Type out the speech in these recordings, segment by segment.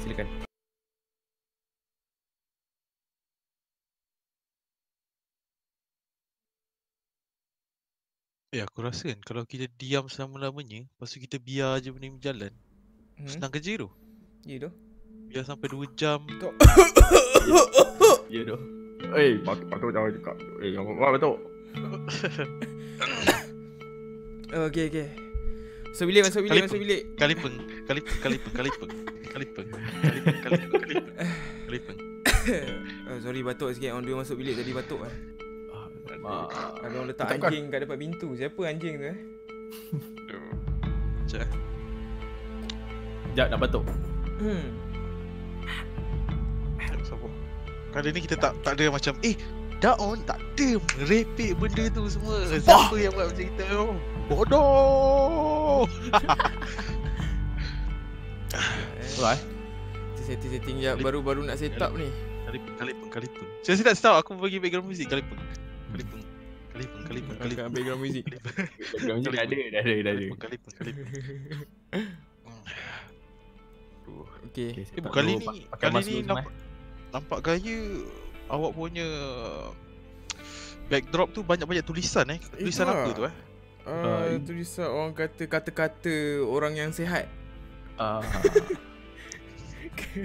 silakan. Eh aku rasa kan kalau kita diam selama-lamanya Lepas tu kita biar je benda ni berjalan Hmm. Senang kerja tu Ya tu. Biar sampai 2 jam Tok. Ya doh. Eh, patut patut jangan cakap. Eh, jangan buat patut. Oh, okey okey. Masuk bilik, masuk bilik, Kali masuk bilik. Kalipeng Kalipeng Kalipeng Kalipeng Kalipeng Kalipeng Kalipeng Kalipeng Kalipeng oh, sorry batuk sikit. Orang dia masuk bilik tadi batuk ah. Ah, Ada orang letak Takkan. anjing kat depan pintu. Siapa anjing tu eh? Sekejap eh Jap nak batuk. Hmm. Sekejap, sabar Kali ni kita tak tak ada macam Eh Daon tak ada merepek benda tu semua Siapa yang buat macam kita tu Bodoh Alright. Setting-setting jap baru-baru nak set up ni. Kalipeng Kalipeng Kalipeng Saya saya tak tahu aku bagi background muzik Kalipeng Kalipeng Kalipeng Kalipeng Kat Kalipeng background music. Background dah ada, dah ada, dah ada. Kalipeng Aduh. Okey. Okay, Eh, kali ni kali ni eh. nampak, nampak gaya awak punya backdrop tu banyak-banyak tulisan eh. Tulisan Itu apa lah. tu eh? Uh, Uh, tulisan orang kata kata-kata orang yang sihat. Ah.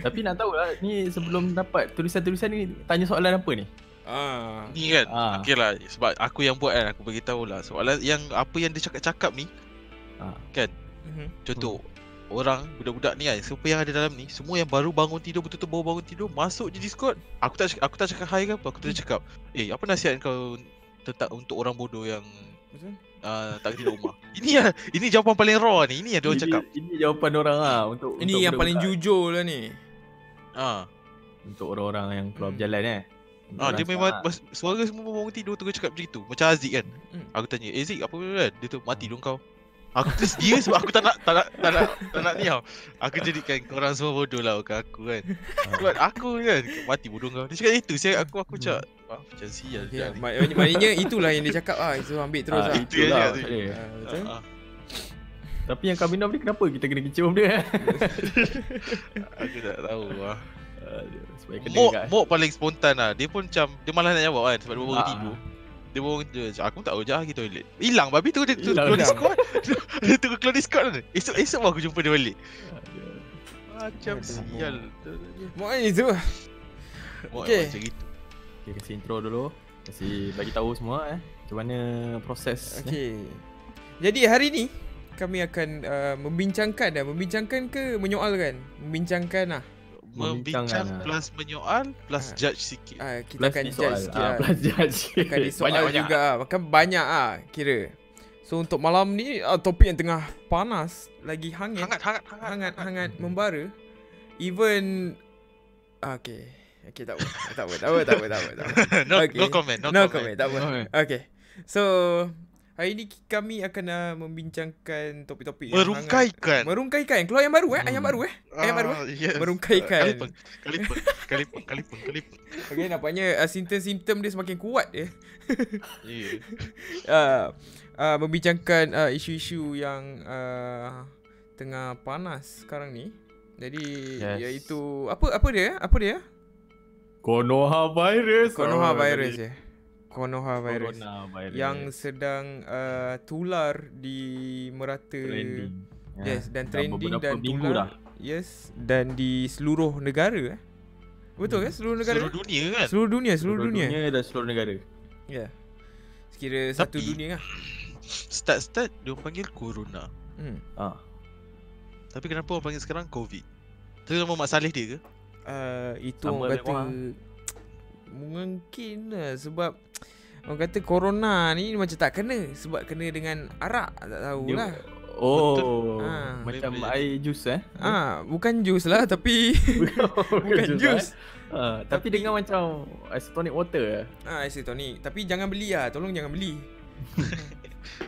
Tapi nak tahu lah ni sebelum dapat tulisan-tulisan ni tanya soalan apa ni? Ah. Ni kan. Ah. Okey lah sebab aku yang buat kan aku bagi tahu lah. Soalan yang apa yang dia cakap-cakap ni Ah. Mhm. contoh orang budak-budak ni kan siapa yang ada dalam ni semua yang baru bangun tidur betul-betul baru bangun tidur masuk je Discord aku tak aku tak cakap hi ke apa aku terus cakap eh apa nasihat kau tentang untuk orang bodoh yang Betul? Uh, tak tidur rumah ini ya ini jawapan paling raw ni ini yang dia cakap Ini jawapan orang lah untuk Ini untuk yang paling jujur lah ni. ah Untuk orang-orang yang keluar Hmm. berjalan eh. Ah, dia memang bas, suara semua bangun tidur terus cakap macam itu. Macam Aziz kan. Hmm. Aku tanya, "Eh Zik, apa benda kan?" Dia tu, "Mati dong kau." Aku terus dia sebab aku tak nak tak nak tak nak, tak nak ni tau. Aku jadikan korang semua bodoh lah bukan aku kan. Sebab aku kan mati bodoh kau. Dia cakap itu, saya aku aku cakap, "Ah, macam sial Okay, okay, ni." mak- maknanya itulah yang dia cakap ah. So ambil terus Ah, lah. Itulah maksud dia. Ah, betul? Ah, ah. Tapi yang Kabinov ni kenapa kita kena kecium dia? Aku tak tahu lah. Mok. Mok paling spontan lah. Dia pun macam dia malas nak jawab kan sebab dia baru Ah. tidur. Dia baru je, aku tak tahu je pergi toilet. Hilang babi tu dia tu Hilang. keluar Discord. dia tu keluar Discord kan. Esok esok aku jumpa dia balik. Macam sial. Maknanya itu Okay. macam gitu. Okay, kasih intro dulu. Kasih bagi tahu semua eh. Macam mana proses ni. Okey. Jadi hari ni kami akan uh, membincangkan dan membincangkan ke menyoalkan? Membincangkan lah. Membincang lah. plus menyoal plus Ah. judge sikit. Ah, kita Plus akan judge soal. sikit lah. plus judge. Akan disoal juga lah. Makan banyak ah kira. So untuk malam ni uh, topik yang tengah panas, lagi hangat, Hangat hangat hangat. hangat, hangat membara. Even ah, okay. Okay, tak apa. Tak apa, tak apa, tak apa, tak apa. Tak apa. no, Okay. no comment, no, No, comment. comment, tak apa. No. Okay. So, hari ni kami akan uh, membincangkan topik-topik yang Merungkaikan. hangat. Merungkaikan. Keluar yang baru eh? Ayam Hmm. baru eh? Ayam baru eh? Ah, yes. Merungkaikan. Kalipeng, kalipeng, kalipeng, kalipeng, kalipeng. Okay, nampaknya uh, simptom-simptom dia semakin kuat eh. Yeah. uh, uh, membincangkan uh, isu-isu yang uh, tengah panas sekarang ni. Jadi Yes. iaitu apa apa dia? Apa dia? Konoha virus. Konoha Oh, virus ya. Konoha virus. Corona virus. Yang sedang uh, tular di merata trending. Yes, dan Dah trending dan tular. dah. Yes, dan di seluruh negara eh. Betul kan? Seluruh negara. Seluruh dunia kan? Seluruh dunia, seluruh, dunia. dunia dan seluruh negara. Ya. Sekira satu Tapi- dunia lah. Start-start dia orang panggil corona. Hmm. Ah. Tapi kenapa orang panggil sekarang covid? Tu nama Mak Saleh dia ke? Uh, itu Sama orang kata orang. Mungkin lah sebab orang kata corona ni macam tak kena sebab kena dengan arak tak Dia- tahulah. Oh, Ah. macam Boleh, boleh. air jus eh? Ah, bukan jus lah tapi bukan jus. Eh? Ah, tapi Tapi- dengan macam isotonic water eh? Ah, isotonic. Tapi jangan beli lah, tolong jangan beli.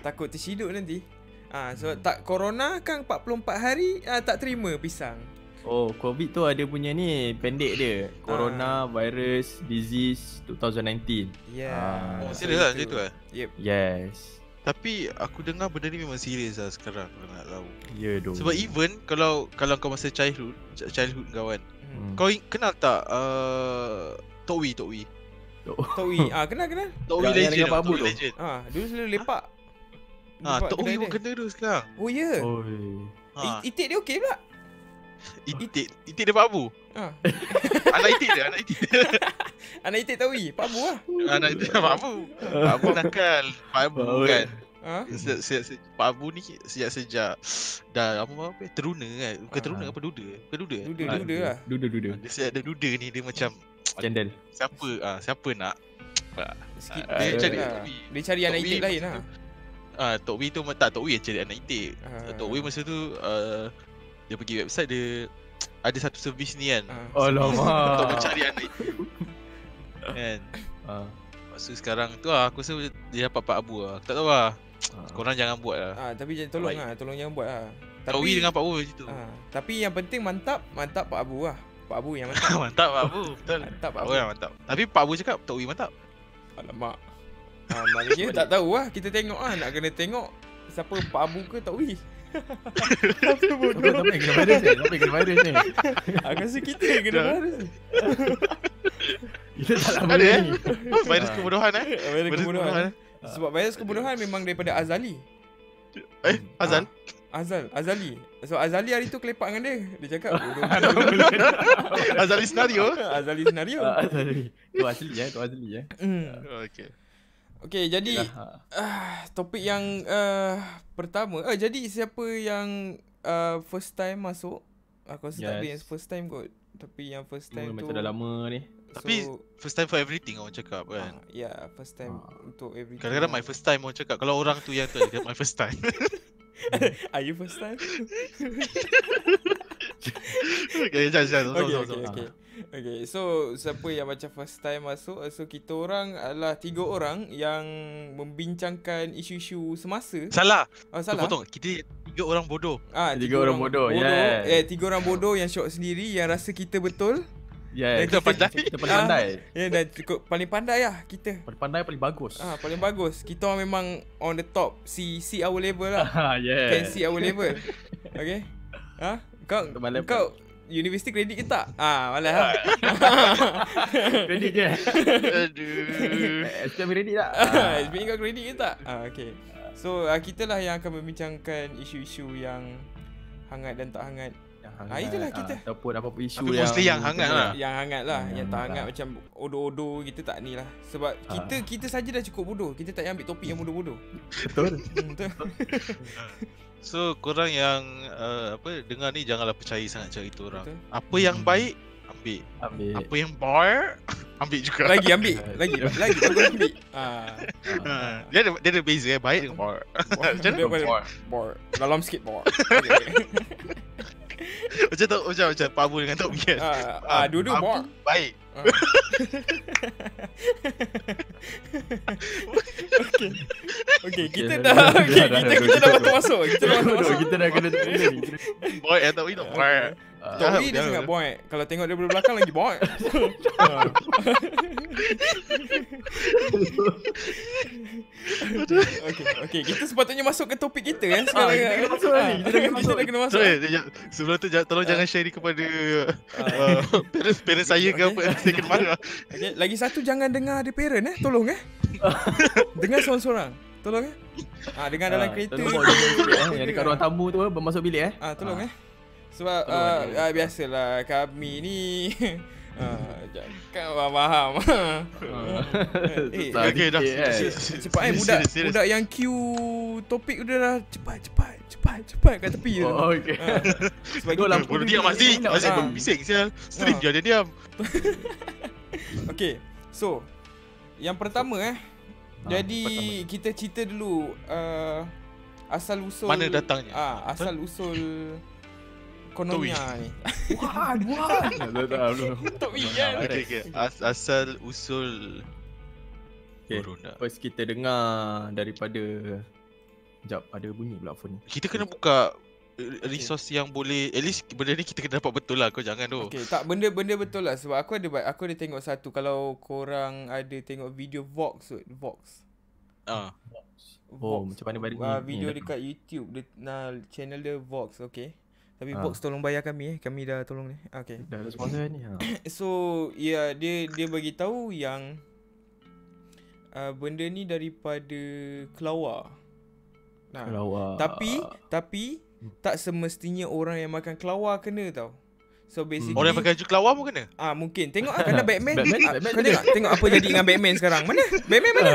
Takut tersiduk nanti. Ah, so tak corona kan 44 hari ah, tak terima pisang. Oh, COVID tu ada punya ni pendek dia. Ah. Corona Virus Disease 2019. Ya. Ah. Oh, serius lah macam tu eh? Yep. Yes. Tapi aku dengar benda ni memang serius lah sekarang kalau nak tahu. Ya doh. Sebab even kalau kalau kau masa childhood, ch- childhood kau kan. Hmm. Kau kenal tak uh, Tok Wee, Tok Wee? Tok Wee. Ah, kenal kenal. Yang legend. Tok tu. legend. Ah, dulu selalu lepak. Ha, kedai Wee dia. pun kena tu sekarang. Oh ya. Oi. Ha, I- Itik dia okey pula. itik, itik dia Pak Abu. Ah. anak itik dia, anak itik dia. Anak Itik Wee, Pak Abu lah. anak itik Pak Abu. Pak Abu nakal. Pak Abu kan. Ha? Sejak, sejak, sejak, Pak Abu ni sejak sejak dah apa apa teruna kan. Bukan Ah. teruna apa duda. Bukan duda. Duda Ah, duda lah. Duda duda. Dia sejak ada duda ni dia macam Skandal. siapa ah siapa nak Sikit Ah, dia dia cari lah. Dia cari anak Itik lain lah. Ah Tok Wee tu tak Tok Wee yang cari anak itik. Ah. Tok Wee masa tu uh, dia pergi website dia ada satu servis ni kan. Untuk Alamak. mencari anak kan. Ah. Maksud sekarang tu lah aku rasa dia dapat Pak Abu lah. Aku tak tahu lah. ah. Korang jangan buat lah. Ah, tapi jangan tolong Baik. lah, tolong jangan buat lah. Wee dengan Pak Abu macam tu. ah, tapi yang penting mantap, mantap Pak Abu lah. Pak Abu yang mantap. mantap Pak Abu. Betul. mantap Pak Pak Abu. Yang mantap. Tapi Pak Abu cakap Tok Wee mantap. Alamak. Ah, maknanya tak tahu lah. Kita tengok lah. Nak kena tengok siapa Pak Abu ke Tok Wee. Apa bodoh. siapa yang kena virus ni? Yang kena virus ni? Aku rasa kita yang kena virus ni. Kita tak lama Ada, eh? ni. Virus Ah. kebodohan eh. Virus Virus kebodohan. kebodohan. Sebab virus kebodohan memang daripada Azali. Eh, Azal. Azal, Azali. So Azali hari tu kelepak dengan dia. Dia cakap bodoh. Azali senario. Azali senario. Ah, sorry. Tu asli eh, tu asli eh. Hmm. Okey. Okay, jadi ah. topik yang uh, pertama. Eh, jadi siapa yang uh, first time masuk? Aku rasa tak ada Yes. yang first time kot. Tapi yang first time Oh, tu macam dah lama ni. Tapi- so, First time for everything orang cakap kan. ya yeah, first time Ah. untuk everything. Kadang-kadang my first time orang cakap kalau orang tu yang tu dia my first time. Are you first time? okay, jangan jangan. okay, Okay, okay, okay. So siapa yang macam first time masuk So kita orang adalah tiga orang yang membincangkan isu-isu semasa Salah. Oh salah? potong. Kita tiga orang bodoh. Ah, Tiga orang bodoh, yes. Eh, tiga orang bodoh yang syok sendiri yang rasa kita betul. Ya, Dan kita kita- pandai. Kita paling Ah. pandai. Ya, dan cukup paling pandai lah kita. Paling pandai paling bagus. Ah, paling bagus. Kita orang memang on the top. See see our level lah. Ah, yeah. Can see our level. Okay? Ha? Kau kau university kredit ke tak? Ah, malas ha. Kredit je. Aduh. SPM kredit tak? Ah, SPM kau kredit ke tak? Ah, okay. So, uh, kita lah yang akan membincangkan isu-isu yang hangat dan tak hangat. Yang Ah, itulah kita. Ataupun apa-apa isu Tapi yang mostly yang hangat lah. Yang hangat lah, Hmm, yang tak hangat lah. macam odo-odo kita tak ni lah. Sebab Ah. kita kita saja dah cukup bodoh. Kita tak payah ambil topik yang bodoh-bodoh. Betul. Hmm, betul. So korang yang uh, apa dengar ni janganlah percaya sangat cerita orang. Betul. Apa yang baik ambil. Ambil. Apa yang boy ambil juga. Lagi ambil, lagi lagi bagus ambil. Ah. Ha, dia ada dia ada beza eh baik dengan boy. Macam mana? Boy. Bor. Dalam sikit bor. Okay. Macam tu macam macam Pak Abu dengan Tok Wee kan. Ah, ah, dua-dua Abu bor. Baik. Ah. okay. Okay, kita dah okay, kita dah, kita dah, masuk masuk. Kita dah masuk kita dah kena. Boy eh Wee tak boy. Ah, Tok Jangan, Wee dia sangat boy. Kalau tengok dia dari belakang lagi boy. Ah. okay, okay. Kita sepatutnya masuk ke topik kita kan sekarang. kita kan? kena masuk dah ni, kita dah kena Kita dah kena masuk. Sorry, jangan- sebelum tu jangan- tolong jangan share ni kepada Ah. uh, parents parents saya ke apa saya kena marah. Okay, lagi satu jangan dengar ada parent eh. Tolong eh. dengar seorang-seorang. Tolong eh. Ah, dengar dalam Ah, kereta. Tolong eh. Yang dekat ruang tamu tu eh, masuk bilik eh. Ah, tolong Ah. eh. Sebab uh, uh, biasalah kami ni uh, jangan faham faham. eh, Okay, dah. eh. cepat eh budak budak yang queue topik udah dah cepat cepat cepat cepat kat tepi tu. Oh, okay. Ah, sebab kita, lampu diam Masih Masih Ah. bising sial Stream Ah. je dia diam Okay, so yang pertama eh. Ah, jadi kita cerita dulu uh, asal usul Mana datangnya? Ah, asal usul kononnya ni. Buat, buat. Tak tahu belum. Tok Wee kan. Okay okay As- Asal usul Okay. Corona First kita dengar daripada Sekejap, ada bunyi pula phone ni. Kita kena buka uh, Resource yang boleh At least benda ni kita kena dapat betul lah Kau jangan tu Okay, tak benda-benda betul lah sebab aku ada aku ada tengok satu kalau korang ada tengok video Vox tu, Vox. Ah, Oh, macam mana virus uh, ni? Video dekat YouTube dia, nah, Channel dia Vox Okay Tapi Ah. Vox tolong bayar kami eh Kami dah tolong ni Okay Dah ada sponsor ni. Ha. So ya yeah, dia dia bagi tahu yang uh, benda ni daripada kelawar. Nah, Kelawar. tapi tapi tak semestinya orang yang makan kelawar kena tau. So basically Orang yang pakai baju kelawar pun kena Ah mungkin tengok ah kena Batman. Batman, ah, Batman kau tengok tengok apa jadi dengan Batman sekarang. Mana? Batman mana?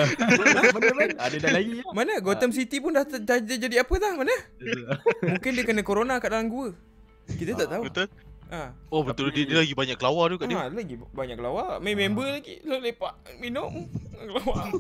Mana man? Ada dah lagi. lah. Mana? Gotham City pun dah, dah, dah jadi apa dah? Mana? Mungkin dia kena corona kat dalam gua. Kita tak tahu. Betul Ah. Oh betul dia, dia lagi banyak kelawar tu kat dia Ha, lagi banyak kelawar. Main member lagi. Lo lepak minum kelawar. uh,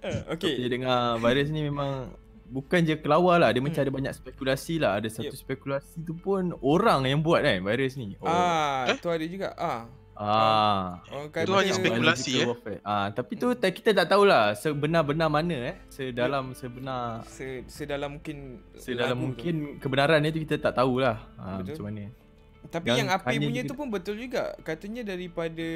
Okay. okay. Dia dengar virus ni memang bukan je kelawar lah. Dia macam Hmm. ada banyak spekulasi lah. Ada satu Yep. spekulasi tu pun orang yang buat kan virus ni. Ah, Eh? tu ada juga. Ah. Ah. Orang Itu kata hanya spekulasi, eh? warfare. Ah, tapi tu tak- kita tak tahulah sebenar-benar mana eh. Sedalam sebenar Se, sedalam mungkin sedalam mungkin kebenaran dia tu kita tak tahulah. Ah, Betul. macam mana. Tapi yang yang api punya juga- tu pun betul juga. Katanya daripada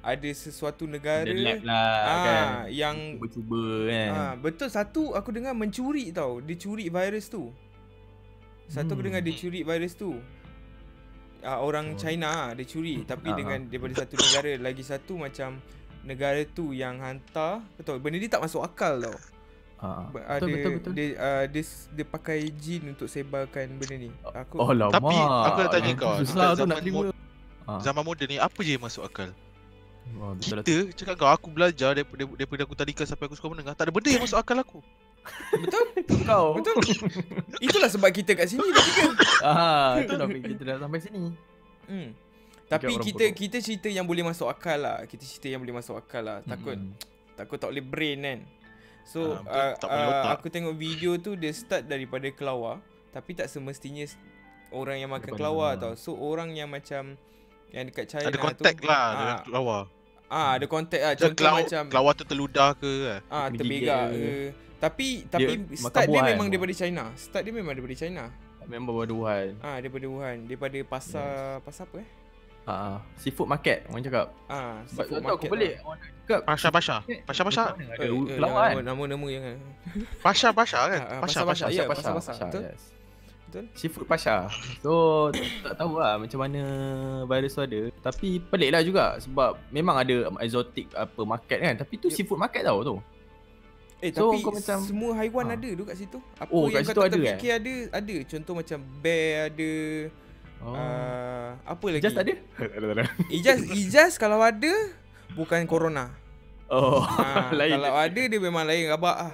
ada sesuatu negara Ada lab lah ah, kan. yang Cuba-cuba kan. ah, betul satu aku dengar mencuri tau. Dia curi virus tu. Satu aku Hmm. dengar dia curi virus tu. Ah, orang Oh. China ah, dia curi tapi Ah, dengan daripada satu negara lagi satu macam negara tu yang hantar betul benda ni tak masuk akal tau. Betul, ada betul betul. dia uh, dia dia pakai jin untuk sebarkan benda ni. Aku Oh lama. Tapi, aku nak tanya kau, Susah tu nak zaman terima. Ah, Zaman moden ni apa je yang masuk akal wah, betul lah Kita cakap kau aku belajar daripada, daripada aku tadika sampai aku sekolah menengah Tak ada benda yang masuk akal aku betul? tu. Kau. Betul. Itulah sebab kita kat sini bertiga. Ah, tu dah kita dah sampai sini. Hmm. Tapi orang kita kita cerita yang boleh masuk akal lah. Kita cerita yang boleh masuk akal lah. Takut Mm. takut tak boleh brain kan. So Ah, uh, uh, otak. aku tengok video tu dia start daripada kelawar tapi tak semestinya orang yang makan Daripada kelawar tau. So orang yang macam yang dekat China Ada tu kontak lah ah, dengan kelawar ah ada kontak ah Macam contoh kelawar, macam kelawar tu terludah ke kan ah terbegak gigit ke. Tapi tapi makan start dia buah memang kan? daripada China. Start dia memang daripada China. Member bawa Wuhan. Ah daripada Wuhan, daripada pasar pasar apa eh? Ah, seafood market orang cakap. Ah, Sebab seafood tu aku market pelik. lah. Orang nak cakap Pasha-pasha Pasha-pasha Ada Eh, eh, kelawar kan. nama- Nama-nama jangan. Pasha-pasha kan Ah, ah, Pasha-pasha pasha-pasha. Ya, Pasha, Pasha, betul. yes. Betul? Seafood Pasha. So tak tahu lah macam mana virus tu ada. Tapi pelik lah juga sebab memang ada exotic apa market kan. Tapi tu Yep. seafood market tau tu. Eh So, tapi macam- semua haiwan Ah. ada tu kat situ. Apa Oh, yang kat kau situ tak ada, eh? ada, ada. Contoh macam bear ada. Oh. Uh, apa lagi? Just ada? Ijaz, Ijaz kalau ada bukan corona. Oh, Ha, lain. kalau ada dia memang lain rabak ah.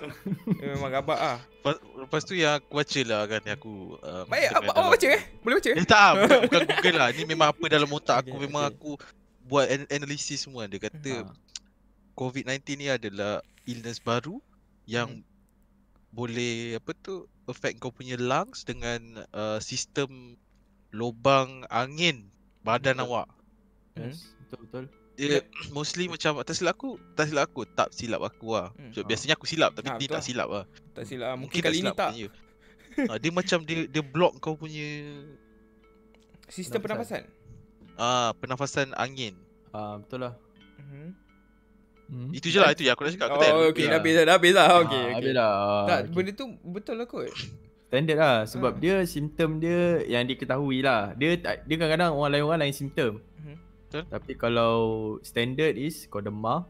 Dia memang rabak ah. Lepas, lepas tu yang aku baca lah kan yang aku um, Baik, apa, dalam- baca eh? Boleh baca eh? Eh tak, bukan, bukan Google lah. Ni memang apa dalam otak aku. Okay, memang okay. aku buat an- analisis semua. Dia kata Ah. COVID-19 ni adalah illness baru yang Hmm. boleh apa tu affect kau punya lungs dengan uh, sistem lubang angin badan Betul. awak. Yes, betul betul. Dia mostly macam tak silap aku, tak silap aku, tak silap aku lah. Hmm. So, Ah. biasanya aku silap tapi ni betul tak lah. silap lah. Tak silap ah. mungkin, Mungkin kali ni tak. silap punya. Ah, dia macam dia dia block kau punya Sistem Pernafasan. ah pernafasan angin. Ah, betul lah. Mhm. Hmm. Itu je lah itu je aku nak cakap Oh, okey dah lah. habis dah, dah habis dah. Ah, Okey, okey. habis dah. Tak, Okey. benda tu betul lah kot. Standard lah sebab Ah. dia simptom dia yang diketahui lah. Dia tak dia kadang-kadang orang lain orang lain simptom. Mhm. Betul. Tapi kalau standard is kau demam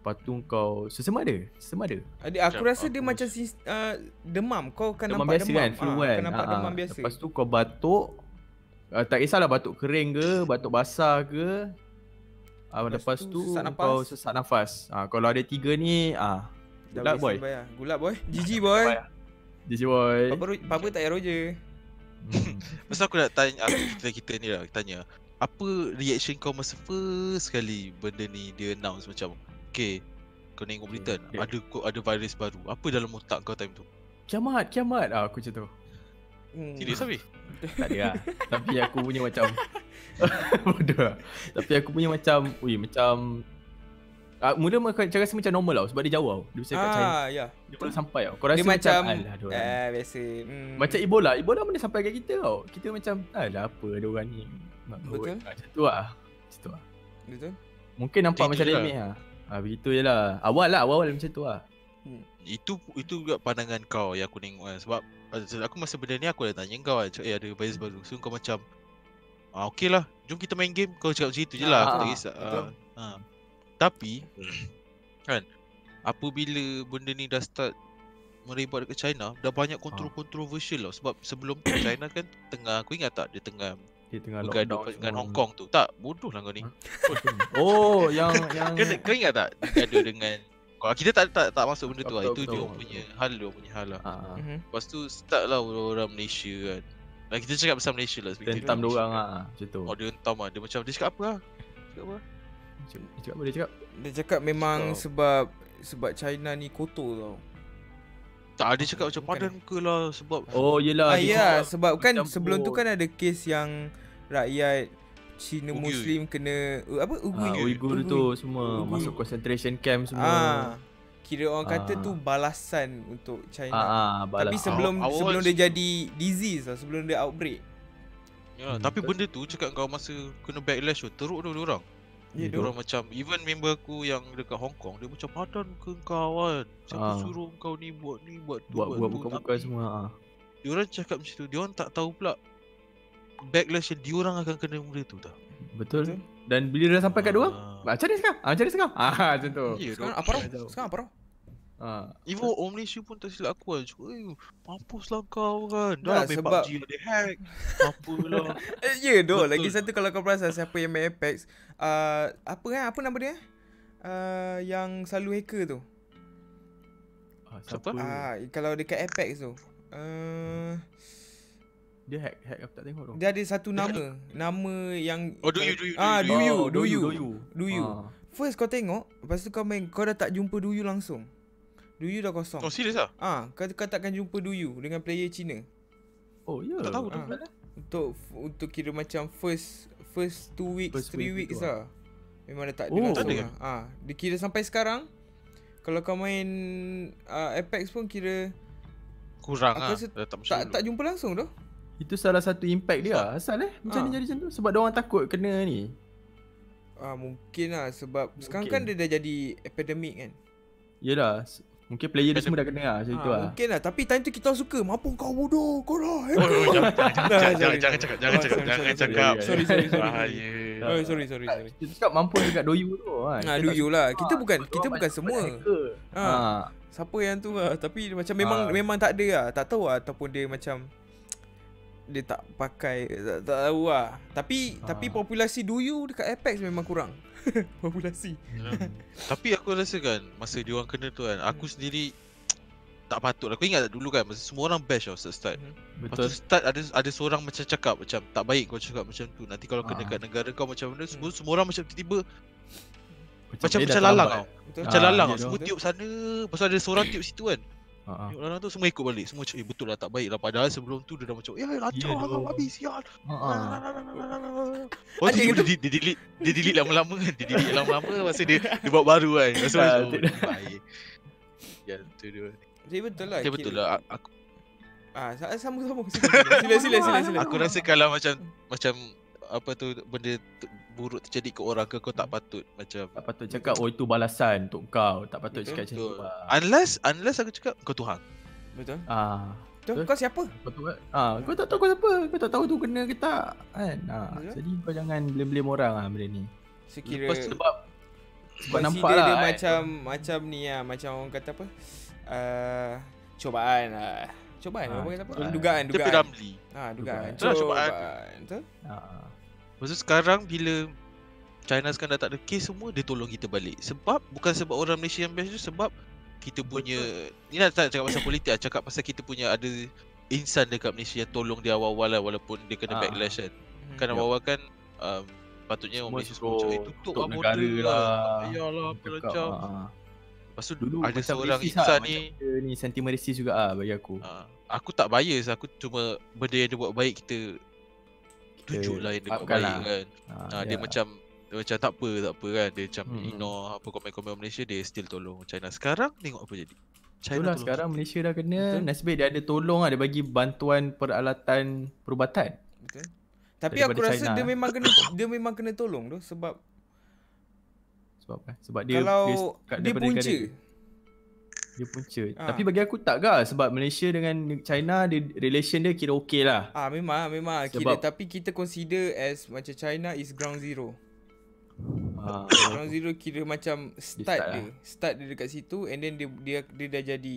Lepas tu kau sesama ada? Sesama ada. Adik, aku Macam rasa dia aku macam sis, uh, demam. Kau kan demam nampak biasa demam. kan, flu Ah, kan. Kau nampak Ah, demam ah. biasa. Lepas tu kau batuk uh, tak kisahlah batuk kering ke, batuk basah ke. Ah Lepas lepas, tu tu, sesak nafas. kau sesak nafas. Ah kalau ada tiga ni ah Dah Gulak boy. Gulak boy. GG boy. This boy. Papa, Ro- Papa tak payah Roger. Hmm. Pasal aku nak tanya aku kita, kita ni lah tanya. Apa reaction kau masa first sekali benda ni dia announce macam Okay kau tengok berita Okay, ada ada virus baru. Apa dalam otak kau time tu? Kiamat, kiamat. Ah aku macam tu. Hmm. Serius habis? Tak ada lah. Tapi aku punya macam Bodoh lah. Tapi aku punya macam Ui macam ah, Mula macam rasa macam normal tau Sebab dia jauh tau. Dia kat China. Ah, ya. Dia baru sampai tau. Kau rasa Dia macam, macam Alah dia orang eh biasa. Hmm. Macam Ebola. Ebola mana sampai kat kita tau. Kita macam Alah apa dia orang ni? Betul. ah, Macam tu lah. Macam tu lah. Betul? Mungkin nampak Macam je remeh lah. Ah, Begitu je lah. Awal lah Awal-awal macam tu lah. Itu itu juga pandangan kau yang aku tengok kan. Sebab uh, aku masa benda ni aku dah tanya kau kan. Eh ada bias baru. So kau macam Ah okey lah, jom kita main game. Kau cakap macam itu je lah, aku tak Ah, kisah. Betul. Ah, ah. Tapi Kan Apabila benda ni dah start Merebak dekat China Dah banyak Ah. kontrol-kontroversial tau Sebab sebelum tu China kan Tengah, aku ingat tak Dia tengah Dia tengah bergaduh lockdown dengan. Hong Kong tu Tak, bodoh lah kau ni Oh, yang yang Kau, kau ingat tak Dia gaduh dengan Kalau kita tak tak tak masuk benda tu lah Itu betul, dia betul. punya hal Dia punya hal lah ah, Mhm. Lepas tu start lah orang-orang Malaysia kan Nah, kita cakap pasal Malaysia lah speaking tentam dia orang ah, macam tu. Oh dia hentam lah Dia macam dia cakap apa lah Cakap apa Dia cakap apa dia cakap? Dia cakap memang Kau. sebab sebab China ni kotor tau. Tak dia cakap macam padan ke lah Sebab Oh, yelah. Ah ya, cakap sebab kan campur. sebelum tu kan ada kes yang rakyat Cina Uyghur. Muslim kena uh, apa Uyghur. Ah, Uyghur tu semua Uyghur. masuk concentration camp semua. Ah. Kira orang kata Ah. tu balasan untuk China. ah, ah balas. Tapi sebelum awal sebelum dia jadi disease tau, sebelum dia outbreak. ya, Hmm, Tapi betul. benda tu cakap kau masa Kena backlash tu Teruk tu orang Ya, Dia orang macam Even member aku yang dekat Hong Kong Dia macam padan ke kau kan Siapa Ah. suruh kau ni buat ni Buat tu buat buat tu buka-buka semua ah. Dia orang cakap macam tu Dia orang tak tahu pula Backlash yang dia orang akan kena benda tu tau Betul. Betul. Dan bila dah sampai kat dia orang, Ah. macam mana sekarang? Ah, macam mana sekarang? Ah, macam tu. Ya, Sekarang apa? Jauh. Sekarang apa tau? Ah. Even orang Malaysia pun tak silap aku kan Cakap eh Mampus lah kau kan Dah lah main sebab- PUBG ada hack Apa lah Eh, ya doh, Betul. lagi satu kalau kau perasan siapa yang main Apex, uh, apa kan apa nama dia? Uh, yang selalu hacker tu. ah Siapa? Ah, kalau dekat Apex tu. Uh, Dia hack hack aku tak tengok tu. dia ada satu nama, nama yang Oh, do you, do you, do Ah, you, do you, Oh, do you. do you. Do you. Ah. First kau tengok, lepas tu kau main kau dah tak jumpa do you langsung. Do you dah kosong. Oh serius lah Ah, kau, kau takkan jumpa do you dengan player Cina. Oh, ya. Tak tahu tu Ah. Untuk untuk kira macam first first two weeks, First three week weeks lah. Memang dah tak ada Oh. langsung Tak ada lah. Ah, dia kira sampai sekarang kalau kau main uh, Apex pun kira Kurang Aku lah rasa Dah tak tak tak jumpa langsung tu. Itu salah satu impact dia lah. Asal eh? Macam Ah. ni jadi macam tu. Sebab dia orang takut kena ni. Ah mungkin lah sebab mungkin. sekarang kan dia dah jadi epidemic kan. Yelah. Mungkin player dia semua dah kena lah. Macam tu Ah, lah. mungkin lah tapi time tu kita suka mampu kau bodoh kau lah. Oh, oh, jangan, cakap, jangan Oh, cakap, sorry, jangan sorry, cakap. Sorry sorry sorry. Bahaya. Oh sorry sorry sorry. Kita cakap mampu dekat doyu tu kan. Ah Kita do tak you lah. Kita Ah, bukan kita orang bukan semua. hacker. Ha. Ah. Siapa yang tu lah Tapi macam memang Ah. memang tak ada lah Tak tahu lah Ataupun dia macam Dia tak pakai Tak, tak tahu lah Tapi Ah. Tapi populasi duyu Dekat Apex memang kurang Populasi. Tapi aku rasa kan Masa dia orang kena tu kan Aku sendiri Tak patut. Kau ingat tak dulu kan Masa semua orang bash tau Lepas tu Betul. start ada ada seorang macam cakap Macam tak baik kau cakap macam tu. Nanti kalau kena Ah. kat negara kau macam mana Semua, semua orang macam tiba-tiba Macam, macam dah lalang tau. Macam Ah, lalang. tau Semua tiup sana. Lepas tu ada seorang tiup situ kan Ah. Tiup lalang tu semua ikut balik. Semua cakap eh betul lah tak baik lah Padahal sebelum tu dia dah macam Ya kacau Ya lah kau habis sial. Oh tu gitu? dia, dia delete Dia delete lama-lama. Kan Dia delete lama-lama Masa dia Dia buat baru kan. Masa Ah, macam oh, baik. Ya tu dia. Jadi betul lah Ya betul lah. Aku Ah, sa- sama-sama. Sila sila sila sila. Aku rasa kalau macam Macam Apa tu Benda tu- buruk terjadi ke orang ke Kau tak patut Macam Tak patut cakap oh itu balasan untuk kau. Tak patut Betul, cakap macam tu. Lah. Unless Unless aku cakap Kau Tuhan Betul Ah, Betul Betul. Kau siapa betul? Ah, kau tak tahu kau siapa. Kau tak tahu tu kena ke tak. Kan? Ah, Betul. jadi kau jangan blame-blame orang ah benda ni. Sekira Lepas tu- Sebab sebab nampak dia lah. kan. macam Macam ni lah Macam orang kata apa uh, Cobaan lah Cobaan Ah, apa kata apa. Dugaan Dia Dugaan Ramli Ah, dugaan. Cobaan. cobaan. Betul? Ah, Lepas tu sekarang Bila China sekarang dah tak ada kes semua Dia tolong kita balik Sebab Bukan sebab orang Malaysia yang best tu Sebab Kita punya Ni nak tak cakap pasal politik lah Cakap pasal kita punya ada Insan dekat Malaysia yang tolong dia awal-awal lah Walaupun dia kena Ah. backlash kan Hmm. Kan awal-awal kan um, Patutnya orang Malaysia semua cakap eh, tutup lah negara lah. lah Yalah apa macam ah, ah. Lepas tu Dulu ada seorang insan lah, ni ni sentimen racist juga ah bagi aku. Aku tak bias aku cuma benda yang dia buat baik kita tunjuk lah yang dia baik lah. kan. Ah, Ah, dia ya. macam dia macam tak apa tak apa kan dia macam Hmm. ignore apa komen-komen Malaysia dia still tolong China. Sekarang tengok apa jadi. China Itulah tolong sekarang kita. Malaysia dah kena Betul. Nasib baik dia ada tolong lah Dia bagi bantuan peralatan perubatan Betul. Tapi Daripada aku rasa China. dia memang kena dia memang kena tolong tu sebab Sebab apa? Sebab dia kalau dia, kat dia daripada punca. dia. Dia punca. Ah. Tapi bagi aku tak gah sebab Malaysia dengan China dia, relation dia kira okey lah. Ah memang memang kira Sebab- tapi kita consider as macam China is ground zero. Ha. Ground zero kira macam start start dia. Start dia dekat situ and then dia dia dia dah jadi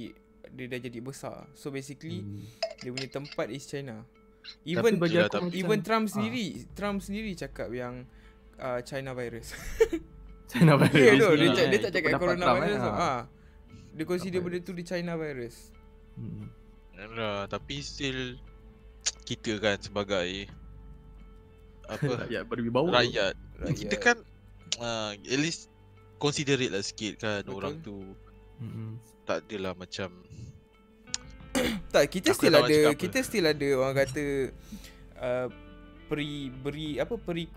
dia dah jadi besar. So basically Hmm. dia punya tempat is China. Tapi Even bagi Yelah, aku tapi- macam, even Trump ah. sendiri Trump sendiri cakap yang uh, China virus. China virus. Ya tu dia, dia eh. tak cakap pendapat corona Trump, virus. eh. Ha. Dia consider virus. benda tu di China virus. Hmm. Yalah, tapi still kita kan sebagai apa Rakyat berwibawa. rakyat. Rakyat. Kita kan uh, at least considerate lah sikit kan Betul. orang tu Hmm. tak adalah macam Tak, kita Aku still ada apa. kita still ada orang kata uh, peri beri apa peri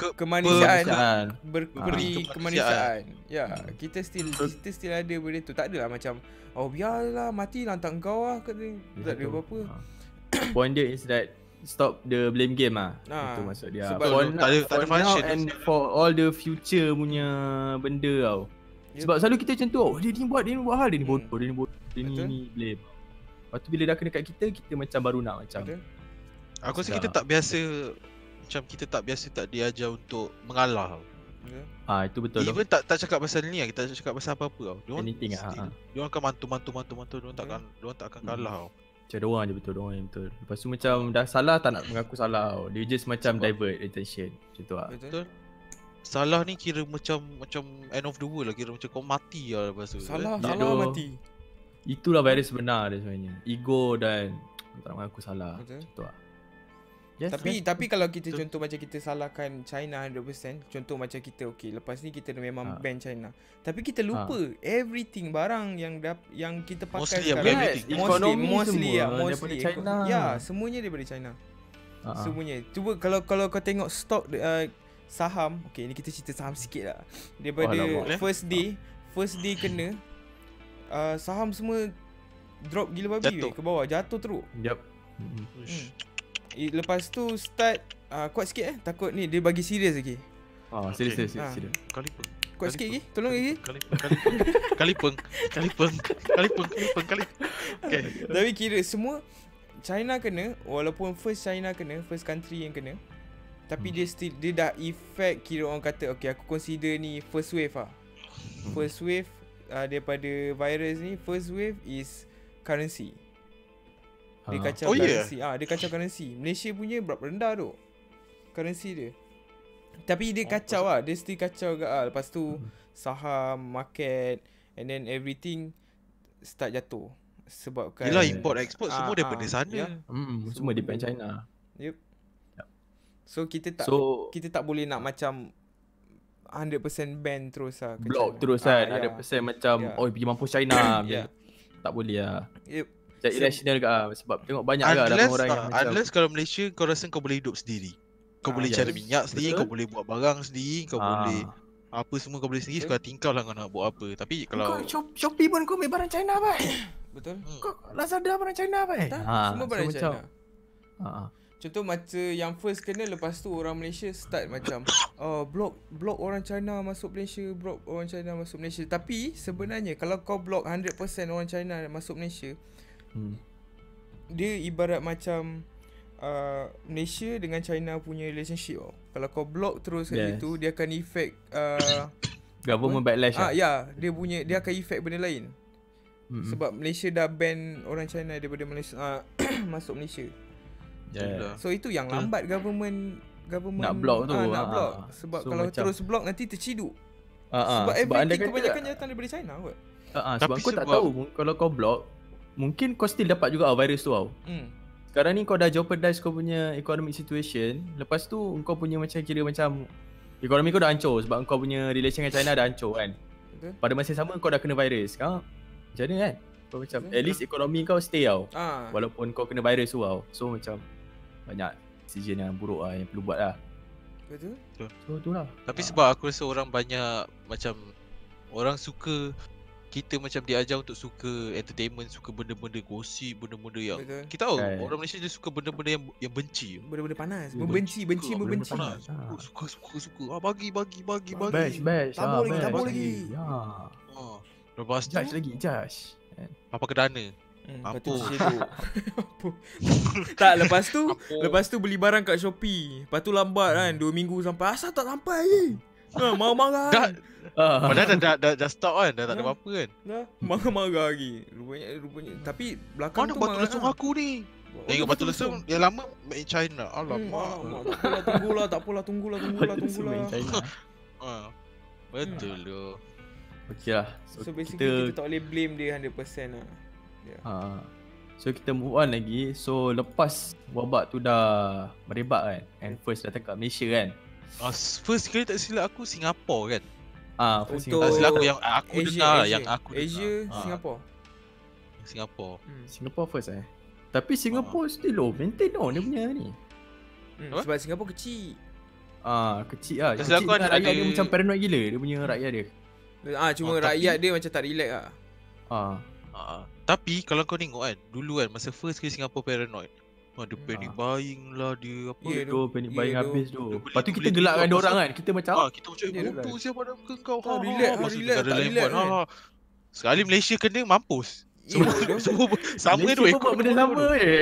Ke- kemanusiaan Kemanusiaan. ber, Ah. beri Kemanusiaan. kemanusiaan. Ya, kita still kita still ada benda tu. Tak adalah macam oh biarlah mati lantak kau lah kata. Tak ada apa-apa. Ha. Point dia is that stop the blame game ah. Ah, Itu maksud dia. sebab for tak ada- tak ada for now function and for all the future punya benda tau. Yep. Sebab selalu kita macam tu tau. Dia ni buat, dia ni buat hal, dia ni Hmm. bodoh, dia ni bodoh, dia ni, ni blame. Lepas tu bila dah kena kat kita, kita macam baru nak macam. Betul? aku rasa kita tak biasa macam kita tak biasa tak diajar untuk mengalah tau. Betul? Ah itu betul tu. Even tak tak cakap pasal ni lah, kita tak cakap pasal apa-apa tau. Diorang Anything ah. still- ah. Diorang akan mantu mantu mantu mantu diorang takkan diorang tak akan Hmm. kalah tau. Macam dia orang je betul, dia orang yang betul. Lepas tu macam dah salah tak nak mengaku salah tau. Dia just macam Sebab- divert attention. Macam tu lah. Betul? Salah ni kira macam macam end of the world lah kira macam kau mati lah lepas tu. Salah, Ya, salah mati. Itulah virus sebenar dia sebenarnya. Ego dan tak nak mengaku salah. Betul. Macam tu lah. Yes, Tapi yes. tapi kalau kita Betul. contoh macam kita salahkan China 100%, contoh macam kita okey, lepas ni kita memang Ha. ban China. Tapi kita lupa everything barang yang dap, yang kita pakai Mostly sekarang. everything. Mostly, Ekonomi mostly semua ya, daripada mostly. China. Ya, semuanya daripada China. Ah. Semuanya. Cuba kalau kalau kau tengok stok uh, saham, okey ni kita cerita saham sikit lah. Daripada Alamak. first day, first day kena uh, saham semua drop gila babi Jatuh. weh, ke bawah, jatuh teruk. Yup. Mm-mm. Eh, Lepas tu start uh, kuat sikit eh, takut ni dia bagi serius lagi. Ah, serius, Okay. serius, Ah. serius. Kali pun. Kuat sikit lagi, tolong lagi. Kali pun. Kali pun. Kali pun. Kali pun. Kali pun. Kali pun. Kali pun. Okay. Tapi kira semua China kena walaupun first China kena, first country yang kena. Tapi Hmm. dia still dia dah effect kira orang kata okay aku consider ni first wave ah. First wave uh, daripada virus ni first wave is currency. Dia Ah. kacau Oh, ya? currency. Ah, dia kacau currency. Malaysia punya berapa rendah tu. Currency dia. Tapi dia Oh, kacau lah. Dia still kacau juga lah. Lepas tu Hmm. saham, market and then everything start jatuh. Sebabkan Yelah import export semua Ah, daripada ah, sana. ya. Mm, semua Semua depend. China. So kita tak So kita tak boleh nak macam 100% ban terus lah ke block China. terus Ah, kan ya. Ada persen macam Ya. Oh pergi mampus China Ya. Tak boleh lah Yep. Macam So- irrational juga lah Sebab tengok banyak Unless, dalam orang yang uh, macam unless kalau Malaysia kau rasa kau boleh hidup sendiri. Kau Ah, boleh yes. cari minyak sendiri, Betul. kau boleh buat barang sendiri, kau Ah. boleh apa semua kau boleh sendiri Betul. sekarang tingkau lah kau nak buat apa. Tapi kalau Kau Shop- Shopee pun kau ambil barang China apa Betul? Hmm. Kau Lazada barang China apa ha, semua so barang macam, China. ha, Contoh macam yang first kena lepas tu orang Malaysia start macam oh block block orang China masuk Malaysia, block orang China masuk Malaysia. Tapi sebenarnya kalau kau block 100% orang China masuk Malaysia, hmm. dia ibarat macam uh, Malaysia dengan China punya relationship tau. Kalau kau block terus kat Yes. situ, dia akan effect uh, Government backlash ah lah ya, dia punya dia akan effect benda lain. Mm-mm. Sebab Malaysia dah ban orang China daripada Malaysia uh, masuk Malaysia. yeah. So itu yang lambat government government Nak block tu, ah, nak ah. block sebab So kalau macam- terus block nanti terciduk. Ah, ah. sebab sebab everything kebanyakan datang daripada China kot. ah, ah, Tapi Sebab kau tak sebab- tahu Kalau kau block Mungkin kau still dapat juga virus tu tau Hmm. Sekarang ni kau dah jeopardize kau punya economic situation Lepas tu kau punya macam kira macam Ekonomi kau dah hancur sebab kau punya relation dengan China dah hancur kan Betul. Pada masa yang sama kau dah kena virus Sekarang macam mana kan Kau macam Betul. at least ekonomi kau stay tau Ah. Walaupun kau kena virus tu tau So macam banyak decision yang buruk lah yang perlu buat lah Betul? So tu lah Tapi Ah. sebab aku rasa orang banyak macam orang suka kita macam diajar untuk suka entertainment, suka benda-benda gosip, benda-benda yang Betul. kita tahu Kan. orang Malaysia dia suka benda-benda yang yang benci. Benda-benda panas, membenci, benci, Suka membenci. benda panas. Ah. Suka, suka, suka, suka. Ah bagi, bagi, bagi, Bagi. Bash bash Tabur lagi, bash. tabur lagi. Ya Ah. Lepas tu Judge lagi judge Apa kedana? Hmm, Apa? Tak, lepas tu Apa? Lepas tu beli barang kat Shopee Lepas tu lambat kan 2 minggu sampai Asal tak sampai lagi Ha, marah-marah Dah, kan Ah. padahal dah, dah, dah, dah stop kan, dah tak ada apa-apa kan. Dah, marah-marah lagi Rupanya, rupanya Tapi belakang Mana tu batu lesung lah. aku ni? Oh, Tengok batu lesung yang lama made in China. Hmm, Alamak. alamak, tak apalah tunggulah, tak apalah tunggulah, tunggulah, tunggulah. China. Ha. Betul tu. Okey lah. So, So basically kita, kita, tak boleh blame dia 100% lah. ha. So kita move on lagi. So lepas wabak tu dah merebak kan. And first datang kat Malaysia kan. Ah, first kali tak silap aku Singapore kan. Ah, first Untuk- Tak silap aku yang aku Asia, dengar lah, Asia. yang aku dengar. Asia, Ah, Singapore. Singapore. Hmm. Singapore first eh. Tapi Singapore still low maintain tau dia punya ni. Hmm. Apa? Sebab Singapore kecil. Ah, kecil lah. Tak Kecil silap aku dengan ada- rakyat dia macam paranoid gila dia punya rakyat dia. Ah cuma Oh, tapi- rakyat dia macam tak relax lah. Ah, Ah, tapi kalau kau tengok kan, dulu kan masa first kali Singapore paranoid. Dia panic Ah. buying lah dia apa. Ya, tu panic Ya, buying tu. habis tu. Lepas tu kita gelakkan dia orang kan. Kita macam Ah, kita macam Ya, eh, bodoh siapa pada muka kau. Ah, relax, ah, Lepas tu relax, tak relax kan. ha, ha. Sekali Malaysia kena mampus. Ya, Semua, sama Malaysia tu pun buat benda sama je.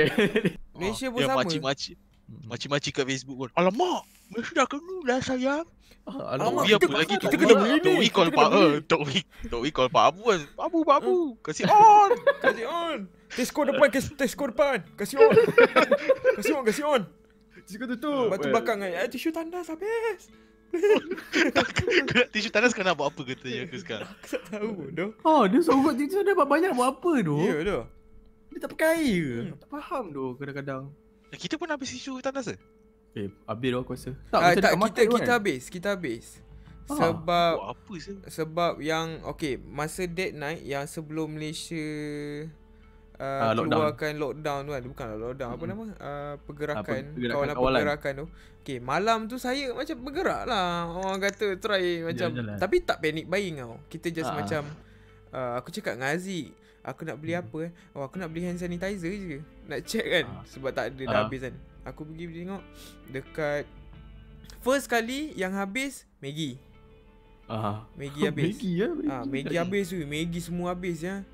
Malaysia pun yang sama. makcik-makcik Makcik-makcik kat Facebook pun Alamak Malaysia dah kena dah sayang Ah, Alamak, Biar kita- apa lagi kita kena beli ni, Tok call kena Pak eh, Tok Wee Tok Wee call Pak Abu kan Babu babu Kasih on Kasih on. Tesco depan, kes- Tesco depan. Kasih on. kasih on, kasih on. Suka tutup. Lepas tu belakang kan, eh, tisu tandas habis. Tisu tandas kau nak buat apa Katanya aku sekarang Aku tak tahu dah. Oh, dia seorang tisu dapat banyak buat apa tu? Ya dah. Dia tak pakai air ke? Hmm. Tak faham tu kadang-kadang. Eh, Kita pun habis tisu tandas ke Eh, habis dah aku rasa. Tak, tak dekat kita tu kita kan? habis, kita habis. Ah. Sebab Buat apa sih sebab yang okay masa dead night yang sebelum Malaysia uh, Ah, lockdown. keluarkan lockdown tu kan bukan lockdown apa Mm-mm. nama uh, pergerakan, Ah, pergerakan kawalan kawalan. pergerakan tu okay malam tu saya macam bergerak lah orang kata try macam Jalan-jalan. tapi tak panic buying tau kita just Ah. macam uh, aku cakap dengan Aziz aku nak beli Hmm. apa eh oh aku nak beli hand sanitizer je nak check kan Ah. sebab tak ada dah Ah. habis kan aku pergi tengok dekat first kali yang habis Maggi Ah. Maggi habis Maggi ya. Ah, Maggi habis tu. Maggi semua habis ya.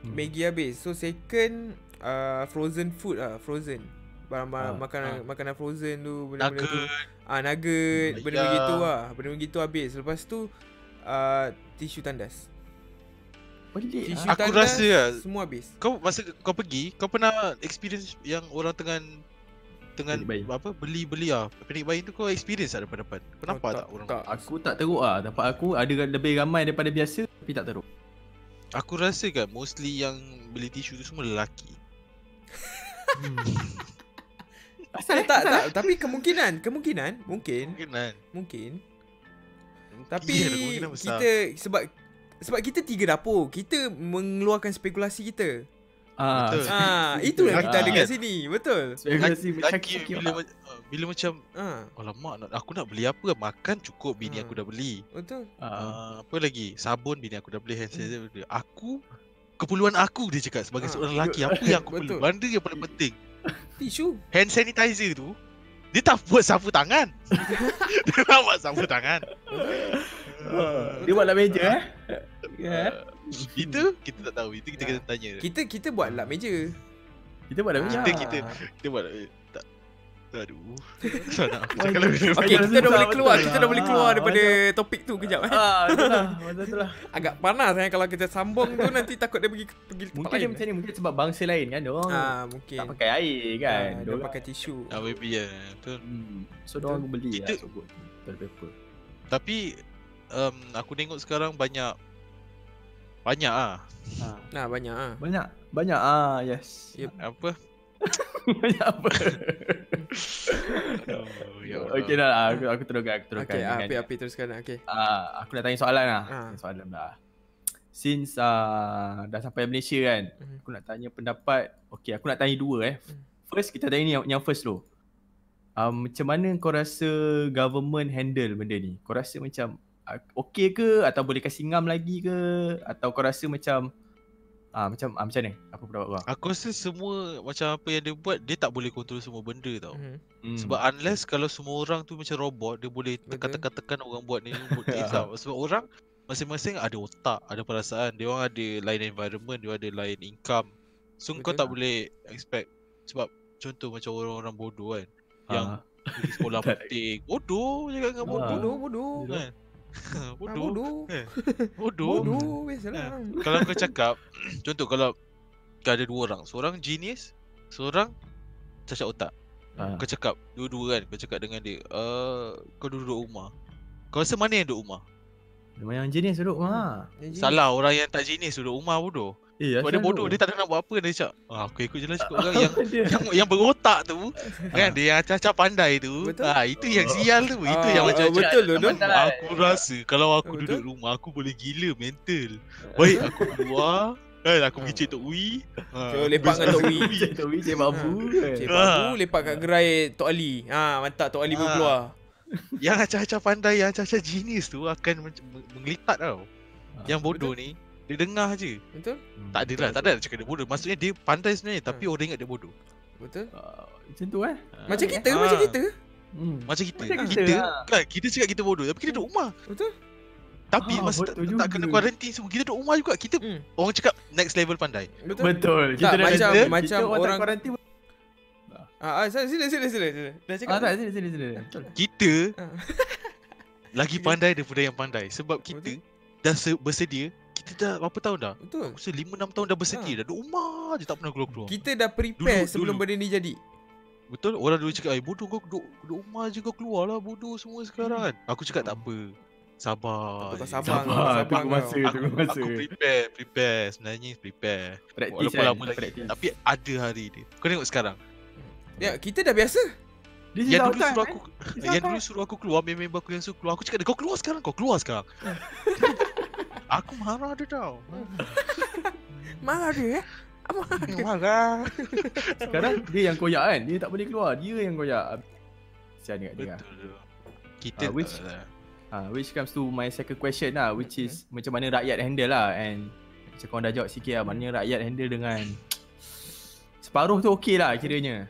Hmm. Maggi habis. So second uh, frozen food ah, frozen. Barang-barang Ah, makanan ah. makanan frozen tu benda-benda tu. Nugget Ah nugget, Hmm, benda ya. begitu lah. Benda begitu habis. Lepas tu uh, tisu tandas. Pelik. Aku rasa lah, semua habis. Kau masa kau pergi Kau pernah experience Yang orang tengah Tengah buying. apa beli-beli ah panic buying tu kau experience tak depan-depan kau nampak tak- tak, orang tak. Aku tak teruk ah. Tempat aku ada lebih ramai daripada biasa tapi tak teruk. aku rasa kan mostly yang beli tisu tu semua lelaki Asal Eh, tak tak tapi kemungkinan kemungkinan mungkin mungkin kan mungkin Mungkin tapi ada kemungkinan besar. kita sebab sebab kita tiga dapur kita mengeluarkan spekulasi kita Ah, Betul. Ah, itu yang kita Ah. ada kat sini. Betul. spekulasi Lelaki sakit-sakit bila, ah, bila macam Ah, Alamak nak, aku nak beli apa Makan cukup bini Hmm. aku dah beli betul. Ah. uh, Apa lagi Sabun bini aku dah beli Hand sanitizer beli. Aku Keperluan aku dia cakap Sebagai Ah, seorang lelaki Apa yang aku perlu. Benda yang paling penting Tisu. Hand sanitizer tu Dia tak buat sapu tangan Dia tak buat sapu tangan Ah, Dia buat dalam meja eh. Ya. Itu kita tak tahu Itu kita Ah. kena tanya Kita kita buat lap meja. Kita buat dalam meja. Kita- kita- Kita buat tak Aduh Tak nak aku cakap lebih Okey, Macam kita dah boleh keluar, kita dah lah. boleh keluar daripada topik tu kejap eh. Ah, betul lah. Betul tu lah. Agak panas eh kalau kita sambung tu nanti takut dia pergi pergi tempat Mungkin dia lain. macam ni mungkin sebab bangsa lain kan dia orang Ah, mungkin. tak pakai air kan. Ah, dia pakai tisu. Ah maybe ya Betul Hmm. So dia orang beli Kita- lah sebut toilet paper. Tapi um, Aku tengok sekarang banyak Banyak ah Ha. Nah, banyak ah. Banyak banyak ah yes. Yep. Apa banyak apa? oh, ya. Okey dah lah, aku aku teruskan aku teruskan. Okey, dengan- api api teruskan okey. Ah, aku nak tanya soalan lah. Ah. Tanya Soalan dah. Since uh, dah sampai Malaysia kan, Mhm. aku nak tanya pendapat. Okay, aku nak tanya dua eh. Hmm. First kita tanya ni yang, yang first dulu. Um, macam mana kau rasa government handle benda ni? Kau rasa macam uh, okay ke atau boleh kasih ngam lagi ke atau kau rasa macam ah macam ah, macam ni? Apa pendapat kau? Aku rasa semua Macam apa yang dia buat Dia tak boleh kontrol semua benda tau Mhm. Hmm. Sebab unless kalau semua orang tu macam robot Dia boleh tekan-tekan-tekan orang buat ni buat ni tau. Sebab orang masing-masing ada otak, ada perasaan. Dia orang ada lain environment, dia ada lain income. So kau Betul tak lah. boleh expect sebab contoh macam orang-orang bodoh kan yang Ah. pergi sekolah penting. Bodoh je kan dengan Ah. bodoh. Bodoh, bodoh. Kan? Ah, bodoh. bodoh. Bodoh. Bodoh, biasalah. Kalau kau cakap contoh kalau kau ada dua orang, seorang genius, seorang cacat otak. Ah. Kau cakap dua-dua kan, kau cakap dengan dia, uh, kau duduk rumah. Kau rasa mana yang duduk rumah? Memang jenis duduk ha. Yang Salah orang yang tak genius duduk rumah bodoh. Eh, Sebab dia bodoh, dia tak ada nak buat apa dia cakap. Ah, aku ikut je lah cakap orang yang yang yang berotak tu kan dia yang acah-acah pandai tu. Betul. Ah itu yang sial tu. Itu Ah, yang ah, macam betul tu, Dom. Aku rasa kalau aku Betul. duduk rumah aku boleh gila mental. Baik aku keluar kan aku pergi cek Tok Wi. Ha. So, lepak dengan Tok Wee. Cik Tok Wee, Cik Babu. kan. Cik Ah. Babu lepak kat gerai Tok Ali. Ha, mantap Tok Ali Ah. keluar. Yang acah-acah pandai, yang acah-acah genius tu akan meng- menggelitat tau. Ah, Yang bodoh ni dia dengar je. Betul? Hmm, Tak ada lah, tak ada nak cakap dia bodoh. Maksudnya dia pandai sebenarnya tapi Ah. orang ingat dia bodoh. Betul? Ah, Macam tu eh. Macam Ah. kita, Ah. macam kita. Hmm. Macam kita. Macam kita, kita, ah. kan kita cakap kita bodoh tapi kita duduk rumah. Betul? Tapi Ah, masa tak, betul tak kena juga. quarantine semua kita duduk rumah juga. Kita Hmm. orang cakap next level pandai. Betul? Betul. Tak, dah macam- kata, macam kita orang, orang- tak kuarantin. Ah, ah, sila sila sila sila. sila. Dah cakap. Ah, tak, sini sini sini. Betul. Kita Ah. lagi pandai daripada yang pandai sebab kita dah se- bersedia kita dah berapa tahun dah? Betul. Aku rasa 5 6 tahun dah bersedia dah duduk rumah je tak pernah keluar-keluar. Kita dah prepare Dulu- sebelum dulu. benda ni jadi. Betul? Orang dulu cakap, "Eh bodoh kau duduk, duduk rumah je kau keluar lah bodoh semua sekarang kan." Aku cakap tak apa. Sabar. Tak apa, je." sabar. Sabar, Sabar tunggu masa, Aku, tunggu masa. aku prepare, prepare. Sebenarnya prepare. Practice Walaupun kan. lama lagi. practice. Tapi ada hari dia. Kau tengok sekarang. Ya, kita dah biasa. This is Yang dulu time, suruh aku is yang dulu suruh aku keluar, member aku yang suruh keluar. Aku cakap, "Kau keluar sekarang, kau keluar sekarang." aku marah dia tau. Marah dia eh. Marah. Sekarang dia yang koyak kan. Dia tak boleh keluar. Dia yang koyak. Sian dekat dia. Betul tu. Kita Ah, which- tak lah. Ha, which comes to my second question lah which is macam mana rakyat handle lah and macam korang dah jawab sikit lah mana rakyat handle dengan separuh tu okey lah kiranya.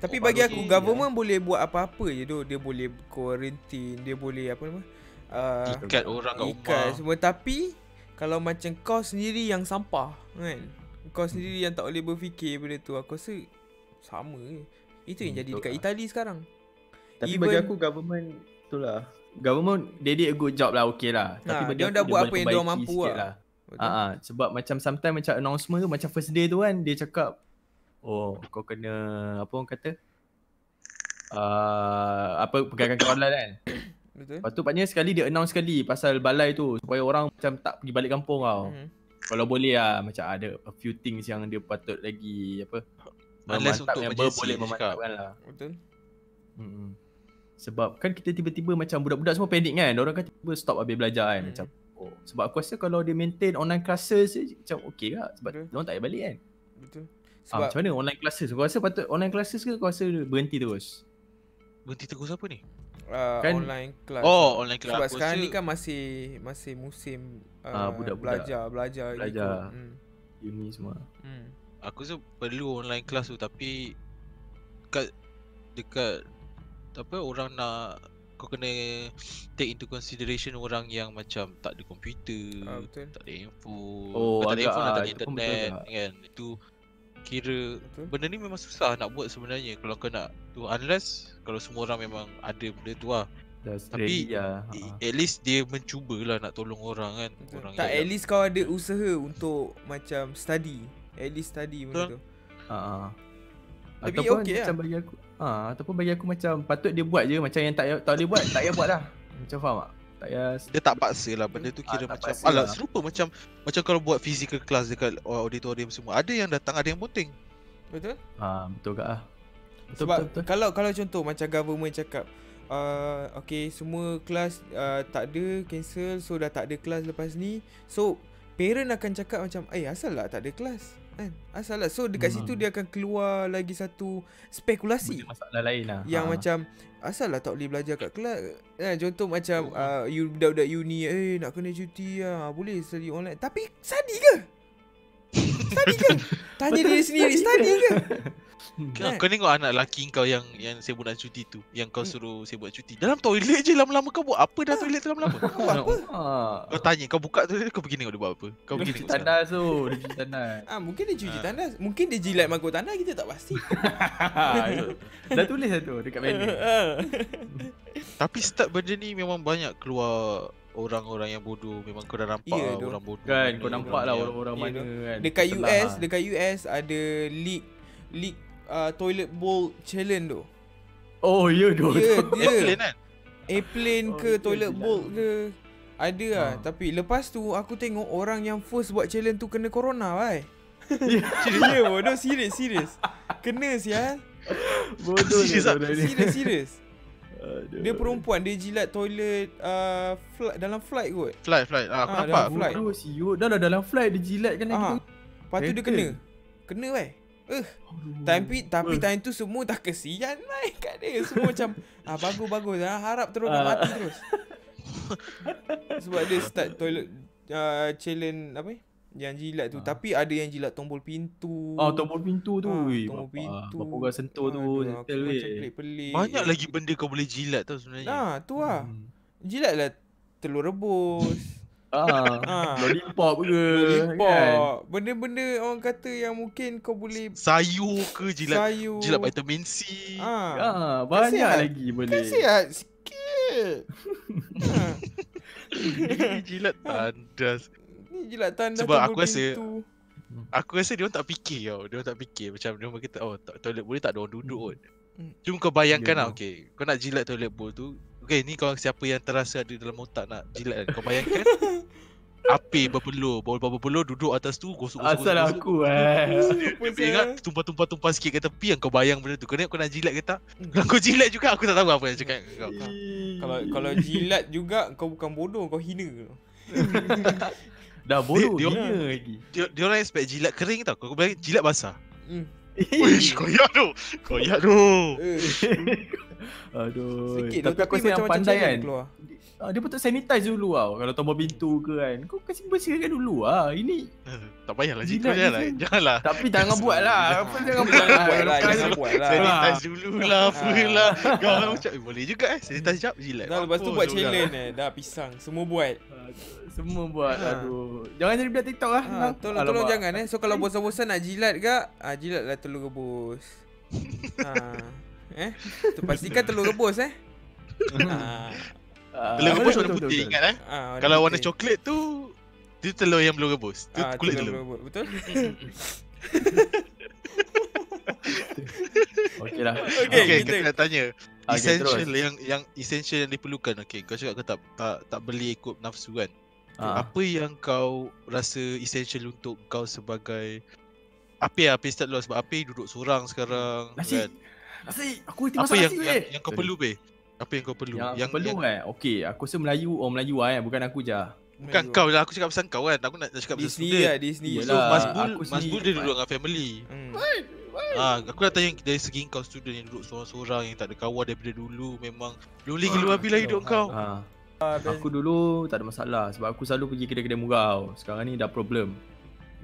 Tapi Oh, bagi aku government boleh buat apa-apa je tu. Dia boleh quarantine, dia boleh apa nama? Uh, Ikat orang kat ikat rumah. semua tapi kalau macam kau sendiri yang sampah kan. Kau sendiri yang tak boleh berfikir benda tu aku rasa sama je. Itu yang Hmm, jadi dekat lah. Itali sekarang. Tapi Even- bagi aku government tu lah. Government they did a good job lah okey lah. Tapi Ha, bagi aku dah buat apa yang perbaiki mampu sikit lah. Ah, ah, sebab macam sometimes macam announcement tu macam first day tu kan dia cakap oh kau kena apa orang kata uh, apa pegangan online kan. Betul? Lepas tu patutnya sekali dia announce sekali pasal balai tu supaya orang macam tak pergi balik kampung tau. Mhm. Kalau boleh lah macam ada a few things yang dia patut lagi apa Unless untuk yang emergency, boleh dia memantapkan lah. Betul? Hmm. Sebab kan kita tiba-tiba macam budak-budak semua panik kan. Orang kan tiba stop habis belajar kan. Hmm. Macam oh. Sebab aku rasa kalau dia maintain online classes je macam okey lah. Sebab Betul. orang tak payah balik kan. Betul. Ah, Sebab macam mana online classes? Kau rasa patut online classes ke kau rasa berhenti terus? Berhenti terus apa ni? Uh, kan- online class. Oh, online class. Sebab Aku sekarang rasa- ni kan masih masih musim Ah, uh, budak-budak. belajar, belajar, Belajar. ikut. Hmm. Uni semua. Hmm. Aku rasa perlu online class tu tapi kat dekat apa orang nak kau kena take into consideration orang yang macam tak ada komputer, Ah, betul. tak ada handphone, Oh, tak ada handphone ah, tak ada internet kan. Itu kira Betul. benda ni memang susah nak buat sebenarnya kalau kau nak tu unless kalau semua orang memang ada benda tu lah. Dah Tapi, ready lah. I- Ha. At least dia mencubalah nak tolong orang kan. Betul. Orang Tak at least kau ada usaha untuk macam study. At least study benda Betul. tu. Ha. ha. Tapi Ataupun okey macam bagi aku ha, ataupun bagi aku macam patut dia buat je macam yang tak payah- tak boleh buat, tak payah buat dah. Macam faham tak? Tak payah dia tak paksa lah benda tu Ah, kira tak macam alah lah. serupa macam macam kalau buat physical class dekat auditorium semua ada yang datang ada yang penting Betul? ha, betul ke ah? Betul Sebab betul betul. kalau kalau contoh macam government cakap uh, okay semua kelas uh, tak ada cancel so dah tak ada kelas lepas ni. So parent akan cakap macam eh asal lah tak ada kelas kan. Asal lah. So dekat Hmm. situ dia akan keluar lagi satu spekulasi Benda masalah lain lah. yang Ha. macam asal lah tak boleh belajar kat kelas. Eh, contoh macam uh, you budak-budak uni eh nak kena cuti lah. Boleh study online. Tapi study ke? study ke? Tanya diri sendiri study ke? Kau, Kan? kau tengok anak lelaki kau yang yang sibuk nak cuti tu Yang kau Hmm. suruh sibuk cuti Dalam toilet je lama-lama kau buat apa dah toilet tu lama-lama Buat apa? Ah. Kau tanya kau buka toilet kau pergi tengok dia buat apa Kau pergi tengok sekarang. tandas tu, dia cuci tandas. Ah, mungkin dia cuci Ah. tandas. Mungkin dia jilat mangkuk tandas kita tak pasti. Dah tulis dah tu dekat. Ah. Tapi start benda ni memang banyak keluar Orang-orang yang bodoh Memang kau dah nampak Ya, lah orang bodoh Kan kau nampak lah yang- orang-orang Ya, mana kan. dekat. US, dekat US ada leak leak uh, toilet bowl challenge tu. Oh ya tu. Ya, tu. dia Airplane kan airplane Oh, ke ya, toilet bowl ke ada lah. Ah. Tapi lepas tu aku tengok orang yang first buat challenge tu kena corona, bai. Ya. Ya, bodoh serius serius. Kena sial. Bodoh Serius ni. Serius serius. Aduh. Dia perempuan dia jilat toilet uh, flight dalam flight kot. Flight flight ah, Aku Ah, nampak dalam flight. Bodoh siut. Dah dah dalam flight dia jilat kan. Ah. tu. Lepas tu dia kena. Kena bai. Aduh. Tapi tapi Eh. time tu semua tak kesian bai kat dia. Semua macam ah bagus bagus ah harap terus Ah. mati terus. Sebab dia start toilet uh, challenge apa ni? Yang jilat tu. Ah. Tapi ada yang jilat tombol pintu. Oh tombol pintu tu. Ah, Weh, tombol bapak. pintu. Bapak orang sentuh tu. Sentel macam pelik-pelik. Banyak lagi benda kau boleh jilat tau sebenarnya Nah, tu lah. Hmm. Jilat lah telur rebus. Ah, Ah. lollipop ke kan? Lollipop. Benda-benda orang kata yang mungkin kau boleh Sayur ke jilat sayur. Jilat vitamin C Ah. Ah, banyak Kasihan. lagi boleh. Kan sihat sikit. ha. Ni jilat tandas Ni jilat tanda Sebab aku rasa- pintu. Aku rasa dia orang tak fikir tau Dia orang tak fikir Macam dia orang kata Oh to- toilet bowl ni tak ada orang duduk kot Hmm. Cuma kau bayangkan Ya, lah okay Kau nak jilat toilet bowl tu Okay ni kau siapa yang terasa ada dalam otak nak jilat kan? Kau bayangkan? Api berpeluh. Bowl berpeluh duduk atas tu Gosok-gosok. Asal aku eh. Apa Dia ingat tumpah-tumpah-tumpah sikit ke tepi yang kau bayang benda tu. Kau nak jilat ke tak? Hmm. Kalau kau jilat juga aku tak tahu apa yang cakap kau. Kalau kalau jilat juga kau bukan bodoh kau hina. Dah bodoh Dia- dia, dia- lagi. dia, dia orang expect jilat kering tau. Kau bayangkan jilat basah. Hmm. Wish koyak tu Koyak tu Aduh. sikit tapi tu, aku rasa yang pandai kan. Keluar. Ah, dia patut sanitize dulu tau Kalau tombol pintu ke kan Kau kasi bersihkan dulu lah Ini Tak payahlah Jilat jilat ni Janganlah Tapi jangan buat lah Apa jangan buat lah, Kalau jangan buat lah. Sanitize dulu lah Ah. lah Kau macam eh, Boleh juga eh Sanitize jap jilat Dah lepas tu buat challenge eh. Dah pisang. Semua buat. Semua buat Ha. Aduh Jangan jadi budak TikTok lah Ha, tolong tolong jangan eh. So kalau bosan-bosan nak jilat gak, ah jilatlah telur rebus. ha. Eh? Tu pastikan telur rebus eh. ha. Ah, Telur rebus warna putih betul. ingat eh Ah, Kalau warna putih. coklat tu Dia telur yang belum rebus Tu Ah, kulit telur telur rebus. Betul? Okey lah Okey, Okay, kita- kita nak tanya Okay, Essential terus. yang yang essential yang diperlukan Okay, kau cakap kau tak tak, tak beli ikut nafsu kan Ah. Apa yang kau rasa essential untuk kau sebagai Api lah, Api start dulu sebab Api duduk seorang sekarang Nasi kan? Nasi Aku Apa masak yang, nasi yang, weh. yang kau perlu be? Apa yang kau perlu? Yang, yang, perlu yang, eh Okey Aku rasa Melayu Orang Melayu lah eh Bukan aku je Bukan kau lah, aku cakap pasal kau kan Aku nak, nak cakap pasal sini student lah, di sini. So Yelah, Mas Bul, aku Mas sendiri Bul dia duduk dengan family Hmm. Ah, aku nak tanya dari segi kau student yang duduk seorang-seorang yang tak ada kawan daripada dulu memang lonely gila babi lah hidup kau. ha. Aku dulu tak ada masalah Sebab aku selalu pergi kedai-kedai murah tau Sekarang ni dah problem.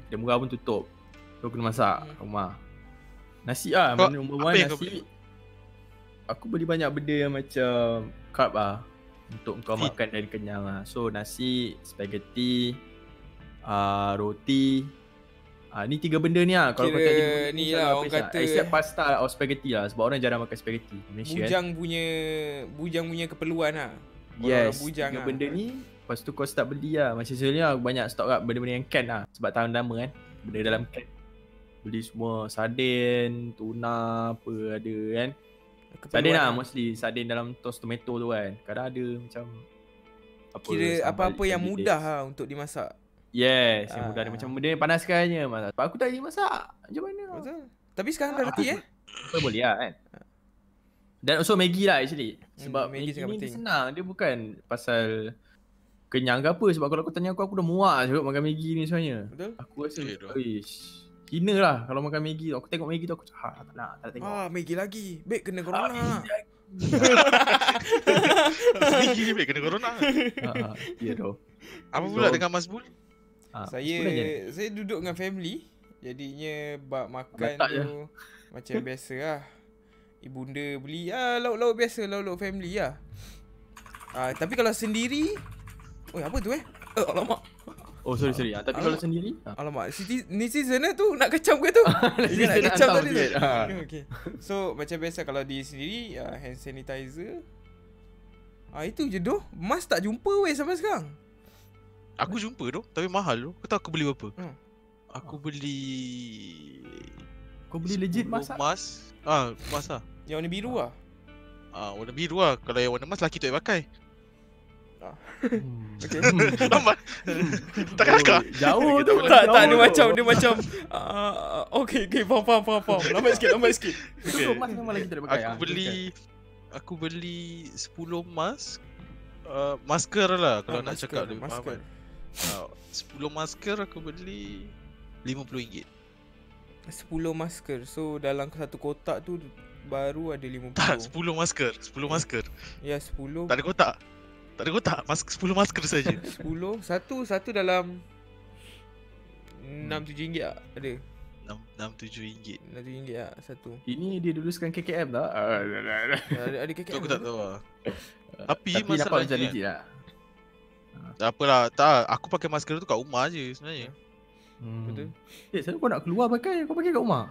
Kedai murah pun tutup. So kena masak Hmm. rumah. Nasi lah Kau- Mana number apa one yang kau nasi. Aku beli banyak benda yang macam Carb lah Untuk kau makan dari kenyang lah So nasi Spaghetti uh, Roti. Ah ni tiga benda ni lah Kalau kau tak jadi ni lah, orang kata- Except pasta or spaghetti lah Sebab orang jarang makan spaghetti. Malaysia kan Bujang punya bujang punya keperluan lah. Yes, bujang tiga lah. benda ni Lepas tu kau start beli lah. Macam sebenarnya aku banyak stok kat benda-benda yang can lah. Sebab tahun lama kan Benda dalam can. Beli semua sardin, tuna apa ada kan. Keperluan Sardin lah mostly Sardin dalam toast tomato tu kan. Kadang ada macam apa, Kira apa-apa yang mudah lah untuk dimasak. Yes, yang Ah. mudah. Ni Macam benda yang panaskannya masak. Sebab aku tak jadi masak. Macam mana? Betul? Tapi sekarang dah Ah, reti eh. Apa boleh lah kan. Dan also Maggi lah actually Sebab Hmm, Maggi Maggi, ni penting. senang Dia bukan pasal Kenyang ke apa Sebab kalau kau tanya aku Aku dah muak sebab makan Maggi ni sebenarnya Betul? Aku rasa Okay, doh. Ish Hina lah kalau makan Maggi Aku tengok Maggi tu aku cakap ha, tak nak tak nak tengok Ah, Maggi lagi. Baik kena corona. Ah, Gigi ni baik kena corona. ha, Ya tu Apa So- pula dengan Mas Bul? saya saya duduk dengan family. Jadinya bab makan je. tu Macam biasa lah Ibunda beli ah lauk-lauk biasa Lauk-lauk family lah ah, Tapi kalau sendiri Oh apa tu eh Eh alamak Oh sorry sorry. Ah, tapi kalau sendiri? Ah. Alamak Netizen lah tu Nak kecam ke tu Dia nak kecam tadi tu. Ah. okay, okay. So macam biasa Kalau di sendiri uh, Hand sanitizer Ah itu je doh Mas tak jumpa weh sampai sekarang Aku jumpa tu Tapi mahal tu Kau tahu aku beli berapa? Hmm. Aku beli Kau beli legit 10 masak? Emas Ah, emas lah Yang warna biru lah. Ah, warna biru lah. Kalau yang warna emas lelaki tu yang pakai. Hmm. Okay. Lambat Tak kelakar Jauh tu. tak tak dia macam dia macam uh, okay okay faham faham faham faham. Lambat sikit lambat sikit. Betul emas memang lagi tak pakai. Aku ah. beli Aku beli 10 emas uh, Masker lah Kalau Ah, nak masker, cakap lebih masker. faham kan. Uh, 10 masker aku beli RM50 10 masker. So dalam satu kotak tu baru ada 50 Tak 10 masker 10 masker. Ya 10 Tak ada kotak. Tak ada kotak Mas 10 masker saja. 10 satu satu dalam 6 7 ringgit tak? Ada? 6 7 ringgit. 6 7 ringgit tak? Satu. Ini dia luluskan KKM tak? Ah, ada ada KKM aku tak tahu lah Tapi, Tapi nampak masalahnya macam legit lah. Tak apalah Tak Aku pakai masker tu kat rumah je sebenarnya. Hmm. betul. Eh, selalu kau nak keluar pakai, kau pakai kat rumah?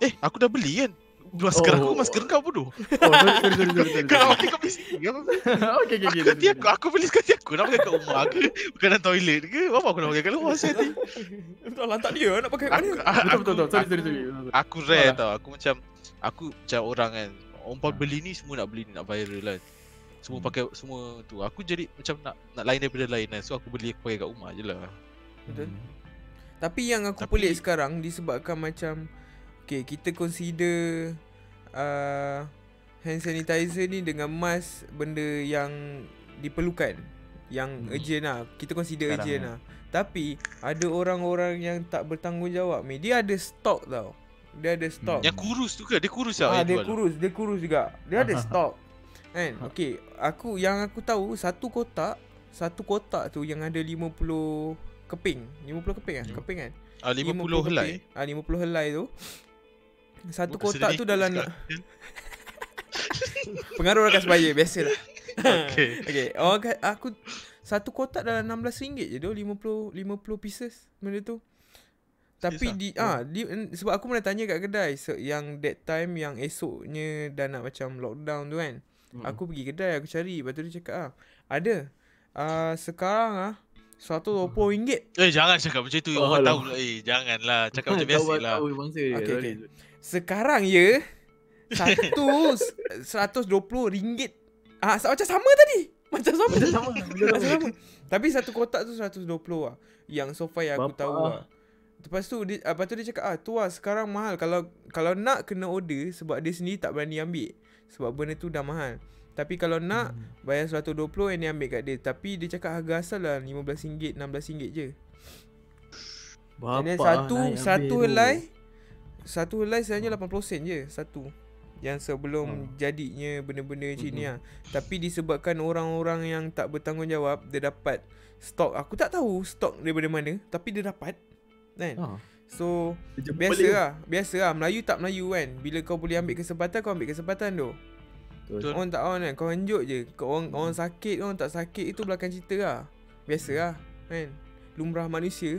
Eh aku dah beli kan Masker aku Oh. Masker kau bodoh Oh, sorry, sorry, sorry, sorry, sorry. Kau nak pakai PC ke apa? okay, okay, okay. Aku hati aku Aku beli sekali aku Nak pakai kat rumah ke Bukan dalam toilet ke Apa aku nak pakai kat luar Saya hati betul lantak dia nak pakai kat Aku mana Betul, aku- betul, betul. Sorry, aku- sorry, sorry. Aku rare Alah. tau Aku macam Aku macam orang kan Orang Ha. beli ni semua nak beli ni Nak viral kan Semua Hmm. pakai Semua tu Aku jadi macam nak Nak lain daripada lain kan So aku beli aku pakai kat rumah je lah betul Hmm. Tapi yang aku Tapi- pelik sekarang disebabkan macam okay kita consider uh, hand sanitizer ni dengan mask benda yang diperlukan yang Hmm. urgent lah. Kita consider Sekarang urgent ni. lah. Tapi ada orang-orang yang tak bertanggungjawab ni. Dia ada stok tau. Dia ada stok. Yang kurus tu ke Dia kurus tak Ah, yang dia kurus, dia kurus juga. Dia ada Ah, ah, stok. Kan? Ah. Okey, aku yang aku tahu satu kotak, satu kotak tu yang ada 50 keping. 50 keping kan? Hmm. Keping kan? Ah 50 helai keping. Ah 50 helai tu. Satu Bukan kotak tu dalam sekarang. pengaruh rakan sebaya biasalah. Okay Okey, orang kat, aku satu kotak dalam RM16 je tu 50 50 pieces benda tu. Tapi Serius di ah di, sebab aku pernah tanya kat kedai se, yang that time yang esoknya dah nak macam lockdown tu kan. Hmm. Aku pergi kedai aku cari lepas tu dia cakap ah ada ah sekarang ah RM120 Eh jangan cakap macam tu Oh, Orang tahu lah Eh janganlah Cakap macam biasa lah tahu bangsa. Okey, Sorry. okey. Sekarang ya Satu Seratus dua puluh ringgit. Ah, macam sama tadi. Macam sama Macam sama. Macam sama. Tapi satu kotak tu 120 lah. Yang so far yang aku Bapak. tahu lah. Lepas tu dia, ah, Lepas tu dia cakap ah tu lah sekarang mahal. Kalau kalau nak kena order Sebab dia sendiri tak berani ambil. Sebab benda tu dah mahal. Tapi kalau nak Bayar 120 yang dia ambil kat dia. Tapi dia cakap harga asal lah RM15 RM16 je. Bapak And then satu Satu helai Satu helai sebenarnya 80 sen je Satu. Yang sebelum Hmm. jadinya benda-benda macam ni Mhm. lah. Tapi disebabkan orang-orang yang tak bertanggungjawab Dia dapat stok. Aku tak tahu stok daripada mana Tapi dia dapat Kan? Ah, So Biasa balik. lah. Biasa lah. Melayu tak Melayu kan? Bila kau boleh ambil kesempatan Kau ambil kesempatan tu. Betul. Orang tak on kan? Kau henjuk je. Kau orang, orang sakit Orang tak sakit Itu belakang cerita lah. Biasa lah Kan? Lumrah manusia.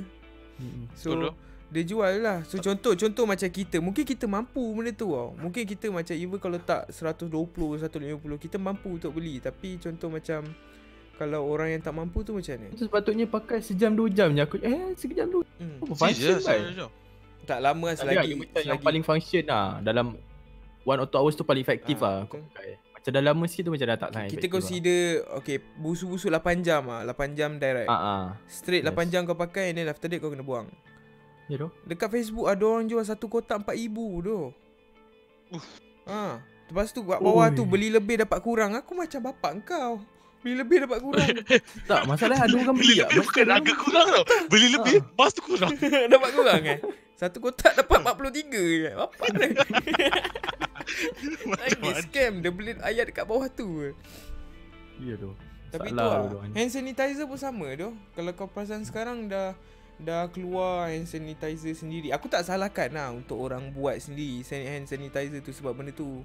Hmm. So Betul tu. Dia jual lah. So contoh Contoh macam kita. Mungkin kita mampu benda tu tau Mungkin kita macam Even kalau tak 120 150 Kita mampu untuk beli. Tapi contoh macam Kalau orang yang tak mampu tu macam mana? Itu sepatutnya pakai sejam dua jam je. Aku Eh dua hmm. Oh, Serius function je kan? Tak lama lah Selagi, selagi, yang, paling function lah Dalam One or two hours tu paling efektif Ah, lah. kau pakai Macam dah lama sikit tu macam dah tak sangat Kita efektif consider Okay Busuk-busuk 8 jam lah 8 jam direct. Lah. Ah, ah. Straight yes. 8 jam kau pakai And then after that kau kena buang Ya tu Dekat Facebook ada orang jual satu kotak 4000 tu. Uff. Ha. Lepas tu kat bawah Oi. tu beli lebih dapat kurang. Aku macam bapak kau. Beli lebih dapat kurang. Tak masalah ada orang beli Beli tak lebih bukan harga kurang tau Beli lebih Mas tu kurang dapat kurang eh. Satu kotak dapat 43 je. Bapak ni. Lagi scam. Dia beli ayat dekat bawah tu. Ya tu Tapi tu Salah lah. tu orang. Hand sanitizer pun sama tu. Kalau kau perasan sekarang dah dah keluar hand sanitizer sendiri. Aku tak salahkan lah untuk orang buat sendiri hand sanitizer tu sebab benda tu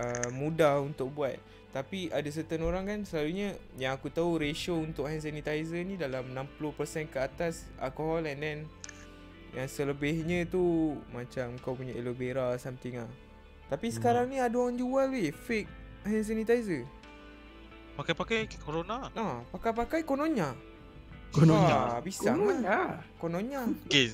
uh, mudah untuk buat. Tapi ada certain orang kan selalunya yang aku tahu ratio untuk hand sanitizer ni dalam 60% ke atas alkohol and then yang selebihnya tu macam kau punya aloe vera something ah. Tapi sekarang ni ada orang jual weh fake hand sanitizer. Pakai-pakai corona. Nah, pakai-pakai kononnya. Kononnya. Ah, pisang lah. Kononnya. Kononnya. Okay,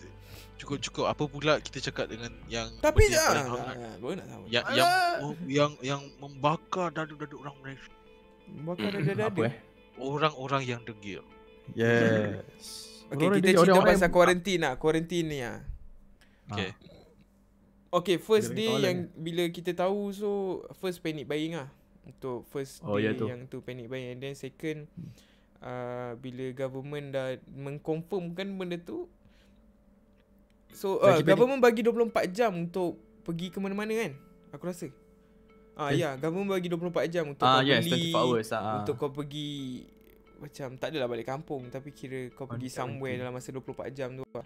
cukup-cukup. Apa pula kita cakap dengan yang Tapi yang ah, ah, baru nak tahu. yang yang oh, yang yang membakar dadu-dadu orang Malaysia. Bakar dada-dada. Apa eh? Orang-orang yang degil. Yes. Okay, Orang kita dia- cerita orang-orang pasal yang- kuarantin lah. Kuarantin ni lah. Okay. Okay, first Dia day yang bila kita tahu so first panic buying lah. Untuk first Oh, day ya tu. yang tu panic buying and then second uh, bila government dah mengkonfirmkan benda tu So uh, Bagi government bagi 24 jam untuk pergi ke mana-mana kan? Aku rasa. Ah Okay. ya, government bagi 24 jam untuk Ah kau yes, beli 24 hours ah. untuk kau pergi macam tak adalah balik kampung tapi kira kau pergi somewhere dalam masa 24 jam tu lah.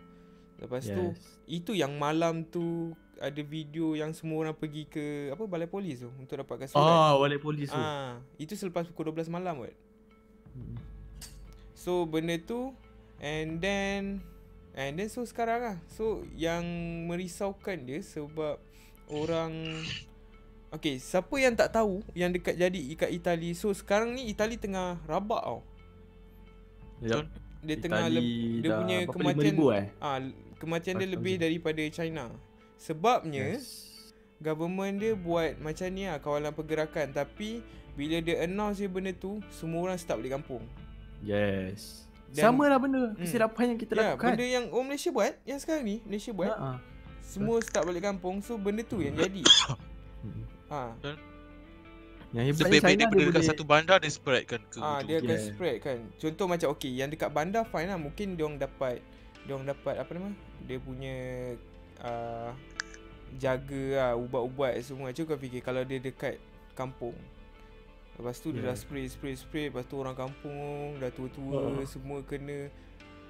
Lepas tu Yes. itu yang malam tu ada video yang semua orang pergi ke apa balai polis tu untuk dapatkan surat. Ah, wali polis tu. Ah, itu selepas pukul 12 malam kot. Hmm. So benda tu and then and then so sekarang lah. So yang merisaukan dia sebab orang Okay, siapa yang tak tahu yang dekat jadi kat Itali. So sekarang ni Itali tengah rabak tau. Yep. Dia tengah Itali le- dia punya kematian 5,000 eh? ah kematian dia 5,000. lebih daripada China. Sebabnya Yes. government dia buat macam ni lah kawalan pergerakan tapi bila dia announce je benda tu semua orang start balik kampung. Yes. Dan- Sama lah benda Hmm. kesilapan yang kita Ya, lakukan. benda yang orang Malaysia buat yang sekarang ni Malaysia buat Ha, ah. semua start balik kampung so benda tu yang jadi. Hmm. ha. Yang Sebaik-baik dia China benda dia dekat boleh satu bandar dia spread kan ke Ah hujung. dia akan Yeah. spread kan. Contoh macam okey yang dekat bandar fine lah mungkin dia orang dapat dia orang dapat apa nama? Dia punya uh, jaga lah ubat-ubat semua. Cuba kau fikir kalau dia dekat kampung. Lepas tu dia Yeah. dah spray spray spray lepas tu orang kampung dah tua-tua Oh. semua kena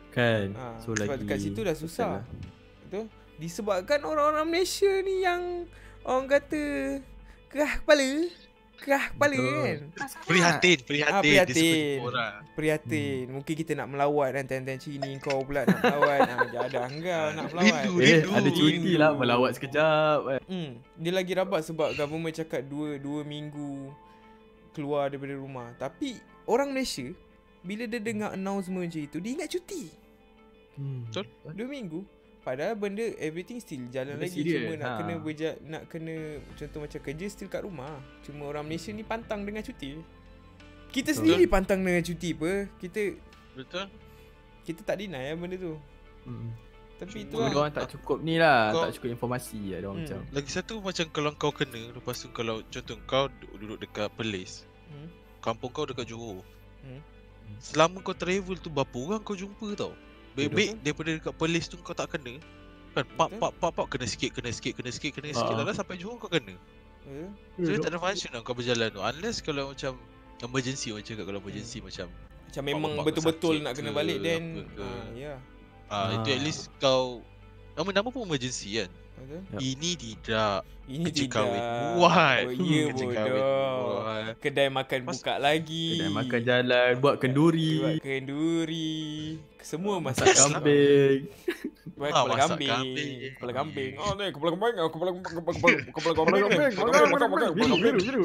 kan. ha, so sebab lagi dekat situ dah susah. lah. Betul? Disebabkan orang-orang Malaysia ni yang orang kata kerah kepala. Kerah kepala Betul. kan. Prihatin, prihatin, Ah, dia prihatin. jumpa orang. Prihatin hmm. Mungkin kita nak melawat kan Tan-tan sini kau pula nak melawat ha, Jadah engkau nak melawat Rindu, Eh, rindu. ada cuti lah melawat sekejap. eh. hmm. Dia lagi rabat sebab Government cakap dua dua minggu Keluar daripada rumah Tapi Orang Malaysia Bila dia dengar announcement macam itu Dia ingat cuti Hmm. Betul. Dua minggu Padahal benda everything still jalan Benda lagi serious, Cuma nak ha. kena berja, nak kena Contoh macam kerja still kat rumah Cuma orang Malaysia ni pantang dengan cuti Kita Betul. sendiri pantang dengan cuti apa Kita Betul? kita tak deny lah benda tu Hmm. Tapi itu Cuma lah diorang tak cukup ni lah, Kau- tak cukup informasi lah diorang Hmm. macam. Lagi satu macam kalau kau kena Lepas tu kalau contoh kau du- duduk dekat Perlis hmm. Kampung kau dekat Johor Hmm. Selama kau travel tu berapa orang kau jumpa tau Baik-baik daripada dekat Perlis tu kau tak kena Kan pak pak pak pak kena sikit kena sikit kena sikit kena sikit Ah. Dah sampai Johor kau kena Ya. So dia tak ada function lah kau berjalan tu Unless kalau macam Emergency macam cakap kalau emergency macam Macam memang betul-betul nak kena ke, balik then apa ke. Ah, ah Itu at Ah. least kau Nama-nama pun emergency kan Betul. Yup. Ini tidak Ini Kerja tidak. kahwin buat Oh, ya Kerja kahwin bodoh. buat Kedai makan Pas- buka lagi. Kedai makan jalan, buat Buat kenduri, kenduri. Semua masak kambing. Buat Ah, kepala kambing. kambing. Kepala kambing. Oh, ni kepala kambing. Oh, kepala kepala kepala kepala kepala kambing. Kepala kambing, Kepala kambing, makan makan kepala Biru, biru, kambing. biru.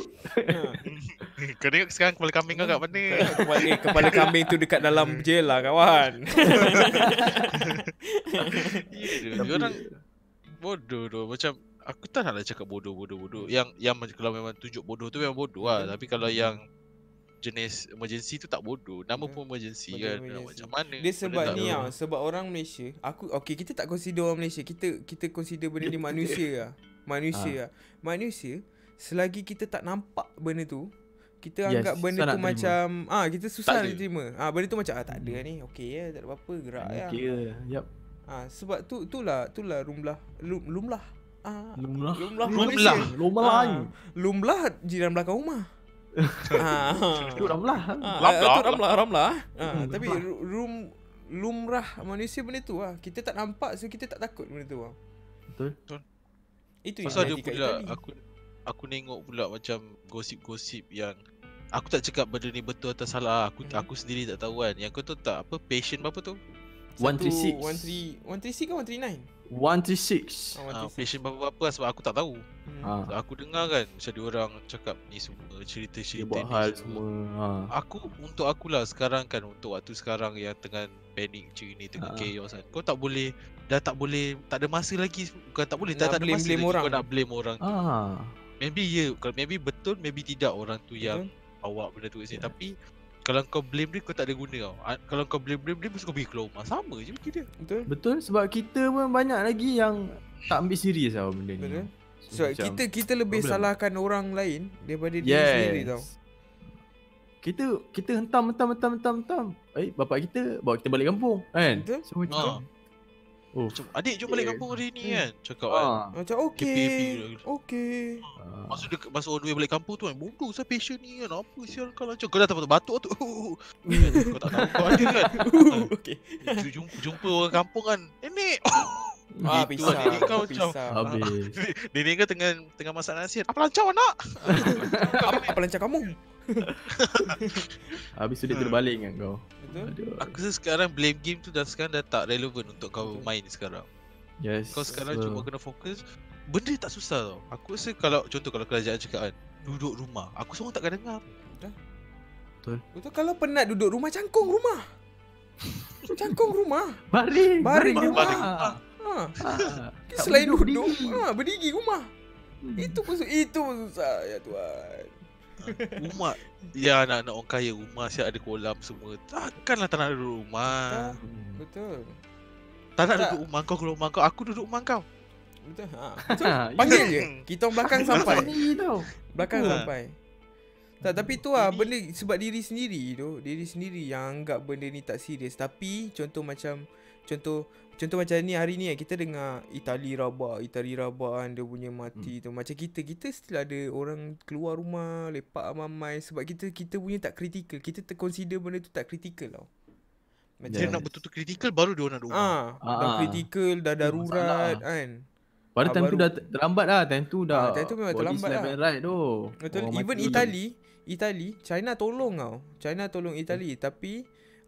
Kau tengok sekarang kepala kambing kau kat mana Kepala, eh, kepala kambing tu dekat dalam jail lah kawan. Ya Tapi- Orang bodoh tu. Macam Aku tak nak lah cakap bodoh bodoh bodoh Yang yang macam kalau memang tunjuk bodoh tu memang bodoh lah. Betul. Tapi kalau yang Jenis emergency tu tak bodoh. Nama Betul. pun emergency Betul, kan. Emergency. Macam mana Dia sebab ni tau Sebab orang Malaysia Aku Okay kita tak consider orang Malaysia. Kita kita consider benda ni manusia lah. Manusia lah. Manusia Selagi kita tak nampak benda tu Kita Yes, anggap benda tu macam ah Kita susah nak terima. Ah Benda tu macam ah tak ada ni Okay ya tak ada apa-apa Gerak ya. Okey ke? Yap. Ah, Sebab tu itulah Itulah rumlah lum, Lumlah ah, Lumlah. Lumlah Lumlah. Malaysia Lumlah. ah, Lumlah jiran belakang rumah ah, Itu ramlah. Ah, Ramlah, tu Ramlah, Ramlah. Ah, Hmm, tapi Ramlah. ru- room lumrah manusia benda tu lah. Kita tak nampak so kita tak takut benda tu lah. Betul. Itu yang Pasal ada kat pula Itali. aku aku nengok pula macam gosip-gosip yang aku tak cakap benda ni betul atau salah. Aku Mhm. aku sendiri tak tahu kan. Yang kau tahu tak apa patient berapa tu? 136. 136 136 ke 139? 136. Oh, Ha, 136. patient berapa-berapa lah sebab aku tak tahu. Hmm. Ha. So, aku dengar kan macam dia orang cakap ni semua Dia cerita-cerita buat ni hal semua. Ha. Aku untuk akulah sekarang kan untuk waktu sekarang yang tengah panik macam ni tengah Ha. chaos kan. Kau tak boleh dah tak boleh tak ada masa lagi bukan tak boleh Nak dah tak ada blame- masa blame lagi orang. kau nak blame orang tu. Ah. Maybe ya kalau maybe betul maybe tidak orang tu yang bawa benda tu kat sini Ya. tapi kalau kau blame dia kau tak ada guna tau. Kalau kau blame blame dia mesti kau pergi keluar rumah. Sama je macam dia. Betul? Betul sebab kita pun banyak lagi yang tak ambil serius tau benda ni. Betul. So, So macam- kita kita lebih problem. salahkan orang lain daripada diri yes. sendiri tau. Kita kita hentam hentam hentam hentam hentam. Eh bapak kita bawa kita balik kampung kan. Betul. So macam Ha. Oh. Macam adik jom balik Eh. kampung hari ni Hmm. kan. Cakap kan. Ah. Macam okey. lah. Okey. Ah. Masa dia masa on the way balik kampung tu kan bodoh saya patient ni kan apa sial kau lancar kau dah tak patut batuk tu Kan, kau tak tahu kau ada kan Okey. jumpa, jumpa orang kampung kan nenek Ah, Gitu pisah. lah, nenek kau macam. Habis. nenek kau tengah tengah masak nasi apa lancar anak Apa, apa lancar kamu? Habis tu dia terbalik kan kau. Betul? Aduh. aku rasa sekarang blame game tu dah sekarang dah tak relevan untuk kau Betul. main sekarang Yes. kau sekarang so, cuma kena fokus benda tak susah tau aku rasa kalau contoh kalau kerajaan cakap kan duduk rumah aku seorang takkan dengar Betul kalau penat duduk rumah cangkung rumah. Cangkung rumah. baring. Baring di rumah. Ha. Ah, tak Selain boleh duduk, berdiri. ha, berdiri rumah. Hmm. Itu pun su- itu pun susah ya Tuhan. rumah ya anak-anak orang kaya rumah siap ada kolam semua takkanlah tak nak duduk rumah. Betul. Tak nak Tak. duduk rumah kau keluar rumah kau Aku duduk rumah kau Betul. Ha. Ha, Panggil je. Kita orang belakang Sampai sampai. ni tau. Belakang Betul. sampai. Tak tapi tu lah benda sebab diri sendiri tu, diri sendiri yang anggap benda ni tak serius. Tapi contoh macam contoh contoh macam ni hari ni kan kita dengar Itali rabak, Itali rabak kan dia punya mati Hmm. tu. Macam kita kita still ada orang keluar rumah lepak mamai sebab kita kita punya tak kritikal. Kita terconsider benda tu tak kritikal tau. Dia Yes. nak betul-betul kritikal Baru dia orang nak duduk rumah Ah, dah Ah. kritikal, dah darurat masalah. kan. Pada Ah, time tu baru- dah ter- terlambat dah. Time tu dah. Ah, time tu memang terlambat lah. and right tu. Betul. Orang Even. Itali, Itali, China tolong tau. China tolong Itali tapi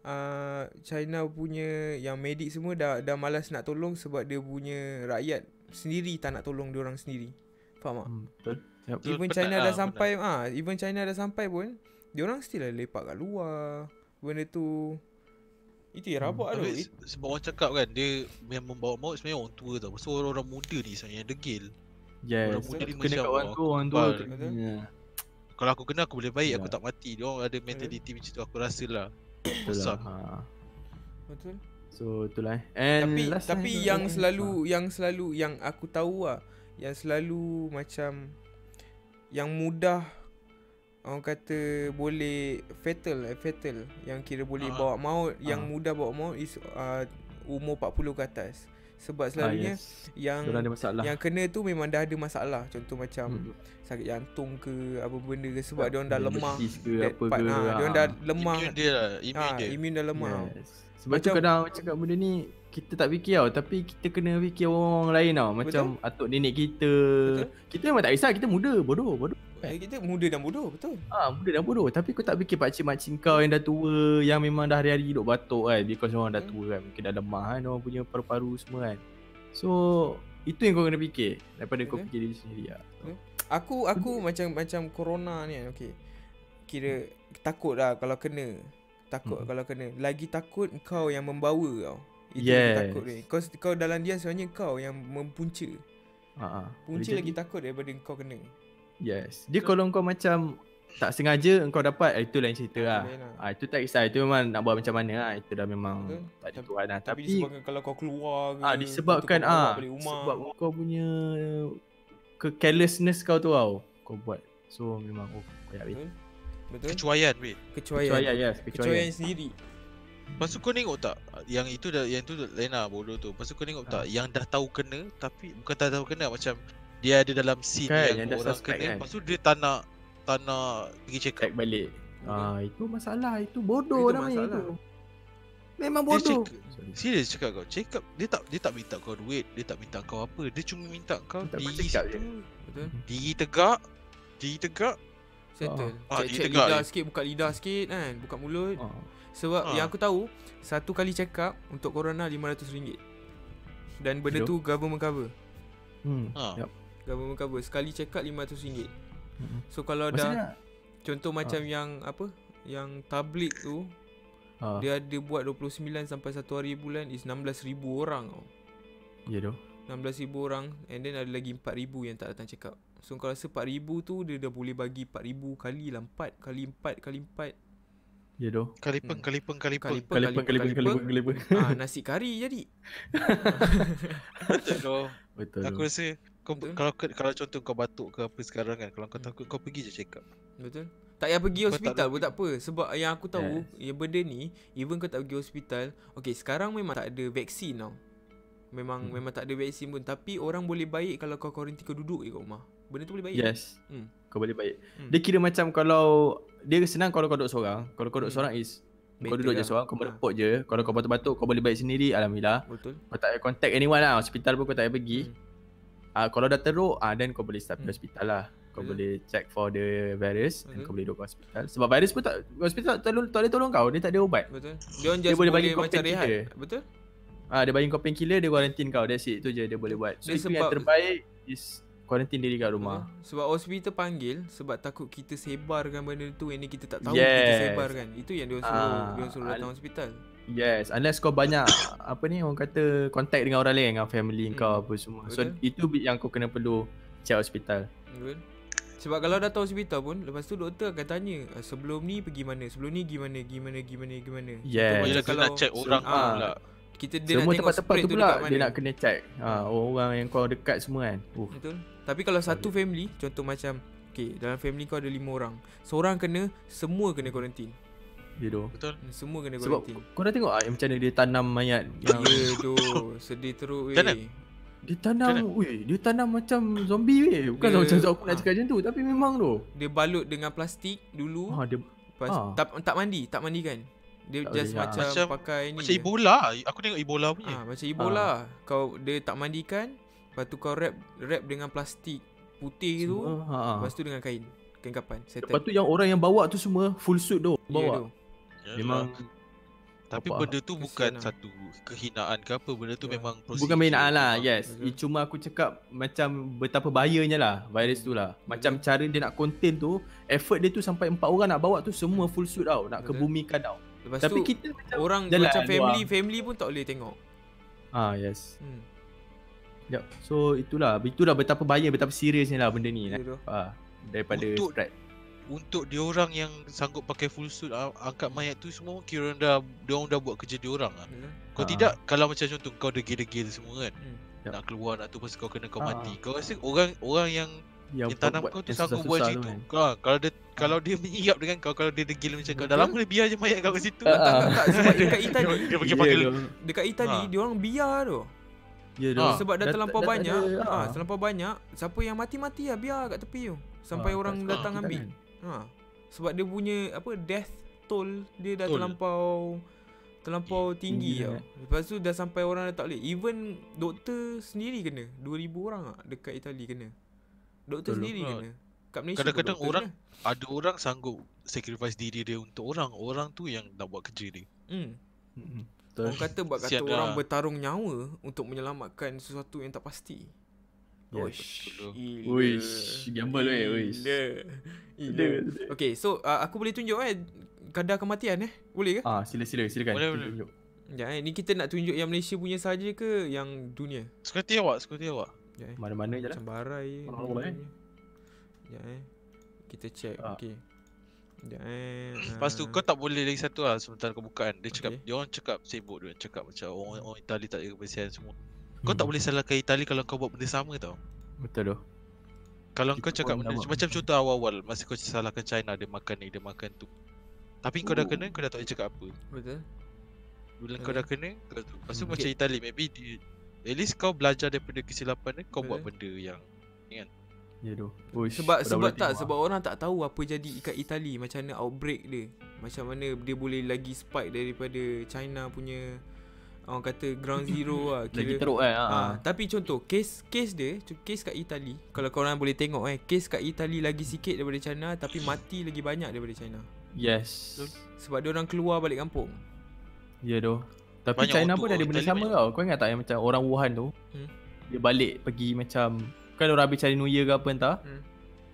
uh, China punya yang medik semua dah dah malas nak tolong sebab dia punya rakyat sendiri tak nak tolong dia orang sendiri. Faham tak? Hmm, betul. Yep. Betul, Even penat China lah, dah penat. sampai ah, even China dah sampai pun dia orang still lah lepak kat luar. Benda tu itu yang Hmm. rabak tu. It, se- sebab orang cakap kan Dia yang membawa maut sebenarnya orang tua tau Pasal orang-orang muda ni sebenarnya yang degil Yes. Orang muda ni Kena kat orang orang tu, orang tu. kebal. kena. Kalau aku kena aku boleh baik Aku Ya. tak mati Dia orang ada mentality macam tu Aku rasa lah Betul lah. Awesome. Ha. betul. So itulah eh. And Tapi last tapi time yang apa? selalu yang selalu yang aku tahu lah yang selalu macam yang mudah orang kata boleh fatal eh, fatal yang kira boleh Ah. bawa maut yang Ah. mudah bawa maut is uh, umur 40 ke atas. Sebab Ah, selalunya yes. yang Diorang ada masalah. yang kena tu memang dah ada masalah. Contoh macam Hmm. sakit jantung ke apa benda ke sebab dia orang dah lemah. Ke apa part, ke. ha, dia orang ha. dah lemah. Immune dia lah Immune Ah, dia immune dah lemah. Yes. Sebab tu Macam- kadang orang cakap benda ni kita tak fikir tau tapi kita kena fikir orang lain tau macam atuk nenek kita. Betul. Kita memang tak kisah kita muda bodoh bodoh. Eh, kita muda dan bodoh, betul. Ah muda dan bodoh tapi kau tak fikir pakcik makcik kau yang dah tua yang memang dah hari-hari duduk batuk kan because orang dah Hmm. tua kan mungkin dah lemah kan orang punya paru-paru semua kan. So itu yang kau kena fikir daripada kau Betul. fikir diri sendiri lah. Aku aku macam macam corona ni kan okey. Kira takut lah kalau kena. Takut Hmm. kalau kena. Lagi takut kau yang membawa tau. Itu Yes. lagi takut ni. Kau kau dalam dia sebenarnya kau yang mempunca. Ha ah. Punca Boleh lagi jadi. takut daripada kau kena. Yes. Dia kalau kau macam tak sengaja engkau dapat ah, itu lain cerita Ah, lah. lah. Ah itu tak kisah itu memang nak buat macam mana lah. Itu dah memang Betul. tak ada Tapi- tuan lah. Tapi, Tapi, disebabkan kalau kau keluar ke ah disebabkan kau bawa ah rumah. sebab kau punya ke carelessness kau tu tau kau buat. So memang oh koyak weh. Betul. Betul? Kecuaian weh Kecuaian. Kecuaian yes, Kecuaian kecuaian. sendiri. Lepas tu kau tengok tak Yang itu dah Yang tu lain lah bodoh tu Lepas tu kau tengok Ha. tak Yang dah tahu kena Tapi bukan tak tahu kena Macam Dia ada dalam scene Kan, yang, yang dah orang suspect kena kan. Lepas tu dia tak nak Tak nak pergi check up Check balik. Ah itu masalah itu bodoh Itu namanya masalah. itu. Memang Dia bodoh. cakap, serius cakap kau. Cakap dia tak dia tak minta kau duit, dia tak minta kau apa. Dia cuma minta kau Minta diri situ. Betul? Diri tegak. Diri tegak. Settle. Ah, Check, dia check tegak lidah je. sikit, buka lidah sikit kan. Buka mulut. Ah. Sebab Ah. yang aku tahu, satu kali check up untuk corona RM500. Dan benda Hidup. tu government cover. Hmm. Ha. Yep. Government cover. Sekali check up RM500. Mm-mm. So kalau dah Maksudnya contoh macam yang apa? Yang tablik tu ah, dia ada buat 29 sampai 1 hari bulan is 16,000 orang tau. ya doh. 16,000 orang and then ada lagi 4,000 yang tak datang check up. So kau rasa 4,000 tu dia dah boleh bagi 4,000 kali lah 4 kali 4 kali 4. Ya doh. Kalipeng, Hmm. kalipeng, kalipeng. Kali per, Kalipeng kalipeng kalipeng kalipeng. Ah nasi kari jadi. Betul doh. Betul. Aku doh. rasa kau Betul. kalau kalau contoh kau batuk ke apa sekarang kan, kalau kau Hmm. takut kau pergi je check up. Betul? Tak payah pergi Kau hospital pun tak apa Sebab yang aku tahu yes. Ya benda ni Even kau tak pergi hospital Okay sekarang memang tak ada vaksin tau Memang Hmm. memang tak ada vaksin pun Tapi orang boleh baik Kalau kau quarantine kau duduk je kat rumah Benda tu boleh baik Yes. Hmm. Kau boleh baik. Hmm. Dia kira macam kalau dia senang kalau kau duduk seorang. Kalau kau duduk Hmm. seorang is kau duduk je lah. seorang, kau Ha. merepot je. Kalau kau batuk-batuk kau boleh baik sendiri, alhamdulillah. Betul Kau tak payah contact anyone lah. Hospital pun kau tak payah pergi. Hmm. Ah kalau dah teruk ah then kau boleh start pergi Hmm. hospital lah. Kau Betul. boleh check for the virus dan Betul. kau boleh duduk hospital. Sebab virus pun tak hospital tak, tolong, tak boleh tolong kau, dia tak ada ubat. Betul Dia Dia just boleh bagi kau macam rehat Betul Ah dia bagi kau painkiller, dia quarantine kau. That's it. Itu je dia boleh buat. So Dia itu yang sebab- terbaik is quarantine diri kat rumah. Betul. Sebab hospital panggil Sebab takut kita sebarkan benda tu Yang ni kita tak tahu Yes. Kita sebarkan Itu yang dia suruh Ah, Dia suruh datang al- hospital Yes, unless kau banyak apa ni orang kata contact dengan orang lain dengan family Hmm. kau apa semua. So Betul. itu yang kau kena perlu check hospital. Betul sebab kalau datang hospital pun Lepas tu doktor akan tanya "Ah, Sebelum ni pergi mana Sebelum ni gimana Gimana Gimana Gimana Yes. Itu macam Yelah dia nak check orang ah, tu pula. Kita dia Semua nak tengok tempat-tempat spread tu tu pula dia nak kena check. Ha, orang yang kau dekat semua kan. Uh, Betul Tapi kalau satu family Contoh macam Okay dalam family kau ada lima orang Seorang kena Semua kena quarantine dia doh. Betul. Semua kena Sebab quarantine kau dah tengok ah, yang macam mana dia tanam mayat yang Ya doh Sedih teruk weh Macam dia tanam, Macam weh, dia tanam macam zombie weh. Bukan Dia- macam aku nak ah. cakap macam tu, tapi memang tu. Dia balut dengan plastik dulu Ha, dia Lepas, ah. tak, tak mandi Tak mandi kan Dia Tak just boleh, ah. macam, Macam- pakai ni Macam. Ebola. Aku tengok Ebola punya. Ah, macam Ebola. Kau dia tak mandikan, lepas tu kau wrap wrap dengan plastik putih tu, semua, ha. lepas tu dengan kain. Kain kapan. Settle. Lepas tu yang orang yang bawa tu semua full suit tu Ya, bawa. tu. Yalah. memang Tapi apa, benda tu kesian bukan lah. satu kehinaan ke apa. Benda tu Ya. memang Bukan mainan lah. Yes. I, Cuma aku cakap Macam betapa bahayanya lah Virus tu lah Macam cara dia nak contain tu Effort dia tu sampai empat orang nak bawa tu Semua full suit tau Nak Betul. kebumikan tau Lepas Tapi tu kita macam orang jalan macam luar. family family pun tak boleh tengok. Ah yes Hmm. Yep. So itulah Itulah betapa bahaya Betapa seriusnya lah benda ni Ya tu. ah, Daripada Untuk- spread Untuk diorang yang sanggup pakai full suit angkat mayat tu semua kira orang dah diorang dah buat kerja diorang lah. Betul? Kau Ah. tidak kalau macam contoh kau degil-degil semua kan. Hmm. Yup. Nak keluar nak tu pasal kau kena kau Ah. mati. Kau rasa orang orang yang yang tanam kau tu yang sanggup buat macam tu tu. kan. Kau kalau dia kalau dia menyiap dengan kau kalau dia degil macam kau dah lama dia biar je mayat kau kat situ. Ah, Tak, tak, tak, sebab dekat Itali, Dia, dia pergi Ya panggil tu. dekat Itali Ha. dia orang biar tu. Ya tu. Ah. Sebab dah terlampau banyak, ada, ha, ah. terlampau banyak, siapa yang mati-mati lah biar kat tepi tu. Sampai Ah, orang datang ambil. Ha. Sebab dia punya apa death toll dia dah Toll. terlampau terlampau tinggi Tinggi tau. Lepas tu dah sampai orang dah tak boleh. Even doktor sendiri kena. 2000 orang ah dekat Itali kena. Doktor Betul. sendiri Ah. kena. Kat Malaysia Kadang-kadang orang- Ada orang sanggup sacrifice diri dia untuk orang. Orang tu yang nak buat kerja dia. kena. Hmm. Betul. Orang kata buat kata Kesian orang dah. bertarung nyawa untuk menyelamatkan sesuatu yang tak pasti. Oish. Uish, gamble weh, uish. Gila. Okay, so uh, aku boleh tunjuk eh kadar kematian eh? Boleh ke? Ah, sila sila silakan. Boleh, boleh. Tunjuk. Ya, eh, ni kita nak tunjuk yang Malaysia punya saja ke yang dunia? Seperti awak, seperti awak. Ya, eh. Mana-mana je lah. Macam barai je. Mana boleh, eh? Ya, eh. Kita check. Ah. Okey. Ya, eh. Lepas tu ah. kau tak boleh lagi satu lah sementara kau buka kan. Dia cakap, Okay. dia orang cakap sibuk dia cakap macam orang orang Itali tak jaga kebersihan semua. Kau Hmm. tak boleh salahkan Itali kalau kau buat benda sama tau. Betul tu. Kalau Kita kau cakap benda, buat. macam contoh awal-awal masa kau salahkan China dia makan ni dia makan tu. Tapi kau dah Oh. kena kau dah tak boleh cakap apa. Betul. Bila kau Okay. dah kena kau tu. Lepas tu Hmm. macam Itali maybe di, at least kau belajar daripada kesilapan dia kau buat Betul. benda yang Ya tu. Uish, Sebab kau dah sebab boleh tak tengok sebab orang tak tahu apa jadi kat Itali macam mana outbreak dia. Macam mana dia boleh lagi spike daripada China punya Orang kata ground zero lah Lagi kira, teruk kan ha. ha, Tapi contoh Case case dia Case kat Itali Kalau korang boleh tengok eh Case kat Itali lagi sikit daripada China Tapi mati lagi banyak daripada China Yes Sebab dia orang keluar balik kampung Ya doh Tapi Banyak China pun ada benda Itali sama banyak. tau Kau ingat tak yang macam orang Wuhan tu Hmm. Dia balik pergi macam Kan orang habis cari New Year ke apa entah Hmm.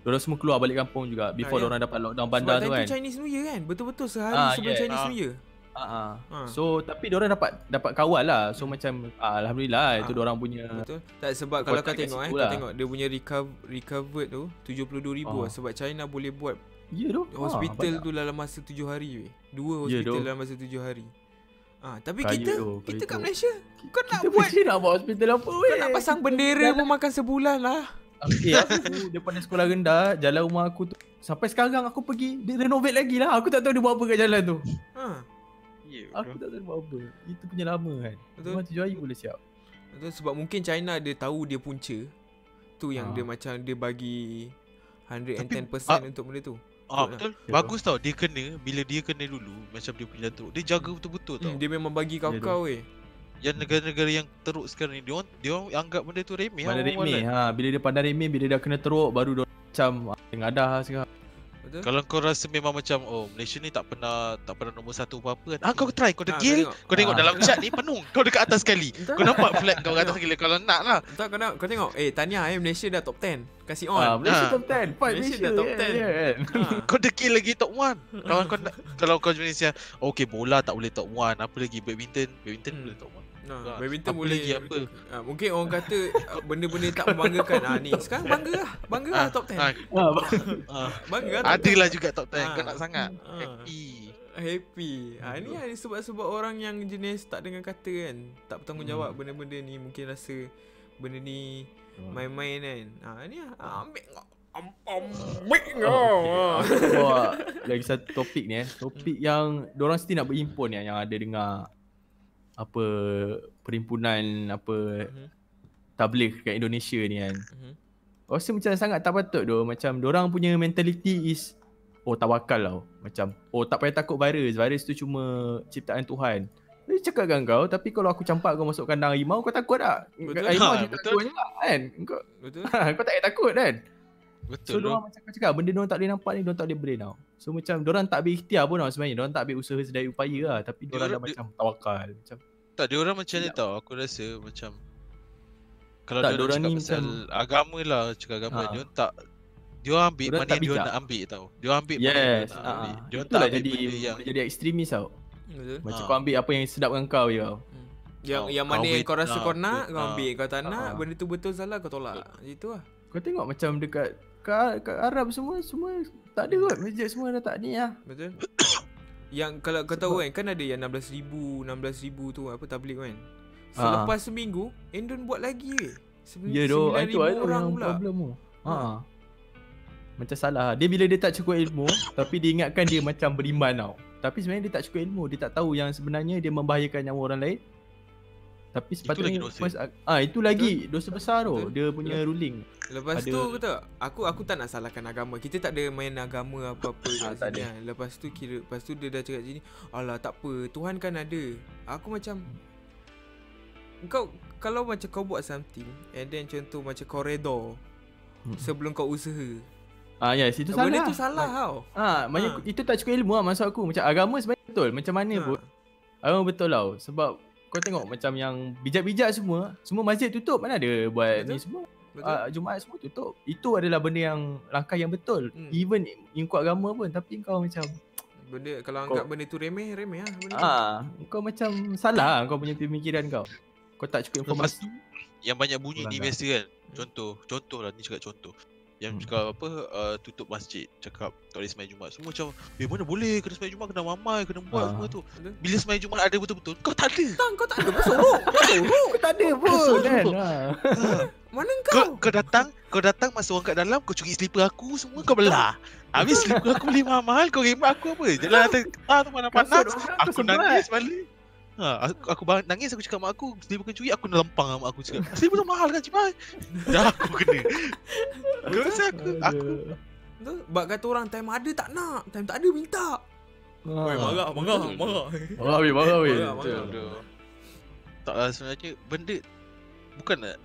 Diorang semua keluar balik kampung juga Before ya. diorang dapat lockdown Sebab bandar time tu kan tu Chinese New Year kan Betul-betul sehari Ah, sebelum yeah. Chinese Ah. New Year Ha, ha. Ha. So tapi diorang dapat dapat kawal lah. So macam ah, alhamdulillah itu Ah. diorang punya Betul Tak sebab kalau kau tengok eh situ Kau lah. tengok dia punya recover, recovered tu 72,000 Ah. lah Sebab China boleh buat Ya tu. Hospital Ah, tu dalam masa 7 hari weh. Dua Ya, hospital doh. dalam masa 7 hari Ah, tapi Kaya kita doh, kita kaya kat. Malaysia kau nak Kita buat nak buat hospital apa weh. kau nak pasang bendera pun makan sebulan lah. Eh aku daripada sekolah rendah jalan rumah aku tu sampai sekarang aku pergi dia renovate lagi lah. Aku tak tahu dia buat apa kat jalan tu. Ha. Ya, Aku tak tahu dia buat apa. Itu punya lama kan. Betul. Rumah tujuh hari boleh siap. Betul sebab mungkin China dia tahu dia punca. Tu yang Ah. dia macam dia bagi 110% ah, untuk benda tu. Ah Betul betul. Ya. Bagus tau dia kena bila dia kena dulu macam dia punya teruk. Dia jaga betul-betul tau. Hmm, dia memang bagi Ya, kau-kau weh. Yang negara-negara yang teruk sekarang ni dia orang dia orang anggap benda tu remeh. Mana orang remeh. Ha bila dia pandang remeh bila dah kena teruk baru dia macam ah, tengadah sekarang. Betul? Kalau kau rasa memang macam oh Malaysia ni tak pernah tak pernah nombor satu apa-apa kan. Ah kau try kau Ah, degil. kau tengok. Kau tengok Ah. dalam chat ni penuh. Kau dekat atas sekali. Entah. Kau nampak flag kau kat atas sekali kalau nak lah. Tak kau nak kau tengok eh tanya eh Malaysia dah top 10. Kasih on. Ah, Malaysia Ah. top 10. Fight Malaysia Malaysia, dah top yeah, 10. yeah, kan. Ha. Kau degil lagi top 1. Kalau kau kalau kau Malaysia okay bola tak boleh top 1. Apa lagi badminton? Badminton Hmm. boleh top 1. Nah, Ah, badminton apa boleh lagi apa? Ah, mungkin orang kata ah, benda-benda tak membanggakan. Ah ni sekarang bangga lah. Bangga lah top 10. Ah, Ah, ah. Bangga lah top Ada lah juga top 10 Kau Ah. nak sangat Ah. Happy Happy. Ha ni ada sebab-sebab orang yang jenis tak dengar kata kan. Tak bertanggungjawab benda-benda ni mungkin rasa benda ni main-main kan. Ha ni lah. Ah, ambil kau. Am- Ambil kau. Okay. Lagi satu topik ni eh. Topik yang diorang mesti nak berhimpun ya, yang ada dengar apa perhimpunan apa Mhm. tabligh kat Indonesia ni kan. Aku Rasa macam sangat tak patut doh. Macam diorang punya mentality is oh tawakal tau. Macam oh tak payah takut virus. Virus tu cuma ciptaan Tuhan. Dia cakap dengan kau tapi kalau aku campak kau masuk kandang harimau kau takut tak? Betul. Harimau Ha, betul. takut juga kan. Kau, Betul? kau tak payah takut kan? So Betul tu diorang macam kau cakap benda diorang tak boleh nampak ni diorang tak boleh brain tau. So macam diorang tak ambil ikhtiar pun tau sebenarnya. Diorang tak ambil usaha sedaya upaya lah tapi diorang dah macam tawakal. Macam Tak dia orang macam ni tau Aku rasa macam Kalau Tak, dia orang cakap ni pasal macam- agama lah Cakap agama Ha. Dia tak Dia orang ambil mana dia nak ambil tau Dia orang ambil mana yes. dia nak Ah, ambil Dia orang tak ambil jadi yang jadi ekstremis tau. Betul? Macam Ah. kau ambil apa yang sedap dengan kau je tau. Hmm. Yang Kau- yang mana kau yang kau rasa nak, kau nak, kau ambil. Kau tak nak, Ah. benda tu betul salah kau tolak. Itu lah. Kau tengok macam dekat kat, kat Arab semua semua tak ada kot masjid semua dah tak ni lah. Betul? yang kalau kau tahu kan, kan ada yang 16,000, 16,000 tu apa tabligh kan. Ah. Selepas seminggu, Endon buat lagi weh. Ya doh, 9,000 itu orang pula. problem tu. Ha. Ha. Macam salah. Dia bila dia tak cukup ilmu tapi dia ingatkan dia macam beriman tau. Tapi sebenarnya dia tak cukup ilmu. Dia tak tahu yang sebenarnya dia membahayakan nyawa orang lain. Tapi sepatutnya lagi dosa. first, ah itu lagi dosa besar tu. Betul. Dia punya ruling. Lepas Ada- tu kata aku aku tak nak salahkan agama. Kita tak ada main agama apa-apa Ah, kat tak sini. kan. Lepas tu kira lepas tu dia dah cakap sini, "Alah tak apa, Tuhan kan ada." Aku macam kau kalau macam kau buat something and then contoh macam redha Hmm. sebelum kau usaha. Ah yes, itu salah. Benda tu salah tau. Ah, macam Ha. itu tak cukup ilmu lah maksud aku. Macam agama sebenarnya betul. Macam mana Ha. pun. Agama betul tau. Sebab kau tengok macam yang bijak-bijak semua, semua masjid tutup. Mana ada buat Betul. ni semua. Betul? uh, Jumaat semua tutup. Itu adalah benda yang langkah yang betul. Hmm. Even ikut agama pun tapi kau macam Benda kalau Kau- anggap benda tu remeh, remeh lah benda tu. ah kau macam salah kau punya pemikiran kau. Kau tak cukup Lepas informasi. Yang banyak bunyi ni Melanggar. biasa kan Contoh Contoh lah ni cakap contoh Yang Hmm. cakap apa uh, Tutup masjid Cakap tak boleh semayang Jumaat Semua macam Eh mana boleh Kena semayang Jumaat Kena mamai Kena buat Ah. semua tu? Bila semayang Jumaat ada betul-betul Kau tak ada Tak, kau tak ada kau sorok. Kau sorok. Kau tak ada pun kan. Ha. Mana kau, kau? kau datang Kau datang Masa orang kat dalam Kau curi slipper aku Semua kau belah Habis slipper aku beli mahal Kau remat aku apa Jalan atas Ah tu mana panas Aku nangis balik Ha, aku, aku bang, nangis aku cakap mak aku Slipper kau curi Aku lempang sama mak aku cakap Slipper tu mahal kan cibai Dah aku kena Kau rasa aku, aku. Betul? Bak kata orang time ada tak nak, time tak ada minta. Oi, marah, marah, Betul. marah. Marah weh, marah weh. Marah, Betul, marah. betul. Tak lah sebenarnya benda bukan nak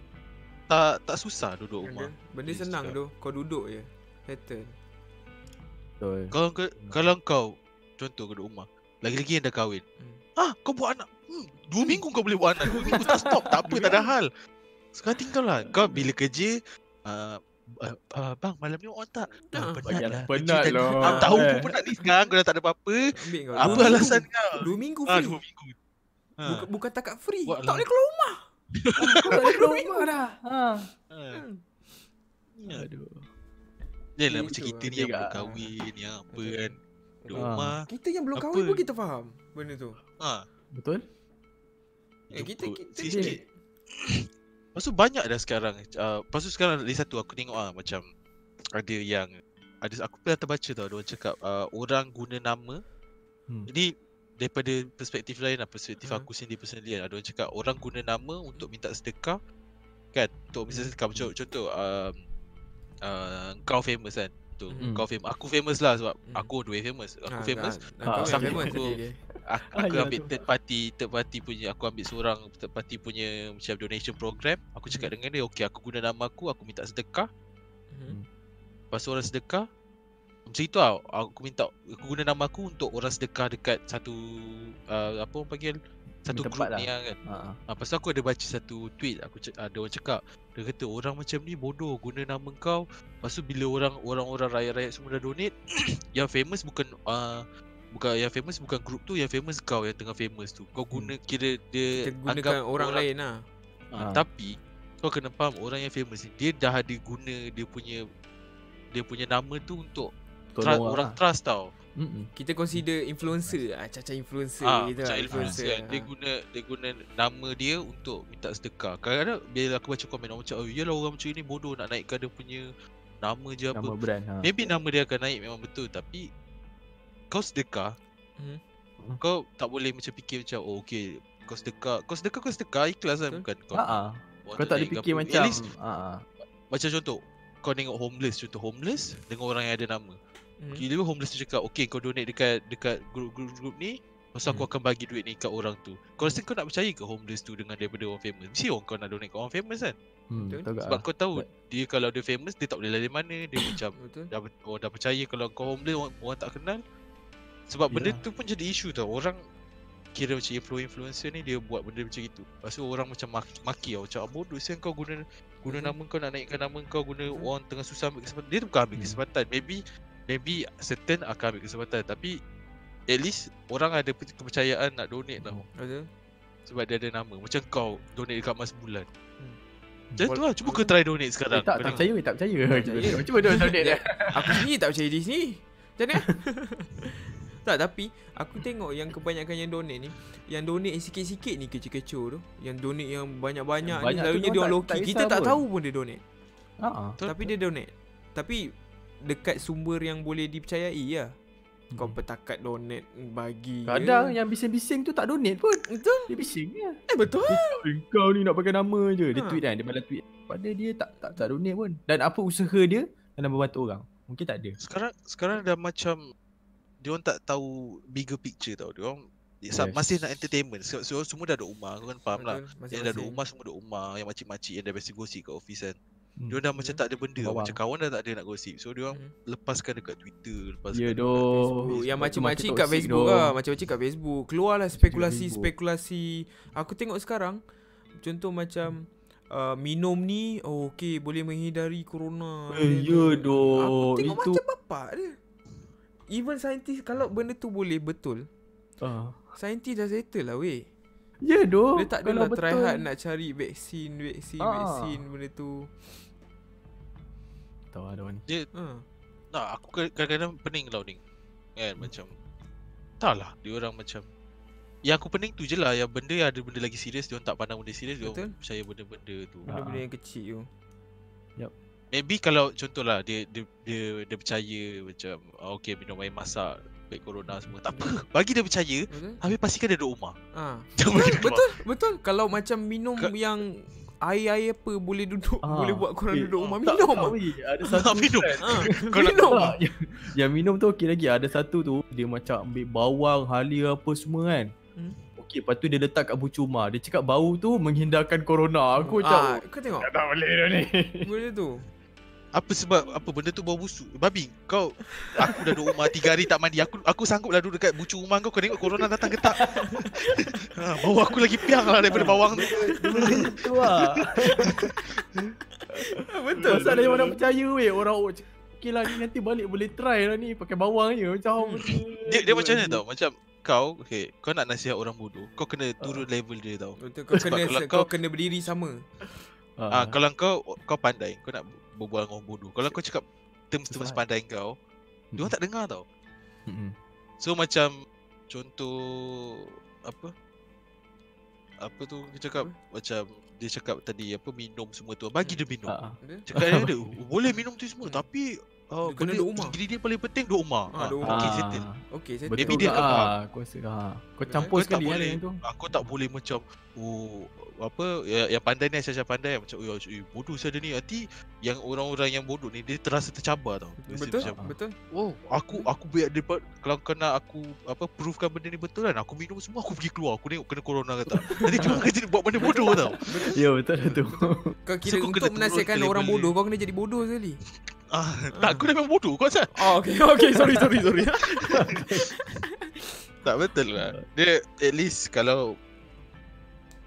tak tak susah duduk rumah. Benda senang tu. Kau duduk je. Settle. Betul. Kalau kau kalau kau contoh kau duduk rumah, lagi-lagi yang dah kahwin. Hmm. Ah, kau buat anak. Hmm, dua minggu kau boleh buat anak. Dua minggu tak stop, tak apa, tak ada hal. Sekarang tinggal lah. Kau bila kerja, uh, uh, uh, bang malam ni on tak? Ah, Ah, penat lah. penat lah. Ah, tahu Eh. pun penat ni sekarang kau dah tak ada apa-apa. Apa Dua alasan minggu. kau? Dua minggu Ah, free. dua minggu. Ha. Bukan, bukan takat free. Buat tak lah. boleh keluar rumah. Kau tak boleh keluar rumah dah. Ha. Ha. Hmm. Ya. Aduh. Dia lah Itu macam kita lah. ni yang belum kat- kahwin, yang apa kan. Ah. rumah. Kita yang belum kahwin pun kita faham benda tu. Ha. Betul? Eh, kita kita sikit-sikit. Lepas tu banyak dah sekarang. Uh, lepas tu sekarang lagi satu aku tengok ah macam ada yang ada aku pernah terbaca tau dia orang cakap uh, orang guna nama. Hmm. Jadi daripada perspektif lain lah perspektif Hmm. aku sendiri personally kan ada orang cakap orang guna nama untuk minta sedekah kan untuk minta Hmm. sedekah macam contoh um, uh, kau famous kan tu Hmm. kau famous aku famous lah sebab Hmm. aku dua famous aku famous Kau Ah, yang aku- famous aku-. Aku, Ah, aku ya ambil third party third party punya aku ambil seorang third party punya macam donation program aku cakap Hmm. dengan dia okey aku guna nama aku aku minta sedekah Mhm. lepas tu orang sedekah macam itu lah aku minta aku guna nama aku untuk orang sedekah dekat satu uh, apa orang panggil satu Tempat group lah. ni lah kan Ha. ha. Ah, lepas tu aku ada baca satu tweet aku ada orang cakap dia kata orang macam ni bodoh guna nama kau lepas tu bila orang orang-orang rakyat-rakyat semua dah donate yang famous bukan uh, bukan yang famous bukan group tu yang famous kau yang tengah famous tu kau guna kira dia Kita gunakan orang, lain lah. Ah, Ah. Tapi kau kena faham orang yang famous ni dia dah ada guna dia punya dia punya nama tu untuk tra- orang orang lah. trust tau. Mm-mm. Kita consider influencer ah, caca influencer Ah, gitu macam lah, influencer kan. Dia guna dia guna nama dia untuk minta sedekah. Kadang-kadang bila aku baca komen orang macam oh yalah orang macam ni bodoh nak naikkan dia punya nama je apa. Nama brand. Ha. Maybe nama dia akan naik memang betul tapi kau sedekah Hmm. kau tak boleh macam fikir macam oh okey kau sedekah kau sedekah kau sedekah ikhlas kan bukan kau Ha. ha. Kau tak ada ke fikir apa. macam least ha. ha. Macam contoh Kau tengok homeless Contoh homeless Dengan orang yang ada nama Hmm. Kira homeless tu cakap Okay kau donate dekat Dekat grup-grup ni Lepas tu aku Hmm. akan bagi duit ni kat orang tu Kau rasa kau nak percaya ke homeless tu Dengan daripada orang famous Mesti orang kau nak donate kat orang famous kan Hmm, tak? Sebab kau tahu But- Dia kalau dia famous Dia tak boleh lari mana Dia macam dah, Orang dah percaya Kalau kau homeless Orang, orang tak kenal Sebab benda tu pun jadi isu tau Orang Kira macam influencer ni Dia buat benda macam itu Lepas tu orang macam maki, maki tau Macam "Ah, bodoh siang kau guna Guna Betul. nama kau nak naikkan nama kau Guna Betul. orang tengah susah ambil kesempatan Dia tu bukan ambil Hmm. kesempatan Maybe Maybe certain akan ambil kesempatan Tapi At least Orang ada pe- kepercayaan nak donate tau Betul. Sebab dia ada nama Macam kau Donate dekat Mas Bulan Hmm. Macam tu lah Cuba kau try donate Eh, sekarang tak, tak Kau percaya, tak percaya. Cuba, donate dia. Aku sendiri tak percaya diri sendiri. Macam mana? tak tapi aku tengok yang kebanyakan yang donate ni yang donate sikit-sikit ni kecoh-kecoh tu yang donate yang banyak-banyak Yang ni selalunya dia orang tak low-key kita tak pun. tahu pun dia donate. Betul. tapi dia donate tapi dekat sumber yang boleh dipercayai lah kau petakat donate bagi Kadang je. yang bising-bising tu tak donate pun. betul Dia bising je. eh betul Kau ni nak pakai nama je. Dia Ha. tweet kan, dia balas tweet. Pada dia tak tak tak donate pun. Dan apa usaha dia dalam membantu orang? Mungkin tak ada. Sekarang sekarang dah macam dia orang tak tahu bigger picture tau. Dia orang yes. Masih nak entertainment. So, so, semua dah ada rumah, kau kan faham lah. Yang dah ada rumah semua ada rumah, yang makcik-makcik yang dah biasa gosip kat office kan. Hmm. Dia dah macam tak ada benda. Bawang. macam kawan dah tak ada nak gosip. So dia orang Hmm. lepaskan dekat Twitter, lepaskan Ya dekat doh. Facebook. Yang macam-macam kat Facebook lah Macam-macam kat Facebook Keluarlah Facebook. spekulasi-spekulasi Aku tengok sekarang Contoh macam uh, Minum ni Oh okay Boleh menghindari corona Eh, ya tu. doh. Aku tengok Itu- macam bapak dia Even saintis Kalau benda tu boleh betul Ah. Saintis dah settle lah weh Ya doh. Dia tak adalah try betul- hard nak cari vaksin Vaksin Ah. Vaksin benda tu Tahu ada ni. ha. Nah, aku kadang- kadang-kadang pening tau ni. Kan macam tak lah dia orang macam yang aku pening tu je lah yang benda yang ada benda lagi serius dia orang tak pandang benda serius dia orang percaya benda-benda tu. Ah. Benda-benda yang kecil tu Maybe kalau contohlah dia dia dia, dia percaya macam ah, okay minum air masak baik corona semua tak apa bagi dia percaya Betul habis pastikan dia duduk rumah ha. jangan keluar Betul Betul Kalau macam minum Ka- yang air-air apa boleh duduk Ah, boleh buat korang eh, duduk rumah Tak, minum. tak, ah. weh. Ada satu minum. nak- minum. Tak, yang, yang minum tu okey lagi. Ada satu tu dia macam ambil bawang, halia apa semua kan. Hmm. Okey, lepas tu dia letak kat bucuma. Dia cakap bau tu menghindarkan corona. Aku ah, macam kau tengok. tak boleh dah ni. Boleh tu. Apa sebab apa benda tu bau busuk? Babi, kau aku dah duduk rumah 3 hari tak mandi. Aku aku sanggup lah duduk dekat bucu rumah kau. Kau tengok corona datang ke tak? ha, bau aku lagi piang lah daripada bawang tu. tu lah. Betul. Pasal dia mana percaya weh orang oh, Okey lah ni nanti balik boleh try lah ni pakai bawang je macam Hmm. Dia dia macam mana tau? Macam kau, okay, kau nak nasihat orang bodoh. Kau kena turun level dia tau. Betul kau Sebab kena kau, kau- kena berdiri sama. Ah, kalau kau kau pandai, kau nak berbual dengan orang bodoh. Kalau kau cakap terms-terms Susah. pandai kau, dia orang tak dengar tau. Mm-mm. So macam contoh apa? Apa tu dia cakap macam dia cakap tadi apa minum semua tu. Bagi dia minum. Ah, ah. Betul? Cakap dia ada "Oh, boleh minum tu semua Hmm. tapi uh, Dia kena benda duduk rumah. ingredient paling penting duduk rumah. Ah, duduk Okay, Ah, settle. Okey, saya Betul Maybe dia dia akan faham. ah, aku rasa ha. Kau campur Kau tak sekali boleh yang tu. Aku tak boleh macam Oh apa yang, yang pandai ni Aisyah pandai macam oh, eh, bodoh saya ni nanti yang orang-orang yang bodoh ni dia terasa tercabar tau. Dia Betul? Macam, Betul? oh aku aku biar dia kalau kau nak aku apa proofkan benda ni betul kan aku minum semua aku pergi keluar aku tengok kena corona ke tak. Nanti cuma kerja buat benda bodoh tau. Ya betul lah tu. Kau kira So, untuk kena menasihatkan orang bodoh kau kena jadi bodoh sekali. Ah, tak aku dah memang bodoh kau asal. Oh, okey okey sorry sorry sorry. Tak betul lah. Dia at least kalau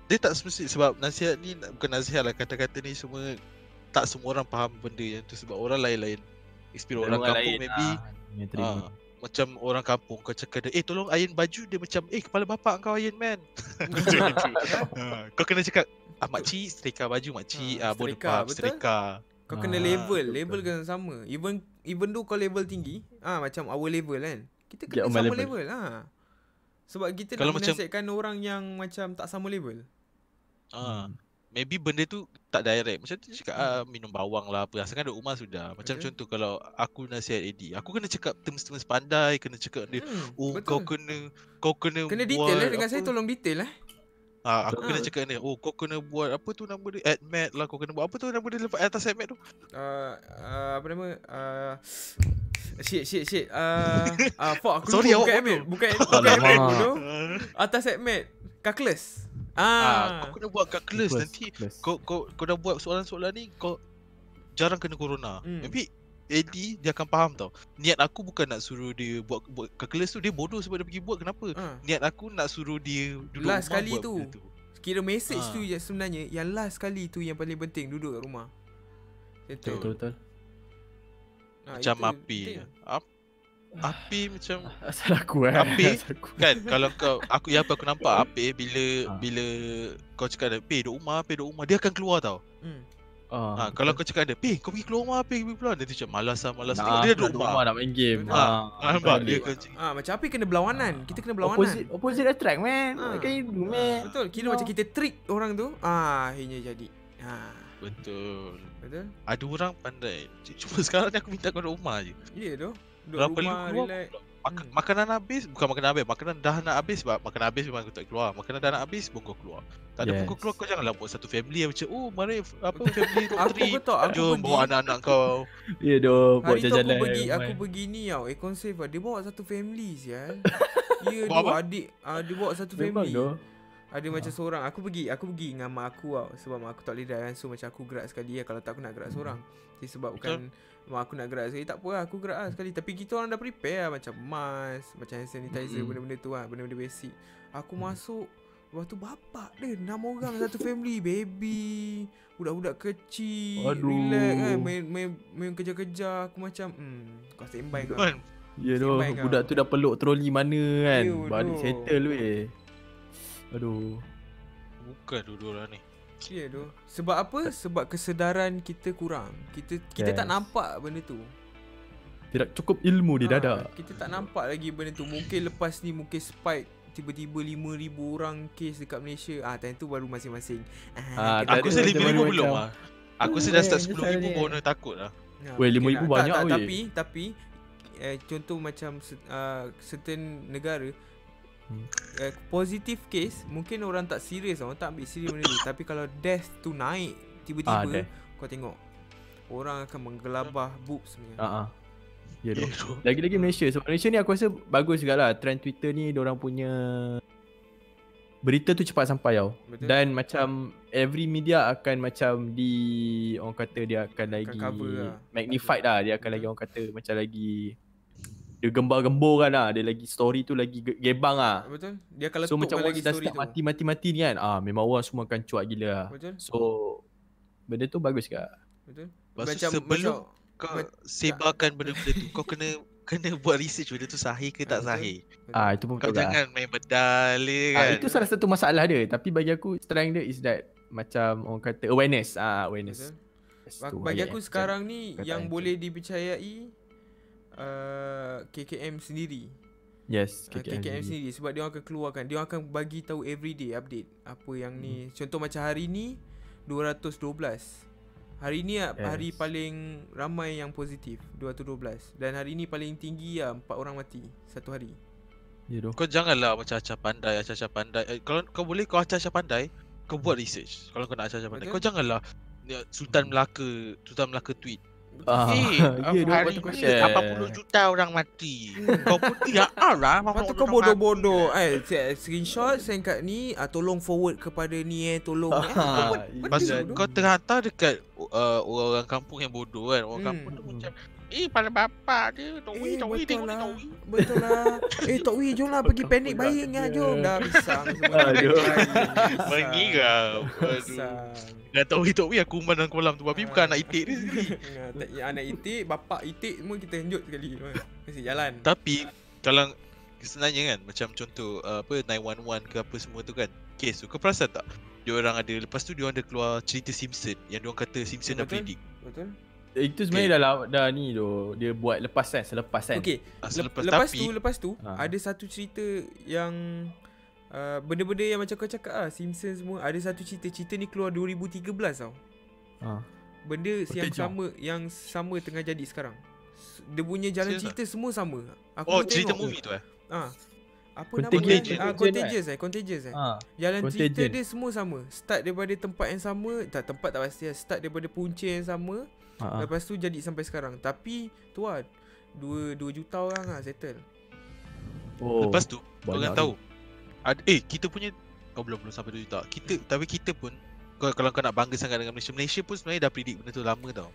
dia tak semesti sebab nasihat ni bukan nasihat lah kata-kata ni semua tak semua orang faham benda yang tu sebab orang lain-lain. Experience orang, kampung maybe Yang terima. ah, macam orang kampung kau cakap dia, eh tolong iron baju dia macam eh kepala bapak kau iron man. Ah, kau kena cakap ah, makcik setrika baju makcik Ah, ah, boleh faham betul? setrika. Kau kena Ah, level, betul, level kena sama. Even even tu kau level tinggi, ah macam our level kan. Kita Get kena my sama level. level, ah. Sebab kita Kalau nak macam- orang yang macam tak sama level. Ah, Hmm. maybe benda tu tak direct. Macam tu cakap ah, minum bawang lah apa. Asalkan duduk rumah sudah. Macam Betul. contoh kalau aku nasihat Eddie, aku kena cakap terms-terms pandai, kena cakap dia Hmm, Oh betul. kau kena kau kena Kena buat detail eh dengan apa? saya tolong detail eh. Ah, aku kena Ah. cakap dia. Oh kau kena buat apa tu nama dia? Admat lah kau kena buat apa tu nama dia lepas atas admat tu? Uh, uh, apa nama? Uh, shit shit shit. Uh, uh, fuck aku Sorry, lupa bukan admin. Bukan bukan bodoh. Atas admin. Calculus. Ah, Ah. kau kena buat kelas Plus, nanti plus. kau kau kau dah buat soalan-soalan ni kau jarang kena corona. Hmm. Maybe Eddie dia akan faham tau. Niat aku bukan nak suruh dia buat buat calculus tu dia bodoh sebab dia pergi buat kenapa? Ah. Niat aku nak suruh dia duduk Last rumah kali buat tu. benda tu. Kira message Ah. tu je sebenarnya yang last kali tu yang paling penting duduk kat rumah. Betul betul. Ah, Macam itu api. penting. Ap, api macam Asal aku eh. Api? Asal aku. kan kalau kau aku yang apa aku nampak api bila Ah. bila kau cakap dia, "Pi, duduk rumah, pi duduk rumah." Dia akan keluar tau. Hmm. Ha, Ah, kalau kau cakap dia, "Pi, kau pergi keluar rumah, pi, pergi keluar." Dia tu macam malas lah, malas. nak, Tengok dia duduk rumah. nak main game. Betul. Ah, Ah, nampak dia akan Ah macam api kena berlawanan. Kita kena berlawanan. Opposite opposite attract man. Ah. Kan you man. Betul. Kira No. macam kita trick orang tu. Ah akhirnya jadi. Ha. betul. Betul? Ada orang pandai. Cuma sekarang ni aku minta kau duduk rumah je. Ya tu. Duduk Kalau perlu rumah keluar, relax. Mak- Hmm. Makanan habis, bukan makanan habis, makanan dah nak habis sebab makanan habis memang aku tak keluar. Makanan dah nak habis, pun kau keluar. Tak ada pun Yes. kau keluar, kau janganlah buat satu family yang macam, oh mari apa family road Aku tahu aku Jom pergi. bawa anak-anak kau. Ya doh buat Hari tu aku jalan-jalan. pergi aku pergi ni tau. Aircon safe. Dia bawa satu family sial. Ya Bawa tu apa? adik ah dia bawa satu Memang family. doh. Ada macam seorang Aku pergi Aku pergi dengan mak aku tau Sebab mak aku tak boleh drive kan So macam aku gerak sekali lah Kalau tak aku nak gerak seorang Jadi sebabkan Mak aku nak gerak sekali Tak apa lah aku gerak lah sekali Tapi kita orang dah prepare lah Macam mask Macam hand sanitizer Mm-mm. Benda-benda tu lah Benda-benda basic Aku masuk Lepas tu bapak dia Enam orang satu family Baby Budak-budak kecil Aduh. Relax kan Main, main, main kejar-kejar Aku macam Hmm Kau standby kau Kan? Ya doh kau. budak tu dah peluk troli mana kan. Yo, Balik doh. settle weh. Aduh. Bukan dua-dua orang ni. Ya tu Sebab apa? Sebab kesedaran kita kurang Kita kita tak Yes. nampak benda tu Tidak cukup ilmu di Ah, dada. Kita tak nampak lagi benda tu Mungkin lepas ni mungkin spike Tiba-tiba 5,000 orang kes dekat Malaysia Ah time tu baru masing-masing Ah, kita- Aku rasa macam 5,000 macam- belum lah. Aku rasa dah start ni 10,000 caranya. baru nak takut lah. Ya, Weh, mungkin 5,000 lah. banyak, tak, tak, weh. Tapi Tapi eh, Contoh macam uh, Certain negara Hmm. uh, Positive case Mungkin orang tak serius Orang tak ambil serius benda ni Tapi kalau death tu naik Ah, Tiba-tiba death. Kau tengok Orang akan menggelabah boobs sebenarnya Ha ah. Ya doh. doh. Lagi-lagi Malaysia Sebab Malaysia ni aku rasa bagus juga lah Trend Twitter ni orang punya Berita tu cepat sampai tau Betul. Dan macam Every media akan macam di Orang kata dia akan lagi cover lah. Magnified lah Dia akan lagi orang kata Macam lagi Dia gembar-gembor kan lah. Dia lagi story tu lagi ge- gebang lah. Betul. Dia akan So macam lagi dah start mati-mati-mati ni kan ah Memang orang semua akan cuak gila lah. Betul. So Benda tu bagus juga. Betul. Lepas tu sebelum kau ma- sebarkan benda-benda tu Kau kena kena buat research benda tu sahih ke tak Betul. sahih? Ah itu pun Kau betul lah. jangan main bedal Ah, kan. itu salah satu masalah dia. Tapi bagi aku strength dia is that Macam orang kata awareness. Ah awareness. Betul. Bagi aku sekarang ni Yang boleh dipercayai uh, KKM sendiri. Yes KKM, KKM, KKM sendiri. Sebab dia orang akan keluarkan Dia orang akan bagi tahu everyday update Apa yang ni. Contoh macam hari ni 212 Hari ni yes. hari paling ramai yang positif 212 Dan hari ni paling tinggi lah 4 orang mati Satu hari. Ya doh. Kau janganlah macam acah pandai Acah-acah pandai. Eh, Kalau kau boleh kau acah-acah pandai Kau buat research. Kalau kau nak acah-acah pandai Betul. Kau janganlah ya, Sultan Melaka Sultan Melaka tweet Ah, Eh, ya hari kau ni share 80 juta orang mati Kau pun tidak lah Lepas tu kau bodoh-bodoh Eh screenshot Send kat ni ah, Tolong forward kepada ni eh Tolong eh Ah, Kau ya. Pasal bodoh. kau terhantar dekat uh, orang kampung yang bodoh kan Orang Hmm. kampung tu macam Eh pada bapak dia Tok Wee Eh, Tok Wee betul tengok ni lah. Tok Wee Betul lah. Eh Tok Wee jom lah pergi Kau panik ingat dia. jom. Dah pisang semua. Aduh. Mengirau Aduh Pisang. Dan Tok Wee Tok Wee aku umpan dalam kolam tu. Tapi bukan anak itik dia sendiri. Anak itik Bapak itik Semua kita henjut sekali. Mesti jalan. Tapi Kalau Sebenarnya kan Macam contoh uh, Apa 911 ke apa semua tu kan Case tu Kau perasan tak? Dia orang ada Lepas tu dia orang ada keluar cerita Simpson Yang dia orang kata Simpson dah predict Betul Itu sebenarnya dah, la- dah ni doh Dia buat lepas kan Selepas kan Okay Ah, Lep- Selepas lepas tapi tu Lepas tu Ha. Ada satu cerita Yang uh, Benda-benda yang macam kau cakap lah Simpsons semua Ada satu cerita Cerita ni keluar 2013 tau ha. Benda yang Betul, Jom. sama Yang sama tengah jadi sekarang Dia punya jalan Serius cerita semua sama Aku Oh cerita tengok. movie tu eh Ah. Apa Contagion. nama dia? Ah, contagious eh, contagious eh. ha. Jalan cerita Contagion. dia semua sama. Start daripada tempat yang sama, tak tempat tak pasti lah. Start daripada punca yang sama, Ha. lepas tu jadi sampai sekarang. Tapi tu lah 2 2 juta orang lah settle. Oh Lepas tu banyak kan tahu ada, Eh kita punya Kau belum belum sampai 2 juta Kita Tapi kita pun kau, Kalau kau nak bangga sangat dengan Malaysia Malaysia pun sebenarnya dah predict benda tu lama tau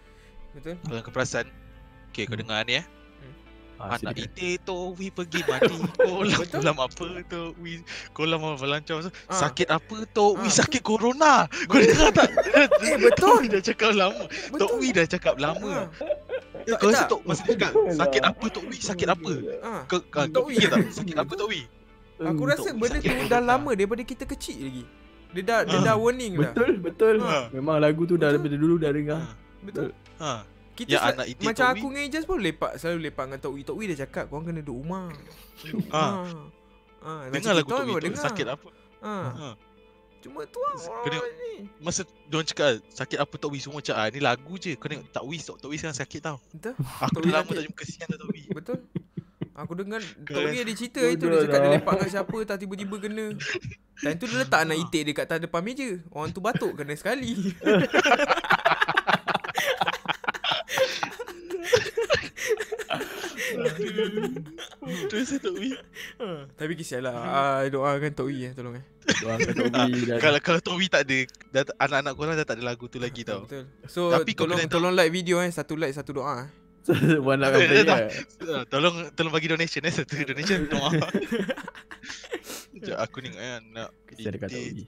Betul? Kalau kau perasan Okay kau Hmm. dengar ni eh Anak sedikit. itik tu Wi pergi mati. Kolam Betul. kolam apa tu? Wi Kolam apa lancar Ah. Sakit apa tu? Wi Ah, sakit corona. Kau dengar tak? Eh, betul. Wi dah cakap lama. Tok Wi dah cakap lama. Tak, Kau rasa tak. Tok Masa cakap Sakit apa Tok Wi sakit apa? Ah. Kau, kau, Tok fikir tak? Sakit apa Tok Wi Aku Hmm, rasa benda tu dah lama daripada kita kecil lagi. Dia dah dia Ah. dah warning dah. Betul betul. Ha. Memang lagu tu dah daripada dulu dah dengar. Betul. Ha Kita Ya, anak itik macam aku dengan Ijaz pun lepak selalu lepak dengan Tok Wi. Tok Wi dah cakap korang kena duduk rumah. Ah. rumah. Ah, Dengar lagu Tok dengar. Sakit apa Ah. Ha Cuma tu lah Kena- orang ni. Masa diorang cakap sakit apa Tok Wi semua macam ah ni lagu je kau tengok Tak Wi Tok, Tok Wi sekarang sakit tau Betul? Aku dah lama tak jumpa kesian dah Tok Wi Betul? Aku dengar Tok Wi rasa- ada cerita itu dia cakap dia lepak dengan siapa tak tiba-tiba kena. Time tu dia letak anak itik dia kat atas depan meja. Orang tu batuk kena sekali. Terus Tok Wi Ha, Tapi kesian lah. Ah, doakan Tok Wi eh tolong eh. Kata Obi dah Kalau kalau Tok Wi tak ada dah, Anak-anak korang dah tak ada lagu tu lagi tau Betul. So Tapi tolong tolong like video eh. Satu like satu doa eh. One nak kan Ah, Tolong tolong bagi donation eh Satu donation doa Sekejap aku tengok eh Anak Kesian dekat Tok Obi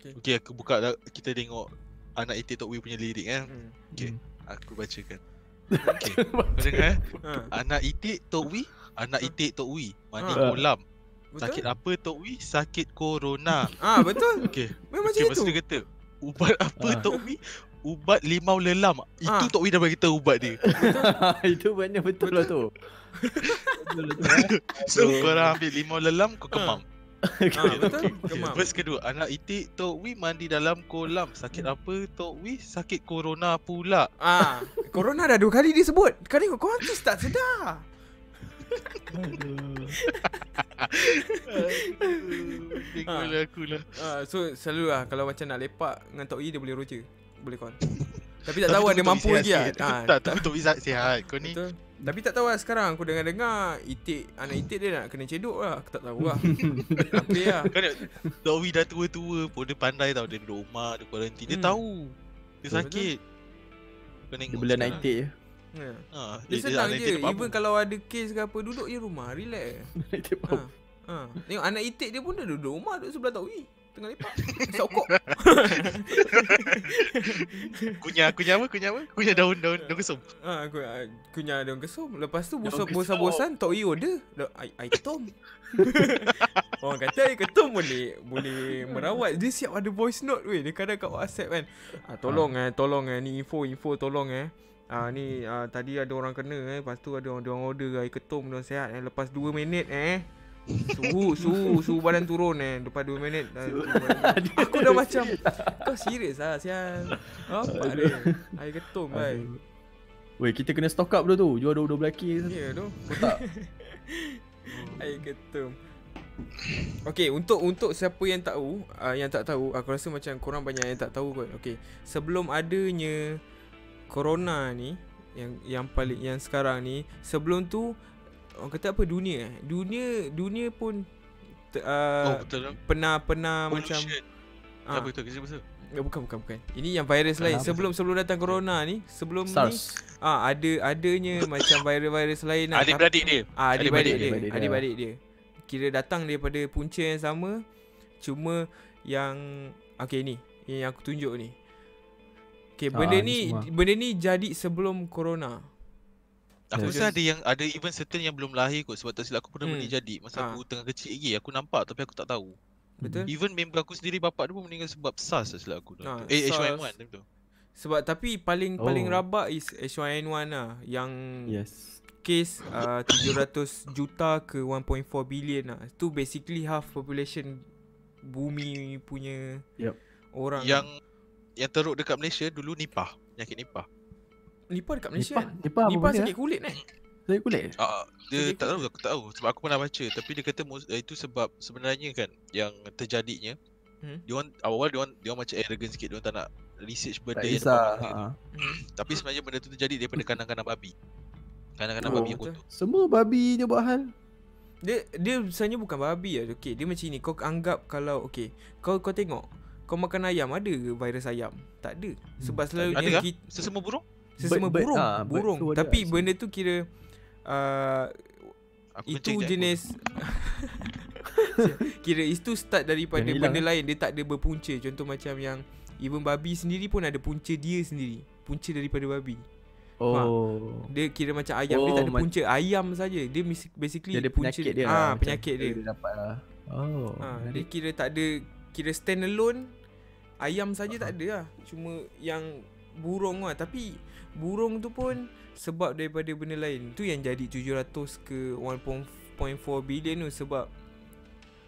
Okay. Okay aku buka Kita tengok Anak itik Tok Wi punya lirik eh Hmm. Okay Aku bacakan Okay Kau dengar eh Ha. Anak itik Tok Wi Anak itik Tok Wi Mandi Ah. kolam Betul? Sakit apa Tok Wi Sakit corona Ah betul. Okay Memang Okay, macam itu. tu dia kata Ubat apa Ah. Tok Wi Ubat limau lelam Itu Ah. Tok Wi dah bagi tahu ubat dia Itu banyak betul lah tu Betul lah tu. So Aduh. korang ambil limau lelam Kau kemam Ah betul. okay. Verse kedua Anak itik Tok Wi mandi dalam kolam Sakit apa Tok Wi Sakit corona pula Ah, corona dah dua kali disebut. Kau tengok kau tu tak sedar. Aduh. Lah aku lah Ah, so selalu lah kalau macam nak lepak dengan Tok E dia boleh roja. Boleh call. Tapi tak tahu dia mampu lagi lah. Ah, Tak, tapi Tok Izzat sihat Kau ni Betul. Tapi tak tahu lah sekarang aku dengar-dengar Itik, anak Itik dia nak kena cedok lah. Aku tak tahu lah. Apa lah. Kan Tok Wi dah tua-tua pun Dia pandai tau Dia duduk rumah Dia kuarantin Dia Hmm. tahu Dia sakit Kau Dia bela sekarang. night je. Ya. ha, Dia senang anak je. dia dapat Even kalau ada kes ke apa, duduk je rumah. Relax. Dia Ha. Ha. Tengok anak Itik dia pun dah duduk rumah. Duduk sebelah E. Tengah lepak. Sokok. Kunyah Kunyah apa Kunyah apa Kunyah daun-daun Daun kesum Ha, aku uh, kunyah daun kesum. Lepas tu bosan kesum. bosan-bosan Tok E order ai ai ketum. Orang kata ai ketum boleh boleh merawat. Dia siap ada voice note weh. Dia kadang kat WhatsApp kan. Ah, tolong eh, tolong eh ni info info tolong eh. Ah ni ah, tadi ada orang kena eh. Lepas tu ada orang, ada orang order ai ketum dia sihat eh. Lepas 2 minit eh. Suhu suhu suhu badan turun eh. Lepas 2 minit dah. Aku dah macam kau serius lah sial. Apa dia? Ai ketum bai. Weh, kita kena stock up dulu tu. Jual 12 laki. Ya tu. Kotak. Air ketum. Okay, untuk untuk siapa yang tahu, uh, yang tak tahu, aku rasa macam korang banyak yang tak tahu kot. Okay, sebelum adanya corona ni yang yang paling yang sekarang ni, sebelum tu orang kata apa dunia eh? Dunia dunia pun te- Oh uh, betul lah pernah pernah macam ah, Apa itu Kerja besar eh, bukan bukan bukan. Ini yang virus lain. Sebelum sebelum datang corona ni, sebelum ni SARS. ah ada adanya macam virus-virus lain lah. Adik-beradik dia Ah, adik-beradik dia. Adik-beradik dia. Dia. Kira datang daripada punca yang sama. Cuma yang okay ni, yang aku tunjuk ni. Okay, benda Ah, ni ni benda ni jadi sebelum corona. Aku rasa ada yang Ada even certain yang belum lahir kot Sebab tak silap aku pernah Hmm. benda jadi Masa Ah. aku tengah kecil lagi Aku nampak tapi aku tak tahu Betul? Even member aku sendiri Bapak dia pun meninggal sebab SARS tak silap aku Ah, Eh SARS. H1N1 time tu Sebab tapi paling paling Oh. rabak is H1N1 lah yang Yes. case uh, 700 juta ke 1.4 billion lah. Tu basically half population bumi punya Yup. orang. Yang Yang teruk dekat Malaysia Dulu Nipah Penyakit Nipah Nipah dekat Malaysia. Nipah, kan? Nipah apa Nipah benda? sakit kulit eh. Sakit kulit? Ah, dia Sakit tak tahu aku tak tahu sebab aku pernah baca tapi dia kata eh, itu sebab sebenarnya kan yang terjadinya Hmm. dia orang awal-awal dia orang dia orang macam arrogant sikit dia orang tak nak research benda Tak yang kisah. depan. Ha. Hmm. Tapi sebenarnya benda tu terjadi daripada kandang-kandang babi. Kandang-kandang Oh, babi yang kotor. Semua babi je buat hal. Dia dia sebenarnya bukan babi lah. Okey, dia macam ni. Kau anggap kalau okey, kau kau tengok kau makan ayam ada ke virus ayam? Tak ada. Sebab selalu Ada yang kah? kita, Sesama burung? Sesama Bird- burung, ah, bird burung. Tapi kat benda tu kira uh, Aku itu jenis kira itu start daripada Jangan benda eh. lain dia tak ada berpunca. Contoh macam yang even babi sendiri pun ada punca dia sendiri. Punca daripada babi. Oh. Dia kira macam ayam, dia Oh, tak ada mac- punca ayam saja. Dia basically Dia ada punca penyakit dia Ah, lah. macam penyakit dia. Dia dapat lah. Oh. Ha, dia kira tak ada kira stand alone ayam saja tak ada lah. Cuma yang burung lah tapi burung tu pun sebab daripada benda lain. Tu yang jadi 700 ke 1.4 billion tu sebab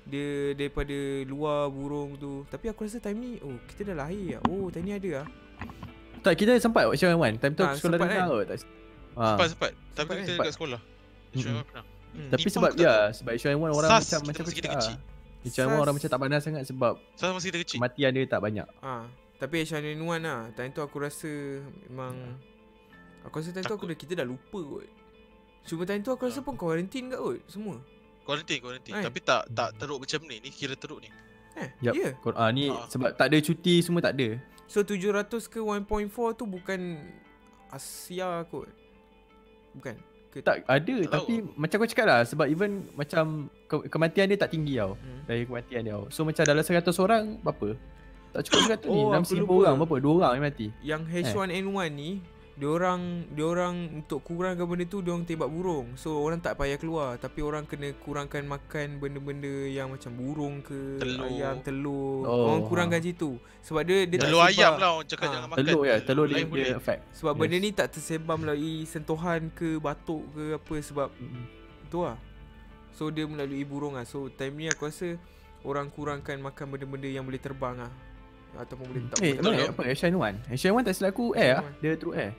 dia daripada luar burung tu. Tapi aku rasa time ni oh kita dah lahir lah. Oh time ni ada lah. Tak, kita sempat watch one one. Time tu Ah, aku sekolah sempat rendah kan? Tak. Ha. Sempat sempat. Tapi Sempat kita kan? dekat sekolah. Pernah. Hmm. Tapi sebab ya, sebab H1N1 orang SARS macam macam kita cakap kecil. lah. H1N1 orang macam tak pandang sangat sebab Saya masa kita kecil. kematian dia tak banyak. Ah, tapi H1N1 lah. Time tu aku rasa memang aku rasa time tu aku dah kita dah lupa kot. Cuma time tu aku rasa Ah. pun quarantine kat kot semua. Quarantine, quarantine. Ai. Tapi tak tak teruk macam ni. Ni kira teruk ni. Eh, Yup. ya. Yeah. Ah ni Ah. sebab tak ada cuti semua tak ada. So 700 ke 1.4 tu bukan Asia kot. Bukan. Ke Tak ada Tak tapi macam kau cakap lah sebab even macam ke- kematian dia tak tinggi tau. Hmm. Dari kematian dia tau. So macam dalam 100 orang berapa? Tak cukup 100 ni. Oh, 6 aku ribu lupa. orang berapa? 2 orang yang mati. Yang H1N1 ni Diorang Diorang untuk kurangkan benda tu Diorang tembak burung So orang tak payah keluar Tapi orang kena kurangkan makan Benda-benda yang macam burung ke Telur. Ayam telur Oh, Orang kurangkan ha. situ Sebab dia dia tak Telur sebar. ayam lah orang cakap Ah. jangan makan. Telur ya, telur dia, dia boleh. effect. Sebab benda Yes. ni tak tersebar melalui sentuhan ke batuk ke apa Sebab Mm-mm. tu lah So dia melalui burung lah So time ni aku rasa Orang kurangkan makan benda-benda yang boleh terbang lah Ataupun boleh tak Eh, betul mana ke? apa H1N1? H1N1 tak silap aku air lah. H1N1. Dia through air.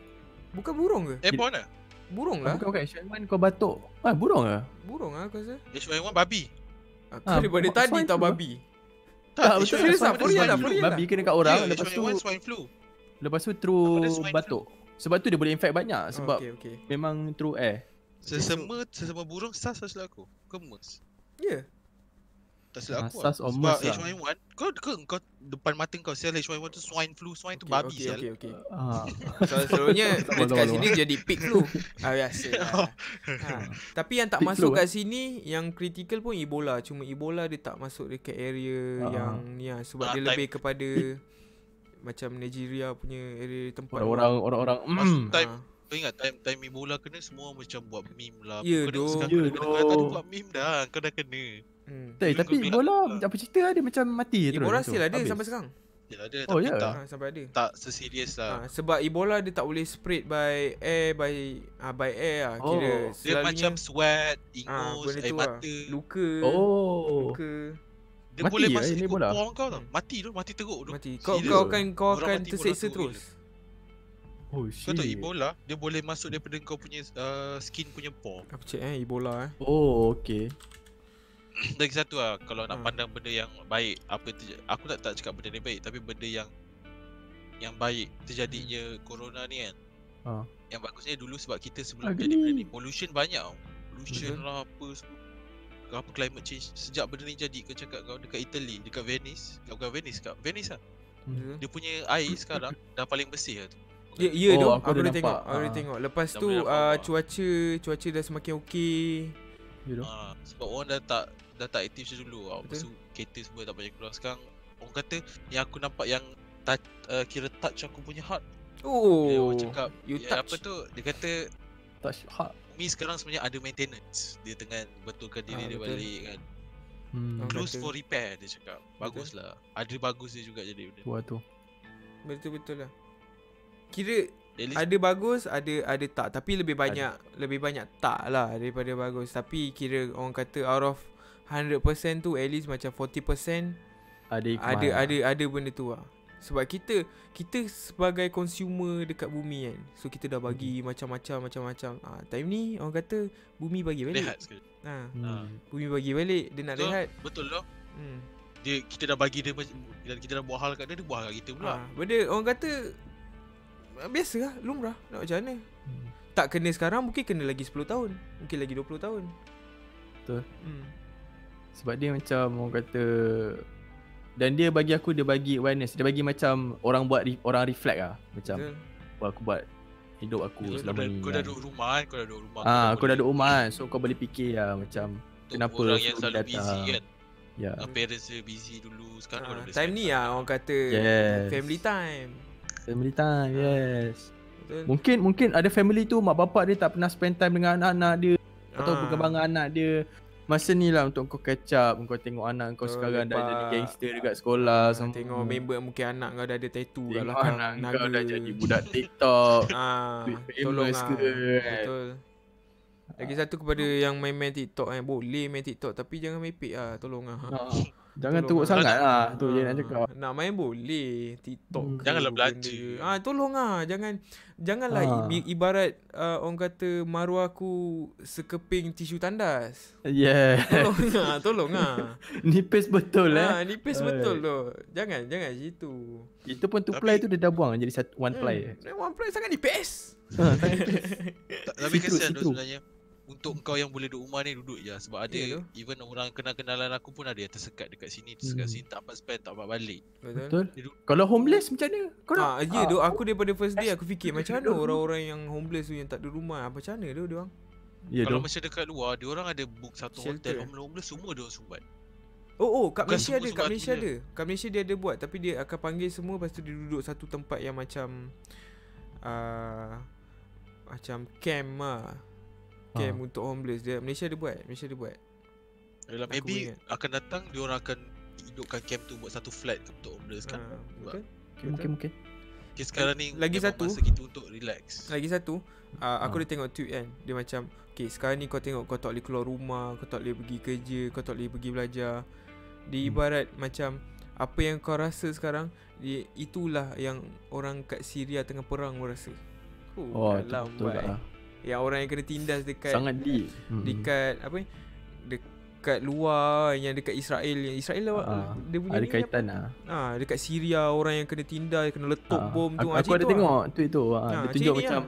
Bukan burung ke? Airborne lah. Burung Ah, lah bukan bukan H1N1 kau batuk. Ah, burung ke? Burung lah aku rasa H1N1 babi. Aku Ah, daripada tadi tau babi. Tak, betul. H1N1 Serius lah, for real lah, real lah. Babi kena kat orang, Yeah, lepas tu H1N1 swine flu. lepas tu Apa through flu? batuk. Sebab tu dia boleh infect banyak sebab okay, okay. memang through air. Sesama sesama burung SARS tak silap aku. Ke MERS? Ya. Yeah. Tak silap Ah, aku. Lah. Sebab lah. H1N1 kau kau kau depan mata kau sial H1N1 tu swine flu, swine tu Okay, babi okay, sial. okay, okay. Ah. So, selalunya sabar, sini jadi pig flu. Ah biasa. lah. ha. Tapi yang tak Pig masuk flu, kat sini yang critical pun Ebola. Cuma Ebola dia tak masuk dekat area Ah. yang ni lah. sebab Ah, dia time- lebih kepada macam Nigeria punya area tempat. Orang-orang orang-orang mm. time Ah. Kau ingat time time Ebola kena semua macam buat meme lah. Ya, Kau dah- doh. sekarang Ya, kau dah kena kau doh. dah buat meme dah. Kau dah kena. Hmm. Eh, tapi kau gelap bola lah. apa cerita dia macam mati terus. Ebola tu. still ada Habis. sampai sekarang. Dia ada Oh, tapi ya? tak Ha, sampai ada. tak seserius lah. Ha, sebab Ebola dia tak boleh spread by air by ah by air lah kira. Oh. Dia selalunya macam sweat, ingus, benda air tu lah. mata. Luka. Oh. Luka. Dia Mati boleh lah masuk ini ikut bola. pore kau tau. Mati tu, mati teruk tu. Mati. Kau Serious. kau akan kau akan terseksa terus. Oh Kau tahu shit. Ebola, dia boleh masuk daripada kau punya uh, skin punya pore. Aku cek eh Ebola eh. Oh okey. Lagi satu lah, kalau nak Hmm. pandang benda yang baik, apa terjadi. Aku tak tak cakap benda ni baik, tapi benda yang yang baik terjadinya corona ni kan. Ah. Yang bagusnya dulu sebab kita sebelum Ah, jadi benda ni pollution banyak tau. Pollution Betul. lah apa semua. Apa climate change sejak benda ni jadi kau cakap kau dekat Italy, dekat Venice, kat bukan Venice kat Venice lah. Betul. Dia punya air sekarang dah paling bersih lah tu. Ya, ya Oh, tu aku aku, dah nampak. tengok, aku dah Ah. tengok. Lepas Dah tu nampak uh, cuaca cuaca dah semakin okey. You know. Ha, sebab orang dah tak dah tak aktif macam dulu tau. Lepas tu kereta semua tak banyak keluar sekarang. Orang kata yang aku nampak yang touch, uh, kira touch aku punya heart. Oh. Dia orang cakap you ya, touch. apa tu dia kata Touch heart. Mi sekarang sebenarnya under maintenance. Dia tengah betulkan diri Ah, dia betul. balik kan. Hmm. Oh. Close for repair dia cakap. Baguslah. Ada bagus dia juga jadi benda. Buat tu. Betul betul lah. Kira least ada bagus, ada ada tak. Tapi lebih banyak lebih banyak tak lah daripada bagus. Tapi kira orang kata out of 100% tu at least macam 40% Ada hikmah. ada lah. ada ada benda tu lah. Sebab kita kita sebagai consumer dekat bumi kan. So kita dah bagi macam-macam macam-macam. Ah time ni orang kata bumi bagi balik. rehat sekali. Ha, Hmm. bumi bagi balik dia nak Betul. rehat. Betul lah. Hmm. Dia kita dah bagi dia dan kita dah buat hal kat dia, dia buat hal kat kita pula. Ha, benda orang kata ah, biasa lah, lumrah. Nak macam mana? Hmm. Tak kena sekarang mungkin kena lagi 10 tahun. Mungkin lagi 20 tahun. Betul. Hmm. Sebab dia macam orang kata dan dia bagi aku dia bagi awareness. Dia bagi macam orang buat re, orang reflect lah. Macam Betul. apa aku buat hidup aku Kau selama dah, ni. kau dah kan. duduk rumah kan, kau dah duduk rumah. Ah, aku dah boleh- duduk rumah kan. So kau boleh fikir lah macam untuk kenapa orang yang selalu datang. busy kan. ya. Uh, parents dia busy dulu sekarang kau dah Ha, boleh time ni lah orang kata Yes. family time. Family time, yes. Betul. Mungkin mungkin ada family tu mak bapak dia tak pernah spend time dengan anak-anak dia atau Ah. perkembangan anak dia. Masa ni lah untuk kau catch up, kau tengok anak kau Oh, sekarang dah lepak. jadi gangster dekat sekolah Ah, semua. Tengok member mungkin anak kau dah ada tattoo kat Tengok belakang anak naga. kau dah jadi budak TikTok. Ah, tolong ke, ah. kan? Betul. Lagi satu kepada yang main-main TikTok eh boleh main TikTok tapi jangan mepek ah tolong ah. Ha. Jangan Tolong teruk lah. sangat lah Tu je nak cakap Nak main boleh TikTok Hmm. Janganlah belanja. Ah tolong ah jangan janganlah Ah. i- ibarat uh, orang kata maruah aku sekeping tisu tandas. Yeah Tolong ah tolong ah. Nipis betul eh Ah nipis Alright. betul tu. Jangan jangan situ. Itu pun two Tapi- ply tu dia dah buang jadi satu one ply Hmm, one ply sangat nipis. Ha, Tapi kesian tu sebenarnya Untuk kau yang boleh duduk rumah ni duduk je Sebab ada tu. Even orang kenal-kenalan aku pun ada yang tersekat dekat sini Tersekat Hmm. sini tak dapat spend tak dapat balik Betul. Betul Dia duduk- Kalau homeless macam mana Kau nak Ah, ya Ah, tu aku daripada first day aku fikir macam mana orang-orang yang homeless tu yang tak ada rumah macam mana tu dia orang. Ya Kalau macam dekat luar Dia orang ada book satu Shelter, hotel? Homeless-homeless semua dia orang sumbat Oh oh kat Bukan Malaysia ada kat Malaysia ada. Kat Malaysia dia ada buat tapi dia akan panggil semua lepas tu dia duduk satu tempat yang macam uh, macam camp lah. Camp Ah. untuk homeless dia Malaysia ada buat. Malaysia ada buat. Yalah, Maybe ingat. akan datang Dia orang akan hidupkan camp tu Buat satu flat untuk homeless kan betul. Mungkin mungkin mungkin Okay, sekarang ni Lagi satu. Masa kita untuk relax Lagi satu uh, Aku Ah. dah tengok tweet kan Dia macam Okay sekarang ni kau tengok Kau tak boleh keluar rumah Kau tak boleh pergi kerja Kau tak boleh pergi belajar Dia Hmm. ibarat macam Apa yang kau rasa sekarang dia, Itulah yang Orang kat Syria tengah perang pun rasa Oh, Oh tu dalam betul baik. lah Yang orang yang kena tindas dekat Sangat deep Hmm. Dekat Apa ni Dek, dekat luar yang dekat Israel yang Israel lah Ah, dia punya Ada ni kaitan lah? Ah, dekat Syria orang yang kena tindai, kena letup Ah, bom tu. Aku, Ah, aku macam ada tu tengok tu itu ha, Ah, Dia macam tunjuk macam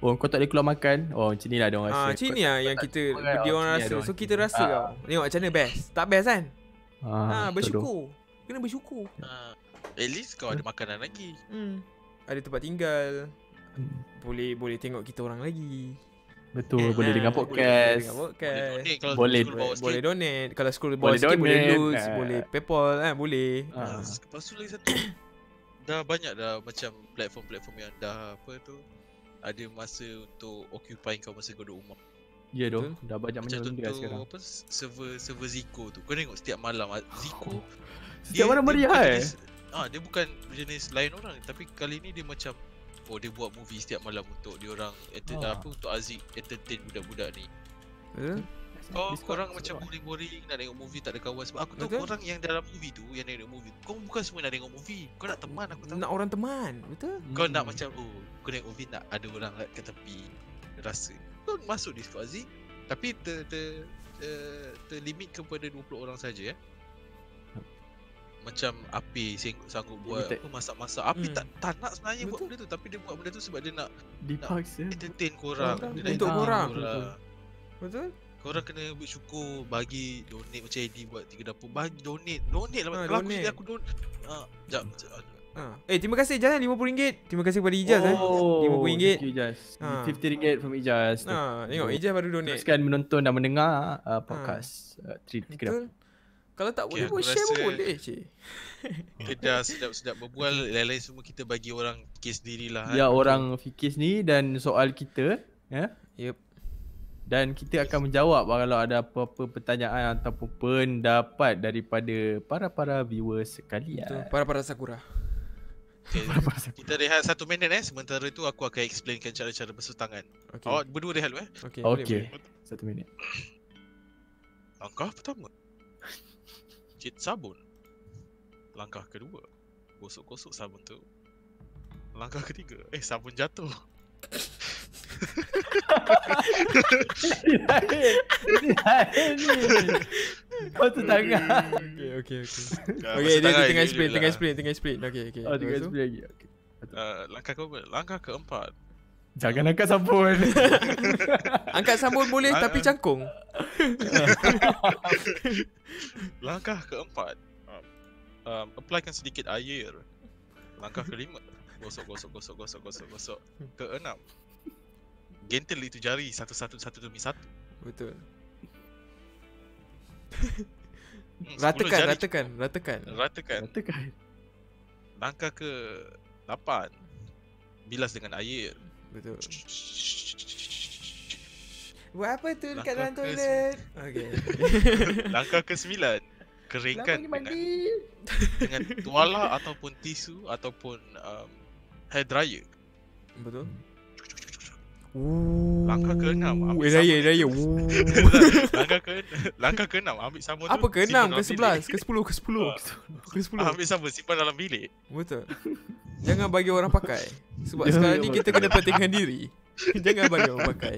Oh kau tak boleh keluar makan Oh macam ni lah dia orang Ah, rasa macam Kau ni lah yang kita kan? dia orang macam rasa. So kita rasa Ah. tau. Tengok macam mana best. Tak best kan? Ah, Ha, tu. bersyukur. Kena bersyukur. Ah, At least kau ada makanan lagi Hmm. Ada tempat tinggal. Hmm, Boleh boleh tengok kita orang lagi. Betul Eh, boleh Ah, dengar Boleh podcast dengar Boleh podcast. donate kalau Boleh. Boleh donate Kalau scroll Boleh bawah sikit Boleh donate. loot Ah. Boleh paypal kan Boleh. Ah, Lepas tu lagi satu Dah banyak dah macam platform-platform yang dah apa tu Ada masa untuk occupy kau masa kau duduk rumah Ya doh Betul. Dah banyak Macam benda lah sekarang apa server server Zico tu Kau tengok setiap malam ah, Zico Setiap mana meriah bukan eh jenis, Ah dia bukan jenis lain orang tapi kali ni dia macam oh dia buat movie setiap malam untuk dia orang enter, Ah. apa untuk Aziz entertain budak-budak ni. Betul Kau Discord, korang macam boring-boring nak tengok movie tak ada kawan sebab aku tahu Betul. korang yang dalam movie tu yang tengok movie kau bukan semua nak tengok movie. Kau nak teman aku tahu. Nak orang teman Betul Kau nak Hmm. macam oh kau tengok movie nak ada orang kat tepi rasa. Kau masuk Discord Aziz tapi ter ter ter, terlimit kepada 20 orang saja eh. Macam Api sanggup, sanggup buat Limited. apa masak-masak. Api Hmm. tak tak nak sebenarnya buat Betul. benda tu tapi dia buat benda tu sebab dia nak Dipaksa entertain korang. Korang. Dia nak Untuk korang. korang. Betul Korang kena bersyukur bagi donate macam Eddie buat tiga dapur bagi donate donate lah Ha, kalau aku donate. sendiri aku don ah jap, jap ha. Eh terima kasih Jalan RM50 Terima kasih kepada Ijaz eh Oh RM50. Thank you Ijaz Ah. RM50 from Ijaz Ha, tengok Ijaz baru donate Teruskan menonton dan mendengar uh, podcast uh, Tri Tiga Betul Kalau tak boleh Okay, aku share pun boleh cik kita dah sedap-sedap berbual lain-lain semua kita bagi orang fikir sendirilah kan. Ya orang fikir sendiri dan soal kita ya. Yep Dan kita akan menjawab kalau ada apa-apa pertanyaan ataupun pendapat daripada para-para viewers sekalian. Betul Para-para Sakura Okay, kita rehat satu minit eh sementara itu aku akan explainkan cara-cara basuh tangan. Okay Awak berdua rehat dulu eh. Okay, Okey. boleh. Satu minit. Langkah pertama. Cit sabun. Langkah kedua. Gosok-gosok sabun tu. Langkah ketiga. Eh sabun jatuh. Ini lain ni. Kau tu tangan. Okay okay okay Okay dia, dia tangan tengah dulu explain lah. Tengah explain Tengah explain Okay okay Oh, tu? explain lagi. Okay. Uh, langkah keempat. Langkah keempat. Jangan angkat sabun. Angkat sabun boleh Tapi ah. cangkung Langkah keempat. Um, um, applykan sedikit air. Langkah kelima. Gosok gosok gosok gosok gosok gosok. Keenam. Gentle itu jari satu-satu satu demi satu. Betul Hmm, 10 Ratakan jari Ratakan Ratakan cukup. Ratakan. Tekan. Langkah ke 8. Bilas dengan air. Betul. Buat apa tu dekat Langkah dalam toilet? Okay Langkah ke 9. Keringkan dengan, dengan tuala ataupun tisu ataupun um, hair dryer. Betul Langkah ke-enam, ambil Eh raya raya langkah ke langkah ke-6 ambil sabun tu. Apa ke simpan 6 dalam ke bilik. 11 ke 10 ke 10 Ah. ke 10 Ambil sabun simpan dalam bilik. Betul. Jangan bagi orang pakai. Sebab sekarang ni kita kena pentingkan diri. Jangan bagi orang pakai.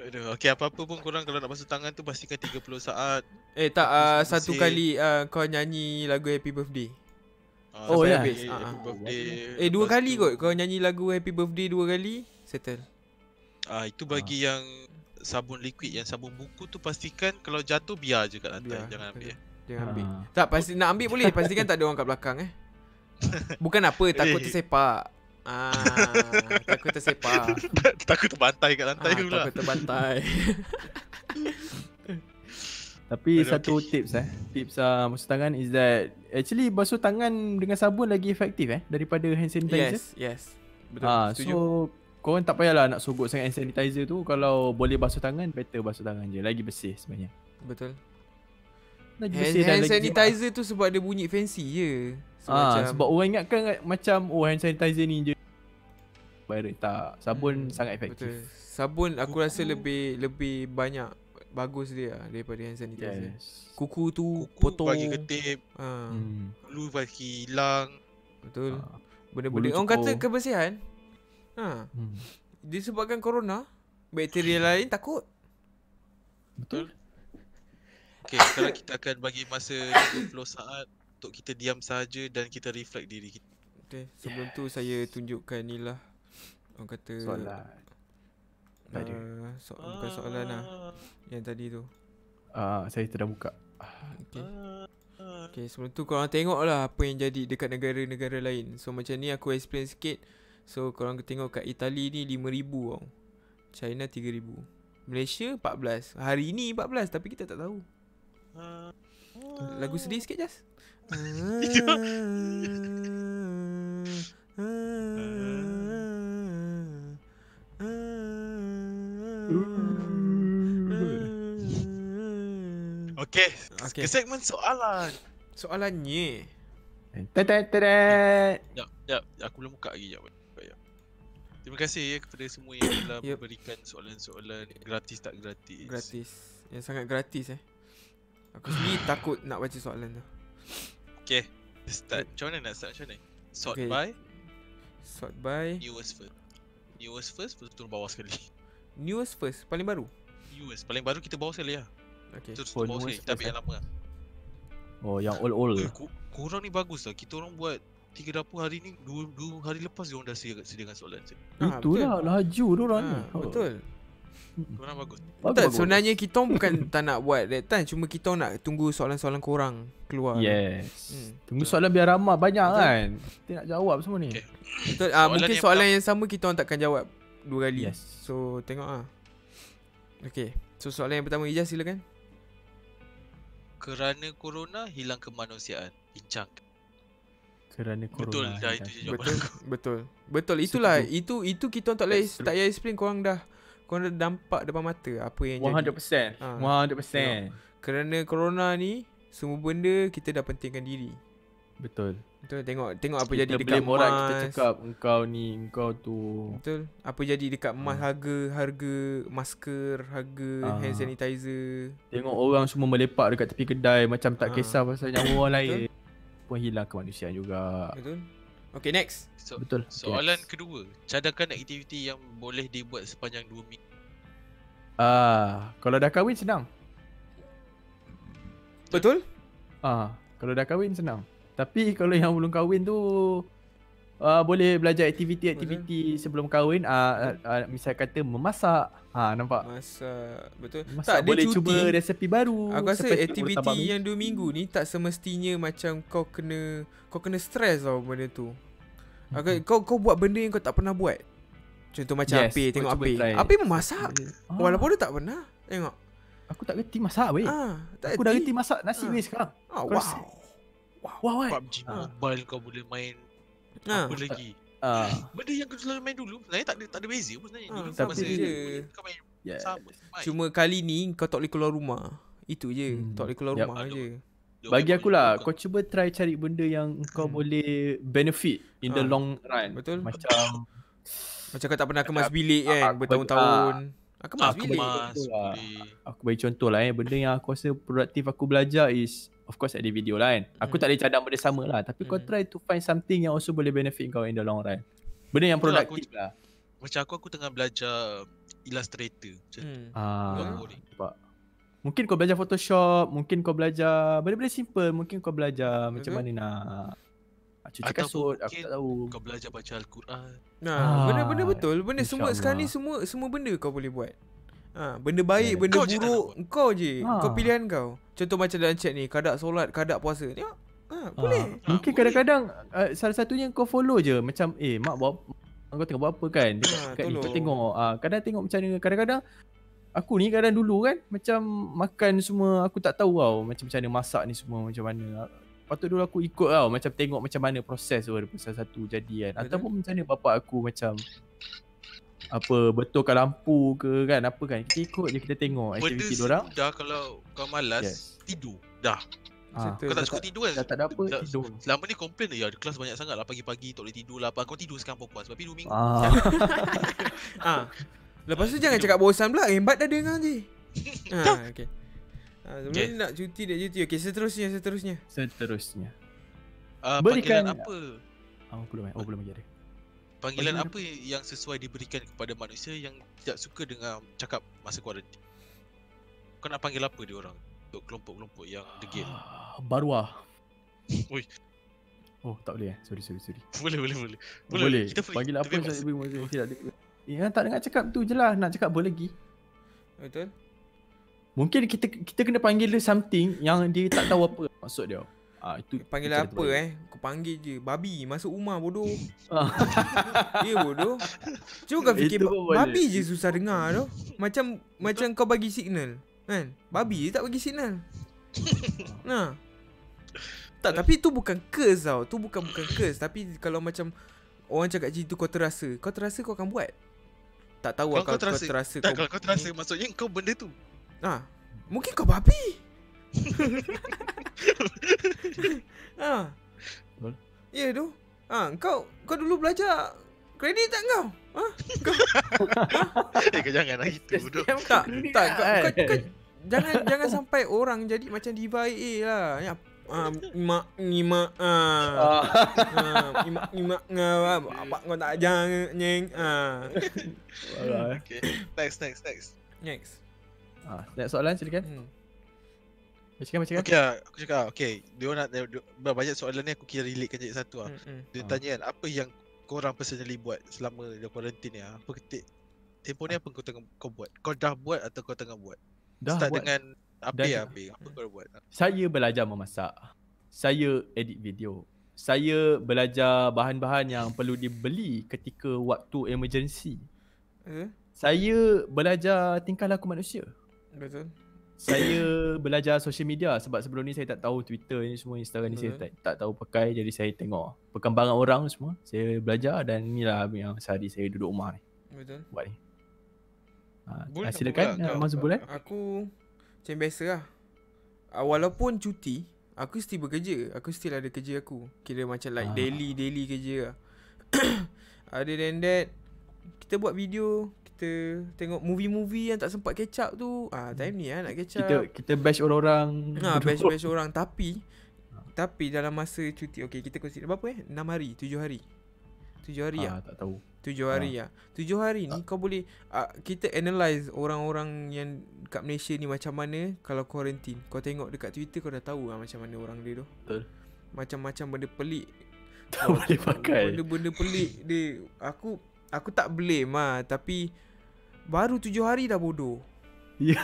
Aduh, okey apa-apa pun korang kalau nak basuh tangan tu pastikan 30 saat. Eh tak uh. Satu kali uh, Kau nyanyi lagu Happy Birthday Uh, Oh, ya. habis. Ah, Happy ah. birthday. Eh dua Lepas kali tu- kot Kau nyanyi lagu Happy Birthday dua kali Settle Ah itu bagi yang sabun liquid yang sabun buku tu pastikan kalau jatuh biar je kat lantai Biar, jangan ambil. Jangan ambil Ah. Tak pasti nak ambil boleh Pastikan tak ada orang kat belakang eh Bukan apa Takut Eh. tersepak Ah, takut tersepak Takut terbantai kat lantai ah, pula. Takut terbantai Tapi Aduh, satu tips eh. Tips uh, basuh tangan is that actually basuh tangan dengan sabun lagi efektif eh daripada hand sanitizer. Yes Yes Betul Ah, Setuju so korang tak payahlah nak sogok sangat hand sanitizer tu kalau boleh basuh tangan better basuh tangan je lagi bersih sebenarnya. Betul Lagi Hand, bersih hand lagi sanitizer tu sebab dia bunyi fancy je so, ah, macam, sebab orang ingatkan macam oh hand sanitizer ni je tak. Sabun Hmm, sangat efektif. Betul Sabun aku rasa lebih Lebih banyak Bagus dia lah Daripada hand sanitizer Yes. Kuku tu Kuku potong bagi ketip, ah, Hmm. bulu bagi hilang. Betul Ah, Benda-benda bulu Orang kata cukur. kebersihan ha, hmm. Disebabkan corona Bakteria lain takut Betul. Okay, sekarang kita akan bagi masa 30 saat untuk kita diam saja dan kita reflect diri kita. Okay, sebelum tu saya tunjukkan ni lah. Orang kata Soalan. Ada. Uh, so, bukan soalan lah yang tadi tu. Ah, saya dah buka. Okay. Okay, sebelum tu korang tengok lah apa yang jadi dekat negara-negara lain. So macam ni aku explain sikit. So korang tengok kat Itali ni 5,000 tau. China 3,000. Malaysia 14. Hari ni 14 tapi kita tak tahu. Lagu sedih sikit Jas. Okay, Okay. ke segmen soalan. Soalannya Tetet tetet. Jap, jap, aku belum buka lagi jap. Terima kasih ya kepada semua yang telah Yep. memberikan soalan-soalan gratis tak gratis. gratis. Yang sangat gratis eh. Aku sendiri takut nak baca soalan tu. Okay, start. Macam mana nak start macam mana? Sort Okay. by Sort by newest first. Newest first, betul turun bawah sekali. News first paling baru. Newest, paling baru kita bawah sekali lah. Okay. Terus Oh, bawah sekali, newest kita ambil yang lama lah. Oh, yang old-old. Eh, ku- korang ni bagus lah. Kita orang buat tiga dapur hari ni, dua, dua hari lepas dia orang dah sedia, sediakan soalan. Ah, Itulah laju dia orang ni. Ah, betul. Korang bagus. Bagus, Tak, bagus. sebenarnya kita orang bukan tak nak buat that time Cuma kita orang nak tunggu soalan-soalan korang keluar Yes. Hmm. Tunggu soalan biar ramai banyak Betul. kan. Kita nak jawab semua ni. Okay. Betul, ah, Soalan mungkin yang soalan yang sama kita orang takkan jawab dua kali Yes. So tengok ah. Okay So soalan yang pertama Ijaz silakan Kerana corona hilang kemanusiaan. Bincang. Kerana corona. Betul dah itu je jawapan Betul aku. Betul Betul itulah Setuju. Itu itu kita orang tak boleh true. Tak payah explain korang dah Korang dah nampak depan mata Apa yang jadi 100%. Ah. 100%. Kerana corona ni Semua benda kita dah pentingkan diri Betul. Betul tengok Tengok apa kita jadi dekat orang kita emas cakap engkau ni, engkau tu. Betul Apa jadi dekat emas Hmm. Harga Harga Masker Harga Ah. Hand sanitizer Tengok orang semua melepak dekat tepi kedai macam tak Ah. kisah pasal nyawa orang lain. Pun hilang kemanusiaan juga. Betul Okay next So, Betul. Okay, soalan next. kedua. Cadangkan aktiviti yang boleh dibuat sepanjang 2 minggu. Ah, kalau dah kahwin senang. Betul Ah, kalau dah kahwin senang. Tapi kalau yang belum kahwin tu uh, boleh belajar aktiviti-aktiviti sebelum kahwin ah uh, uh, misal kata memasak. Ha nampak. Masa Betul Memasak Tak, dia boleh cuti. cuba resepi baru. Aku rasa aktiviti yang 2 minggu ni Tak semestinya macam kau kena Kau kena stress tau benda tu Aku, kau kau buat benda yang kau tak pernah buat Contoh macam Yes, kau Tengok try. Apir memasak Ah, Walaupun dia tak pernah Tengok aku tak reti masak weh. ah, tak Aku dah reti masak nasi Ah. weh sekarang. ah, Kau rasa- Wow Wah weh. PUBG Ah. Mobile kau boleh main ah. apa lagi. Ah, Benda yang kau selalu main dulu sebenarnya tak ada tak ada beza pun sebenarnya. Ah, Dulu tapi masa je. kau main yes. sama. main. Cuma kali ni kau tak boleh keluar rumah Itu je Hmm. Tak boleh keluar Yup. rumah Aduh. je Dia Bagi aku lah, kau cuba try cari benda yang kau Hmm. boleh benefit in the long run. Betul Macam Macam kau tak pernah kemas bilik kan aku Bertahun-tahun ah, Kemas aku bilik kemas lah. boleh. aku bagi contoh lah eh benda yang aku rasa produktif aku belajar is of course ada video lah kan aku Hmm. tak boleh cadang benda sama lah tapi kau Hmm. try to find something yang also boleh benefit kau in the long run benda yang produktif lah Macam aku aku tengah belajar Illustrator. Macam hmm. ah nampak mungkin kau belajar photoshop mungkin kau belajar benda-benda simple mungkin kau belajar macam Betul. mana nak cuci kasut aku tak tahu Kau belajar baca Al-Quran. Nah, Ah, benda-benda betul. Benda semua insyaAllah. sekarang ni semua semua benda kau boleh buat. Ha, benda baik, Yeah. benda Kau je buruk, kau je. Ah. Kau pilihan kau. Contoh macam dalam chat ni, kadak solat, kadak puasa. Tengok. Ha, boleh. Ah, mungkin boleh. kadang-kadang uh, salah satunya kau follow je macam eh mak buat kau tengah buat apa kan dekat, Ah, kat ni kau tengok ah kadang tengok macam mana kadang-kadang aku ni kadang dulu kan macam makan semua aku tak tahu tau macam macam mana masak ni semua macam mana Patut dulu aku ikut tau macam tengok macam mana proses tu daripada salah satu jadi kan Betul. ataupun macam mana bapak aku macam apa betulkan lampu ke kan apa kan kita ikut je kita tengok Benda aktiviti dia orang semudah kalau kau malas Yes. Tidur. Dah. ah Betul. Kau tak suka tidur kan? dah tak ada apa Dah- tidur Selama ni komplain ya kelas banyak sangat lah pagi-pagi tak boleh tidur lah apa. Kau tidur sekarang puas Tapi 2 minggu. ah Ha. Lepas tu jangan cakap bosan pula. Hebat dah dengar je. Ha, okey. Ha, sebelum Okay. nak cuti dah cuti. Okey, seterusnya seterusnya. seterusnya Uh, Berikan- panggilan apa? oh belum eh oh belum lagi ada Panggilan Panggilan apa yang sesuai diberikan kepada manusia yang tidak suka dengan cakap masa kuarantin? kau nak panggil apa dia orang? Untuk kelompok-kelompok yang degil. Ah, Baruah. Ui. Oh, tak boleh eh. Sorry, sorry, sorry. boleh, boleh, boleh. Boleh. boleh. Kita free. Panggil apa saya boleh boleh. Tidak ada. Ya, tak dengar cakap tu je lah. Nak cakap apa lagi? Betul? Mungkin kita kita kena panggil dia something yang dia tak tahu apa maksud dia. Ah itu Panggil apa terbaik. eh? Kau panggil je. Babi masuk rumah bodoh. Ah. Ya bodoh. Cuba kau fikir Itu ba- pun boleh. babi je susah dengar tu. Macam macam kau bagi signal. Kan? Babi je tak bagi signal. Nah. Tak tapi tu bukan curse tau. Tu bukan bukan curse tapi kalau macam orang cakap macam tu kau terasa. Kau terasa kau akan buat. Tak tahu Kalau kalau kau terasa- kau terasa Tak, kau kalau kau terasa maksudnya kau benda tu. Ah, mungkin kau babi. ah. Betul. Ya tu. Ah, kau kau dulu belajar kredit tak kau? Ha? eh, kau jangan lah itu bodoh. Tak, tak kau, kau, kau. Jangan jangan sampai orang jadi macam diva AA lah. Ya, ah, mak nyimak ah. ah nyimak nyimak ngah apa kau tak jangan nyeng ah. Okay. Next, next, next. Next. Ah, next soalan silakan. Hmm. Macam macam Okay lah, aku cakap okay. Dia nak dia, banyak soalan ni aku kira relate kan jadi satu lah. Hmm, hmm. Dia Ah. tanya kan, apa yang korang personally buat selama dia quarantine ni ah? Apa ketik tempoh ni apa kau tengah kau buat? Kau dah buat atau kau tengah buat? Dah Start buat. dengan apa Dah ya dah. apa? Apa kau buat? Saya belajar memasak. Saya edit video. Saya belajar bahan-bahan yang perlu dibeli ketika waktu emergency. Eh, Saya belajar tingkah laku manusia. betul. Saya belajar social media sebab sebelum ni saya tak tahu Twitter ni semua Instagram ni saya Betul. tak, tak tahu pakai jadi saya tengok perkembangan orang semua. Saya belajar dan inilah yang sehari saya duduk rumah ni Betul. buat ni. Ha, Bul, ah, apa silakan uh, kau? Mas eh. Aku macam biasa lah uh, Walaupun cuti Aku still bekerja Aku still ada kerja aku Kira macam like Ah. daily daily kerja lah Other than that Kita buat video Kita tengok movie-movie yang tak sempat catch up tu ah Time ni lah nak catch up Kita kita bash orang-orang. Nah, duduk. bash-bash orang Tapi Tapi dalam masa cuti Okay kita consider Berapa eh 6 hari 7 hari 7 hari lah Ah, tak tahu. Tujuh hari lah Tujuh hari ni kau boleh uh, Kita analyse orang-orang yang kat Malaysia ni macam mana Kalau quarantine. Kau tengok dekat Twitter kau dah tahu lah macam mana orang dia tu. Betul. Macam-macam benda pelik. Tak boleh pakai. Benda-benda pelik dia Aku Aku tak blame lah Tapi Baru tujuh hari dah bodoh. Ya.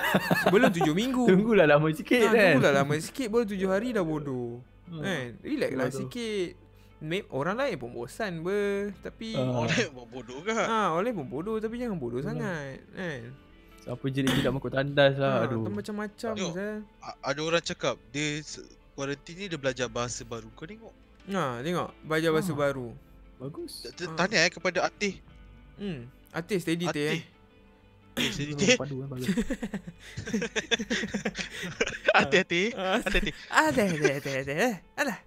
Belum tujuh minggu. Tunggulah lama sikit ha, kan. Tunggulah lama sikit Baru tujuh hari dah bodoh. Hmm. Kan? Relax lah sikit Maybe orang lain pun bosan ber Tapi Ah. Orang buat bodoh ke? Ha, oleh pun bodoh tapi jangan bodoh Betul. sangat kan. Siapa jadi tidak makut tandas lah. Ha, Aduh. tu macam-macam Tengok. A- Ada orang cakap dia quarantine ni dia belajar bahasa baru. Kau tengok. Ha, tengok belajar bahasa Ah. baru. Bagus. Tanya eh kepada Atih. Hmm. Artis steady tu Atih. eh. Padu kan bagus. Atih, Atih. Atih, Atih. Ada ada ada ada. eh. Alah.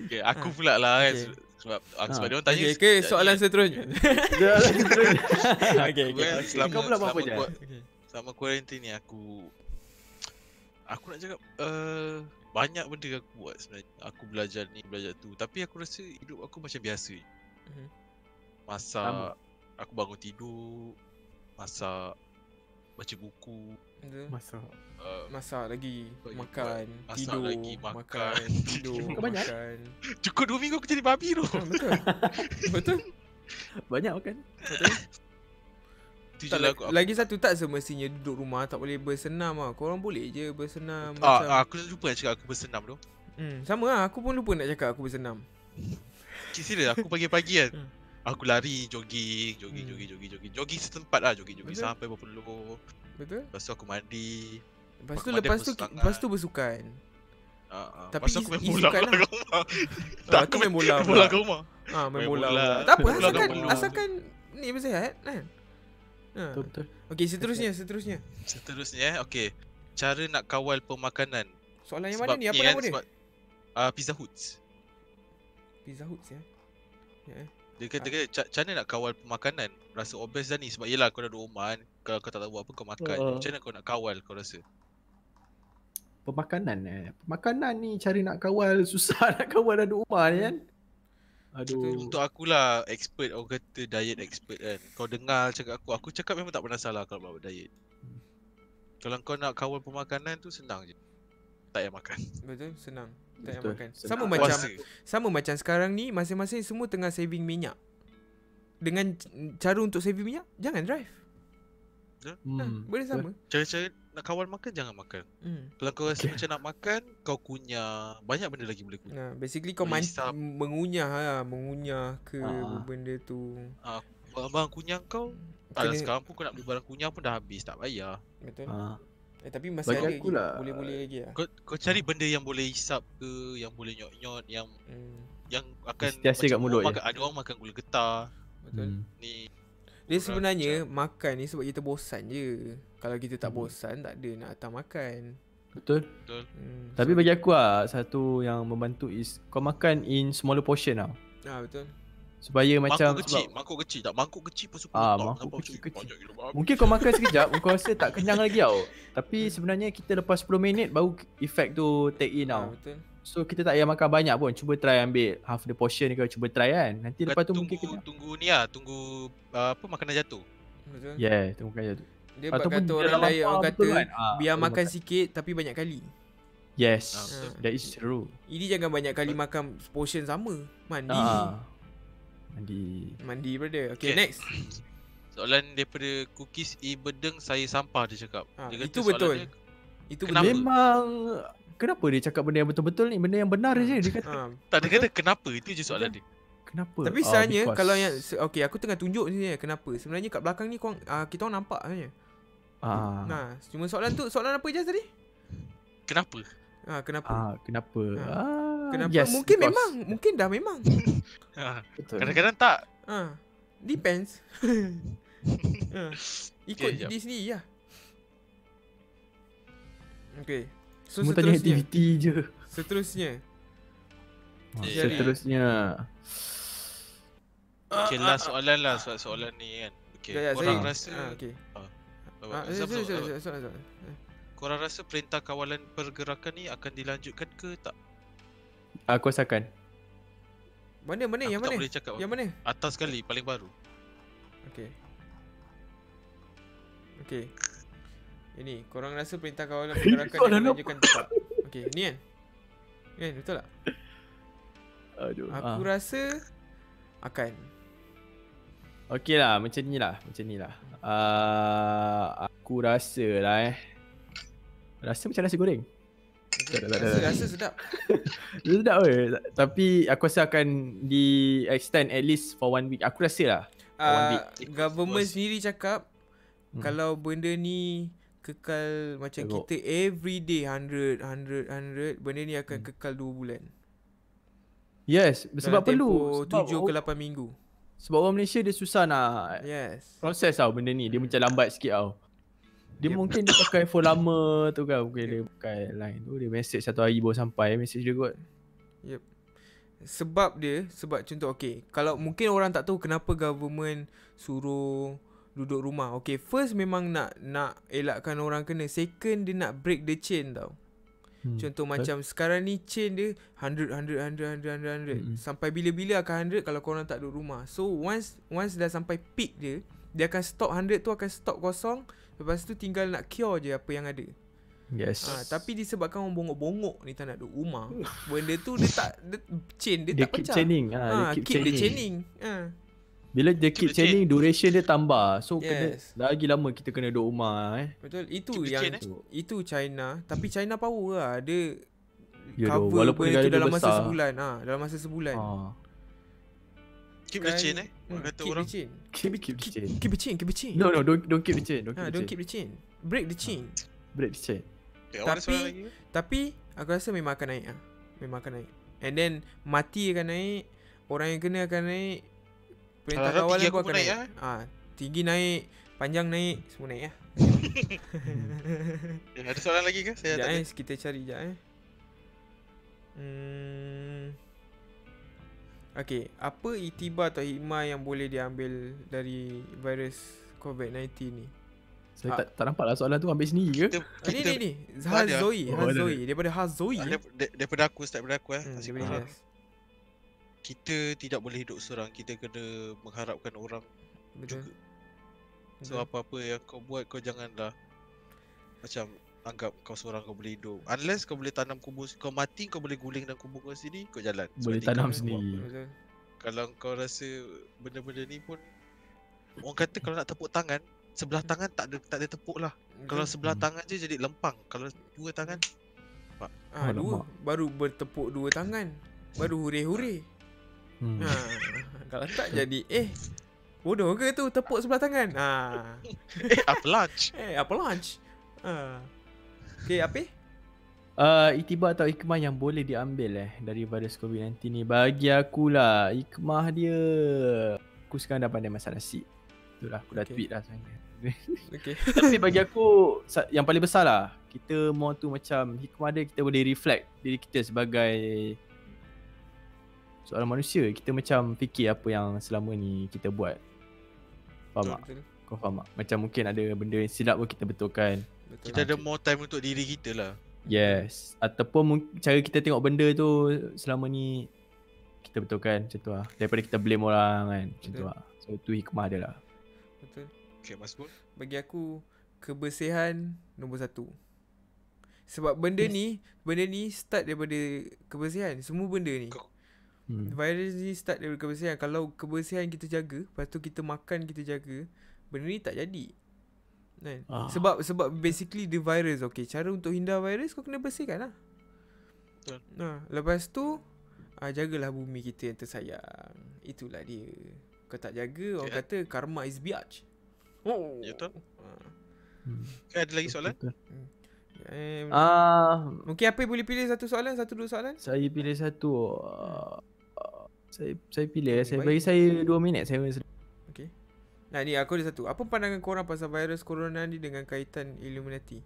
Okay, aku Ah. pula lah kan. Okay. se- Sebab, Ah. sebab dia orang tanya. Okey, okay, soalan seterusnya. Okey, okey. Selama, Kau pula buat apa selama je? kuat- Okey. Selama quarantine ni aku Aku nak cakap uh, Banyak benda aku buat sebenarnya Aku belajar ni, belajar tu Tapi aku rasa hidup aku macam biasa je. Mhm. Masak. Aku bangun tidur Masak Baca buku Betul. Masak. uh, Masak lagi, Bagi makan, masak tidur, lagi, makan, makan, tidur, banyak? makan. Cukup 2 minggu aku jadi babi tu Ha, betul. betul. Banyak kan? Betul. Tak, lah la- aku, lagi satu tak semestinya duduk rumah tak boleh bersenam ah. Korang boleh je bersenam ah, macam. ah, Aku lupa nak cakap aku bersenam tu Hmm, sama lah. Aku pun lupa nak cakap aku bersenam. Cik serius aku pagi-pagi kan Hmm. Aku lari, jogging, jogging, Hmm. jogging, jogging, jogging Jogging setempat lah, jogging, jogging Betul. sampai berpeluh Betul? Lepas tu aku mandi Lepas tu lepas tu bersemangat. lepas tu bersukan. Ah, ah. Tapi aku main bola pula lah. kat rumah Ah, tu main bola pula. bola kat rumah Ah, main, Main bola. Tak apa, asalkan asalkan ni bersihat kan. Ha. Betul betul. Okey, seterusnya, seterusnya. Seterusnya eh, okay Cara nak kawal pemakanan Soalan yang mana ni? Apa nama dia? Sebab, uh, Pizza Huts Pizza Hut ya. Ya. eh. Dia kata, Ah. kata ca- macam mana nak kawal pemakanan Rasa obes dah ni Sebab yelah kau dah duduk rumah kan Kalau kau tak tahu buat apa kau makan Ah. Macam mana kau nak kawal kau rasa Pemakanan eh. Pemakanan ni cari nak kawal susah nak kawal dah duduk rumah ni kan. Aduh. Untuk akulah expert Orang kata diet expert kan Kau dengar cakap aku Aku cakap memang tak pernah salah Kalau buat diet Kalau kau nak kawal pemakanan tu senang je. Tak payah makan. Betul, senang. Tak payah makan. senang. Sama macam Puasa. sama macam sekarang ni masing-masing semua tengah saving minyak. Dengan cara untuk saving minyak, jangan drive. Ha, Hmm. boleh betul. sama. Cara-cara nak kawal makan jangan makan. Hmm. Kalau kau rasa Okay. macam nak makan, kau kunyah. Banyak benda lagi boleh kunyah. Nah, basically kau Boleh man- mengunyah lah, mengunyah ke Ah. benda tu. Barang-barang kunyah kau, Alah Kena- sekarang pun kau nak beli barang kunyah pun dah habis, tak payah. Betul. Ah. Eh tapi masih Bagi ada lagi. lah, Boleh-boleh lagi lah. Kau kau cari benda yang boleh hisap ke, yang boleh nyot-nyot, yang Hmm. yang akan Sentiasa kat mulut orang je. makan, ada orang makan gula getah. Betul. Hmm. Ni Dia Orang sebenarnya makan ni sebab kita bosan je. Kalau kita tak Hmm. bosan tak ada nak datang makan. Betul. betul. Hmm. Tapi bagi aku lah satu yang membantu is kau makan in smaller portion tau. ah betul. Supaya macam mangkuk kecil, mangkuk kecil tak mangkuk kecil pun super Ah, mangkuk kecil- macam, kecil. banyak gila babi. Mungkin kau makan sekejap kau rasa tak kenyang lagi tau. Tapi sebenarnya kita lepas 10 minit baru effect tu take in Ah, tau. betul. So kita tak payah makan banyak pun. Cuba try ambil half the portion kau cuba try kan. Nanti Kau lepas tu tunggu, mungkin kenyang. tunggu ni lah, tunggu uh, apa makanan jatuh. Betul. Yeah, tunggu kaya tu. Dia Ataupun kata orang lain orang kata kan? Ah, biar boleh makan sikit tapi banyak kali. Yes. Betul. That is true. Ini jangan banyak kali makan portion sama. Mandi. Ah. Mandi. Mandi brother. Okay, Okay. next. Soalan daripada cookies i bedeng saya sampah dia cakap. Ah, dia itu soalan betul. dia, Itu Kenapa? Memang kenapa dia cakap benda yang betul-betul ni? Benda yang benar je dia kata. Ha. tak dia kata kenapa itu je soalan dia. Kenapa? Tapi Ah, sebenarnya because- kalau yang okay aku tengah tunjuk ni kenapa. Sebenarnya kat belakang ni korang, uh, kita orang nampak sebenarnya. ah. Nah, cuma soalan tu soalan apa je tadi? Kenapa? Ha, kenapa? Ah, kenapa? Ha. Ah, Kenapa? yes, mungkin because- memang, mungkin dah memang. Betul. Kadang-kadang tak. Ha. Depends. ha. Ikut Okay, diri sendiri lah. Okay. So Semua tanya aktiviti je. Seterusnya. Ah, Eh, Seterusnya. Okay last soalan lah soalan, soalan ni kan. Okay. Sekejap, korang saya- rasa Ah, okay. Ah. Korang rasa perintah kawalan pergerakan ni akan dilanjutkan ke tak? Aku rasakan. Mana mana Aku yang tak mana? boleh cakap. Yang mana? Atas sekali paling baru. Okay. Okay. Ini, korang rasa perintah kawalan pergerakan yang dilanjutkan tepat? Okay, ni kan? Ni kan, betul tak? Aduh. Aku ah. rasa akan. Okey lah, macam ni lah. Macam ni lah. Uh, aku rasa lah eh. Rasa macam nasi goreng. Tak tak Rasa, ada. rasa sedap. Sedap weh. Tapi aku rasa akan di extend at least for one week. Aku rasa lah. Uh, government sendiri cakap Hmm. kalau benda ni kekal macam Teruk. kita every day 100 100 100 benda ni akan Hmm. kekal 2 bulan. Yes, sebab Dalam perlu. tempoh Sebab, 7 ke 8 minggu. sebab orang Malaysia dia susah nak Yes. proses tau benda ni. Dia macam lambat sikit tau. Dia Yep. mungkin dia pakai phone lama tu kan. Mungkin dia pakai line tu. Dia message satu hari baru sampai message dia kot. Sebab dia sebab contoh okey, kalau mungkin orang tak tahu kenapa government suruh duduk rumah. Okey, first memang nak nak elakkan orang kena. Second dia nak break the chain tau. Hmm. Contoh betul. macam sekarang ni chain dia 100 100 100 100 100 Mm-mm. sampai bila-bila akan 100 kalau korang tak duduk rumah. So once once dah sampai peak dia, dia akan stop 100 tu akan stop kosong. Lepas tu tinggal nak cure je apa yang ada. Yes. Ha, tapi disebabkan orang bongok-bongok ni tak nak duduk rumah. Benda tu dia tak dia, chain dia, dia tak keep pecah. chaining. Ha, Ha, dia keep, keep, chaining. chaining. Ha. Bila dia keep Keep the chain. chaining, duration dia tambah. So Yes. kena lagi lama kita kena duduk rumah eh. Betul. Itu Keep the yang chain, eh? itu China, tapi China power lah. Dia doh, cover walaupun negara tu dia dalam masa besar. sebulan. Ha, dalam masa sebulan. Ha. Keep the Kan- chain eh. Hmm, kata keep orang. the chain. Keep, keep the chain. Keep the chain, keep the chain. No no don't don't keep the chain. Don't keep Ha, the don't chain. keep the chain. Break the chain. Break the chain. Okay, ada soalan Tapi- lagi? Tapi aku rasa memang akan naik ah. Memang akan naik. And then mati akan naik, orang yang kena akan naik. Perintah tinggi pun aku akan naik. naik, Ah, tinggi naik, panjang naik, semua naik ah. Eh, Ada soalan lagi ke? Saya Sekejap eh, kita cari sekejap eh. Hmm. Okay, apa iktibar atau hikmah yang boleh diambil dari virus COVID-19 ni? Saya Ah. tak tak nampak lah soalan tu ambil sendiri ke? Kita, Ah, ni kita, ni ni. ada. Hazoi. Hazoi. Daripada Hazoi. Ah, dar- daripada aku start daripada aku eh. Hmm, daripada. Kita tidak boleh hidup seorang. Kita kena mengharapkan orang Betul. juga. So Betul. apa-apa yang kau buat kau janganlah macam anggap kau seorang kau boleh hidup. Unless kau boleh tanam kubur kau mati kau boleh guling dalam kubur kau sendiri kau jalan. Boleh Sebab tanam sendiri. Kalau kau rasa benda-benda ni pun orang kata kalau nak tepuk tangan sebelah tangan tak ada tak ada tepuk lah. Kalau Betul. sebelah Hmm. tangan je jadi lempang. Kalau dua tangan ah, Alamak. dua baru bertepuk dua tangan. Baru hure-hure. Hmm. Ha, kalau tak jadi eh bodoh ke tu tepuk sebelah tangan. Ha. eh apa lunch? Eh apa lunch? Ha. Okay apa? Uh, itibar atau hikmah yang boleh diambil eh dari virus COVID-19 ni bagi aku lah hikmah dia aku sekarang dah pandai masak nasi. Itulah aku dah Okay. tweet dah sebenarnya. Okay. Tapi bagi aku yang paling besar lah kita mau tu macam hikmah dia kita boleh reflect diri kita sebagai seorang manusia. Kita macam fikir apa yang selama ni kita buat. Faham tak? Betul. Kau faham tak? Macam mungkin ada benda yang silap pun kita betulkan. Betul. Kita ada more time untuk diri kita lah. Yes. Ataupun cara kita tengok benda tu selama ni kita betulkan macam tu lah. Daripada kita blame orang kan. Macam tu Betul. lah. So tu hikmah dia lah. Betul. Okay Mas Gun. Bagi aku kebersihan nombor satu. Sebab benda Yes. ni, benda ni start daripada kebersihan. Semua benda ni. Kau- Hmm. Virus ni start daripada kebersihan. Kalau kebersihan kita jaga, lepas tu kita makan kita jaga, benda ni tak jadi. Kan? Ah. Sebab sebab basically the virus okay. Cara untuk hindar virus kau kena bersihkan lah. Betul. Ha, lepas tu ah, jagalah bumi kita yang tersayang. Itulah dia. Kau tak jaga orang Okay. kata karma is biatch. Oh. Ya, betul. Ha. Hmm. Ada lagi soalan? Betul. Eh, Ah, mungkin apa boleh pilih satu soalan, satu dua soalan? saya pilih satu. Uh, saya saya pilih Hmm, saya baik. bagi saya 2 minit saya rasa. Okay. Nah ni aku ada satu. Apa pandangan korang pasal virus corona ni dengan kaitan Illuminati?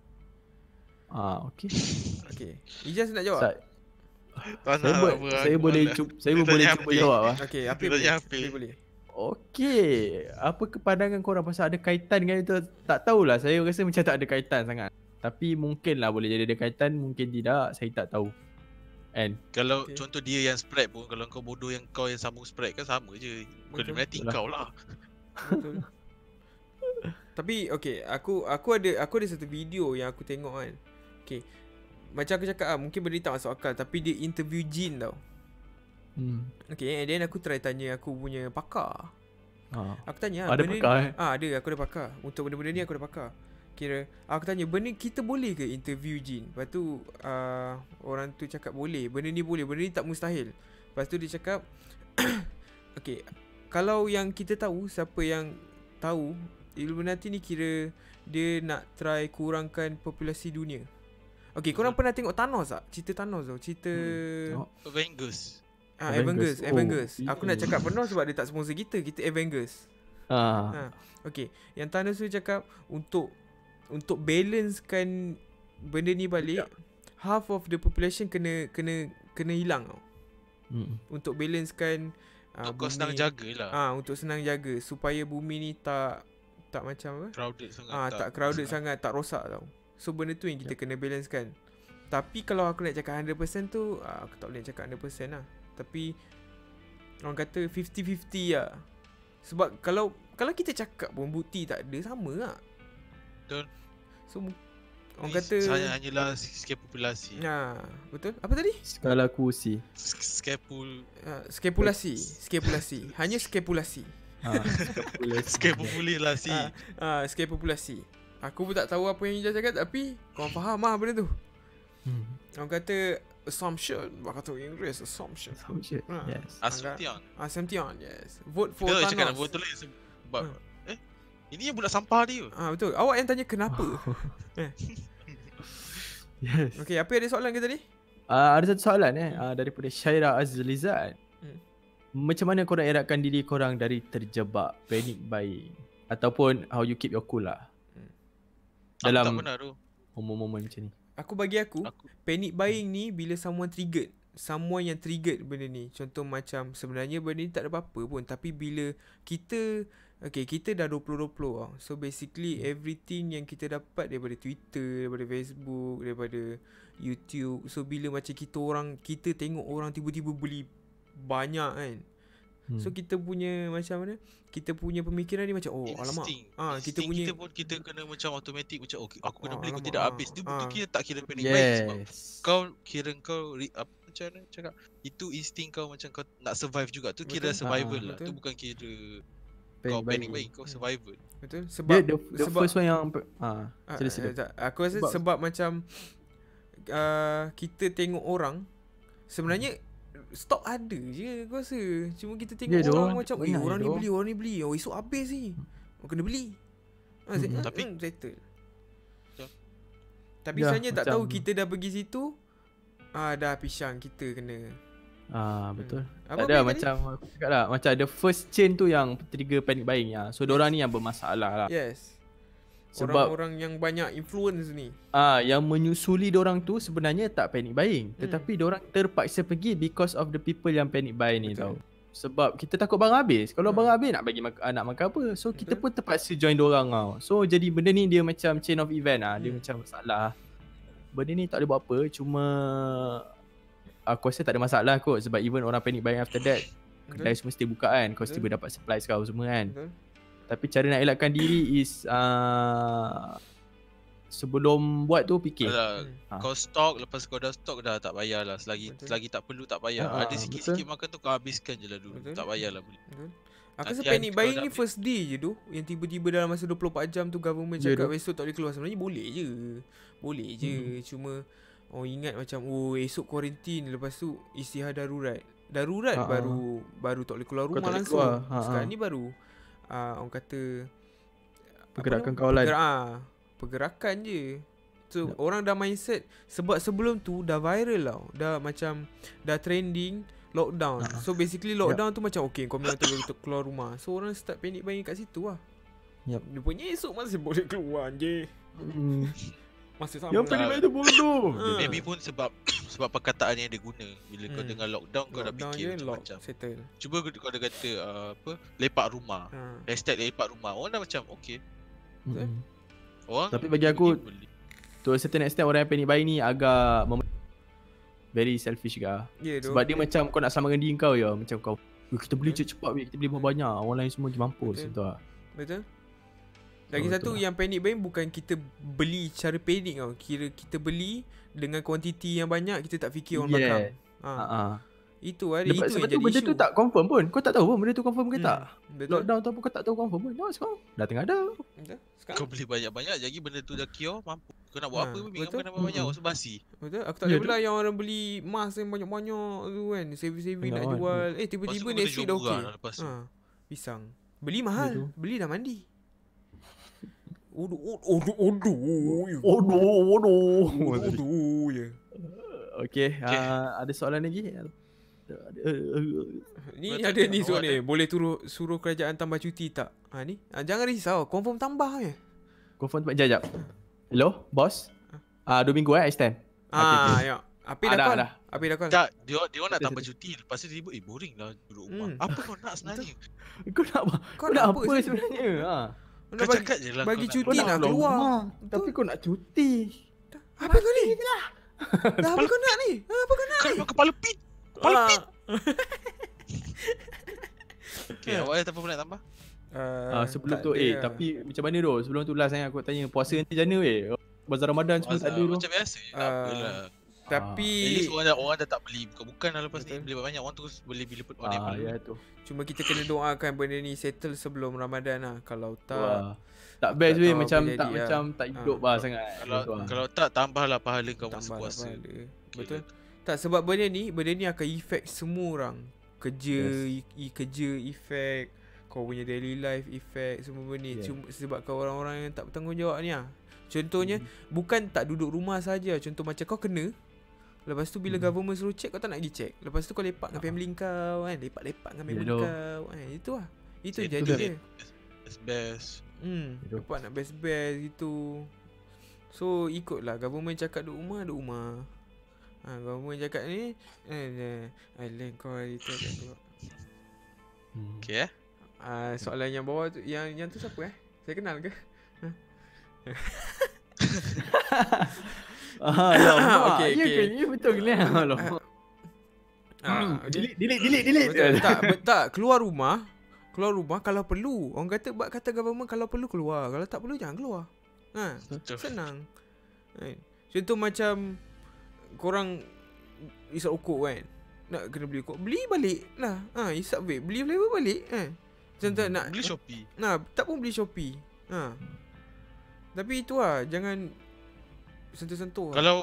Ah, okey. Okay. Ijaz nak jawab? Sa- Tak saya nak buat, apa, saya boleh cuba saya boleh cuba jawab ah. Okay, apa boleh? apa? boleh? Okey, apa kepandangan korang pasal ada kaitan dengan itu? Tak tahulah, saya rasa macam tak ada kaitan sangat. Tapi mungkin lah boleh jadi ada kaitan, mungkin tidak, saya tak tahu. And Kalau Okay. contoh dia yang spread pun Kalau kau bodoh yang kau yang sambung spread kan sama je. Illuminati Betul lah. kau lah Betul. Tapi okay, aku aku ada aku ada satu video yang aku tengok kan. Okay. Macam aku cakap ah, mungkin benda ni tak masuk akal tapi dia interview jin tau. hmm, Okay, and then aku try tanya aku punya pakar. ah, Aku tanya ada benda pakar ni, eh? Ah, ada aku ada pakar. Untuk benda-benda ni aku ada pakar. Kira aku tanya benda kita boleh ke interview jin? Lepas tu uh, orang tu cakap boleh. Benda ni boleh. Benda ni tak mustahil. Lepas tu dia cakap Okay Kalau yang kita tahu Siapa yang tahu Illuminati ni kira Dia nak try kurangkan populasi dunia Okay korang pernah tengok Thanos tak? Cerita Thanos tau Cerita Hmm, tengok. Avengers ah, Avengers. Avengers Oh, Avengers Aku nak cakap penuh sebab dia tak sponsor kita Kita Avengers Ah, Ha. Okay Yang Thanos tu cakap Untuk Untuk balancekan Benda ni balik Half of the population kena Kena Kena hilang tau. Hmm, Untuk balancekan ah, Untuk bumi- senang jaga lah. Ah Untuk senang jaga. Supaya bumi ni tak Tak macam apa? Crowded sangat Ah tak, crowded sangat Tak rosak tau. So benda tu yang kita kena balancekan. Tapi kalau aku nak cakap 100% tu ah, Aku tak boleh cakap 100% lah. Tapi Orang kata 50-50 lah. Sebab kalau Kalau kita cakap pun bukti tak ada Sama lah. Betul. So Orang Ni kata Saya hanyalah sikit populasi. Ya Betul? Apa tadi? skala kursi. Skepul Uh, skepulasi Skepulasi Hanya skepulasi Ah, Sikit populasi Ah, uh, Skepulasi Aku pun tak tahu apa yang Ijaz cakap Tapi Korang faham lah benda tu. Hmm, Orang kata Assumption. Orang kata Inggeris Assumption. Shit. Ah. Yes. Asumtion Assumption. yes. Vote for Kita tak cakap nak Thanos buat tulis Sebab Hmm. Eh Ini yang budak sampah dia Ah betul. Awak yang tanya kenapa? Yes. Okay apa ada soalan ke tadi? Uh, ada satu soalan eh. Uh, daripada Syaira Azlizat. Hmm. Macam mana korang elakkan diri korang dari terjebak panic buying? Ataupun how you keep your cool lah. Aku tak Dalam- pernah tu. momen-momen macam ni. Aku bagi aku Aku Panic buying ni Bila someone triggered. Someone yang triggered benda ni. Contoh macam Sebenarnya benda ni tak ada apa-apa pun. Tapi bila Kita Okay kita dah 2020 tau So basically Everything yang kita dapat Daripada Twitter Daripada Facebook Daripada YouTube So bila macam kita orang Kita tengok orang tiba-tiba beli Banyak kan Hmm. So kita punya macam mana? Kita punya pemikiran ni macam oh alamak. Insting. Ah, kita Insting punya kita pun kita kena macam automatic macam okay, aku kena Ah, beli kau alamak, tidak ah, habis. Dia ah. betul kira tak kira panic buying sebab Yes. kau kira kau re, apa macam mana cakap itu insting kau macam kau nak survive juga tu kira Betul. survival Ah, lah tu betul. bukan kira Panic kau panic buying. buying kau survival betul sebab the, the sebab first one yang ah, Ah, sila sila. tak, Aku rasa sebab, Sebab- macam uh, Kita tengok orang Sebenarnya Stok ada je aku rasa Cuma kita tengok Ya, orang macam Eh orang ni beli Orang ni beli Oh esok habis ni oh, Kena beli Hmm. hmm. Tapi- hmm, Settle Betul. Tapi Ya, sebenarnya tak tahu Kita dah pergi situ Ah dah pisang kita kena Ah betul. Apa tak ada tadi? macam aku cakap lah macam the first chain tu yang trigger panic buying ya. So orang ni yang bermasalah lah. Yes Sebab Orang-orang yang banyak influence ni ah yang menyusuli orang tu sebenarnya tak panic buying, Hmm. tetapi orang terpaksa pergi because of the people yang panic buy ni Betul. tau. Sebab kita takut barang habis. Kalau Hmm. barang habis nak bagi mak- nak makan apa? So kita Betul. pun terpaksa join orang tau. So jadi benda ni dia macam chain of event ah. Dia Hmm. macam masalah. Benda ni tak boleh buat apa, cuma aku rasa tak ada masalah kot sebab even orang panic buying after that kedai semua still buka kan. Kau still dapat supplies kau semua kan. Betul Tapi cara nak elakkan diri is uh, Sebelum buat tu fikir. Alah, Hmm. Ah. kau stok lepas kau dah stok dah tak payah lah. Selagi Betul. selagi tak perlu tak payah. Ah, ada sikit-sikit makan tu kau habiskan je lah dulu. Betul. tak payahlah beli. Betul. Aku rasa panic buying ni first day je tu Yang tiba-tiba dalam masa 24 jam tu Government Ya, cakap tu. esok tak boleh keluar. Sebenarnya boleh je. Boleh je. Mhm. Cuma Orang ingat macam Oh esok quarantine Lepas tu istihar darurat Darurat ha. baru Baru tak boleh keluar rumah boleh langsung keluar. Ha, ha. Sekarang ni baru uh, Orang kata Pergerakan kawalan. Pergerak, ah, Pergerakan je So Yup. orang dah mindset Sebab sebelum tu Dah viral tau Dah macam Dah trending Lockdown Ha. So basically lockdown tu macam Okay kau memang tak boleh keluar rumah So orang start panic buying kat situ lah Yup. Dia punya esok masih boleh keluar je hmm. Masih sama Yang panic buying tu bodoh. Ah. maybe pun sebab sebab perkataan yang dia guna. Bila kau Hmm. dengar lockdown kau dah Lockdown fikir je lock macam-macam Settle. Cuba kau kau ada kata uh, apa? Lepak rumah. Ha. hashtag lepak rumah. Orang dah macam okay. Hmm. orang Tapi bagi aku- beli. To a certain extent orang yang panic buying ni agak mem- Very selfish juga. Ya tu. Sebab dia macam kau nak selamatkan diri kau ya. Macam kau "Eh, Kita beli Betul. cepat-cepat Kita beli banyak Orang lain semua pergi mampus Betul. Betul Betul lagi Oh, satu betul yang panic buying bukan kita beli cara panik tau. Kira kita beli dengan kuantiti yang banyak kita tak fikir orang Yes. belakang. Ha. Ha. Itu ada Lepas, itu sebab yang tu jadi benda isu. tu tak confirm pun Kau tak tahu pun benda tu confirm ke Hmm, tak Betul. Lockdown tu apa kau tak tahu confirm pun Tengok sekarang Dah tengah ada Betul. kau Sekarang. beli banyak-banyak jadi benda tu dah cure mampu kau nak buat Ha, apa pun betul. ingat banyak-banyak Mm-mm. orang basi Betul. Aku tak Ya, ada pula yang orang beli mask yang banyak-banyak tu kan. Saving-saving nak kan. jual. Eh tiba-tiba next week jual dah okey. lah Ha. Pisang. Beli mahal. tu. Beli dah mandi. Odo odo odo. Odoh Odoh Odo odo je. Okay, Okay. Uh, Ada soalan lagi Ni ada ni Awak soal ada? ni. Boleh suruh suruh kerajaan tambah cuti tak? Ha ni. Ha, jangan risau. Confirm tambah je. Confirm tempat jap jap Hello Boss Ah Dua minggu eh extend Ah, ya. Api Ah, dah call. dah. Api dah call. tak dia dia orang nak tambah cuti lepas tu tiba eh boring lah duduk rumah Hmm. apa kau nak sebenarnya Kau nak apa Kau Kau nak apa sih? sebenarnya ha. Kau kau nak bagi cakap je lah bagi kau nak- cuti Kau nak keluar. Tapi kau nak cuti. Apa kau ni? Dah apa kau nak ni? Ha, Apa kau nak kau ni? memang kepala pit. Kepala Ah. pit. Okay awak ada apa pun nak tambah? Ah, sebelum tak tu eh lah. tapi macam mana tu sebelum tu last yang aku tanya puasa nanti macam mana weh bazar Ramadan semua tak ada tu macam biasa je. Ah, apalah Tapi At least orang dah, orang dah tak beli Bukan-bukan lah lepas Betul. ni Beli banyak orang terus beli bila pun orang ah ya tu cuma kita kena doakan benda ni settle sebelum Ramadan lah. Kalau tak Wah. tak best weh macam tak lah. macam tak hidup Ah. bah sangat Kalau lah. kalau tak tambahlah pahala kau masa tambah puasa pahala. Okay Betul. lah. Tak sebab benda ni benda ni akan efek semua orang. Kerja Yes. i, i, kerja efek kau punya daily life efek semua benda ni. Yeah. Cuma sebab kau orang-orang yang tak bertanggungjawab ni ah. Contohnya Hmm. bukan tak duduk rumah saja. Contoh macam kau kena Lepas tu bila Hmm. government suruh check kau tak nak pergi check. Lepas tu kau lepak dengan Ah. family kau kan. Lepak-lepak dengan family kau. Kan itu lah. Itu Itu jadi dia. Best best Hmm, lepak nak best-best gitu. So ikutlah government cakap duduk rumah, duduk rumah. Ha, government cakap ni eh eh island kau itu ada tu. Hmm. Okay eh Ah soalan yang bawah tu yang yang tu siapa eh? Saya kenal ke? Ah, alamak. Okey, Ya okey. ke ni betul ke ni? Alamak. Ah, okay. Delete, delete, delete, delete. Betul. tak, tak keluar rumah, keluar rumah kalau perlu. Orang kata buat kata government kalau perlu keluar, kalau tak perlu jangan keluar. Ha, Betul. senang. Kan? Contoh macam korang isap rokok kan. Nak kena beli rokok, beli balik lah. Ha, isap vape, beli flavor balik kan. Contoh nak Beli Shopee. Nah, tak pun beli Shopee. Ha. Tapi itu lah, jangan sentuh-sentuh. lah. Kalau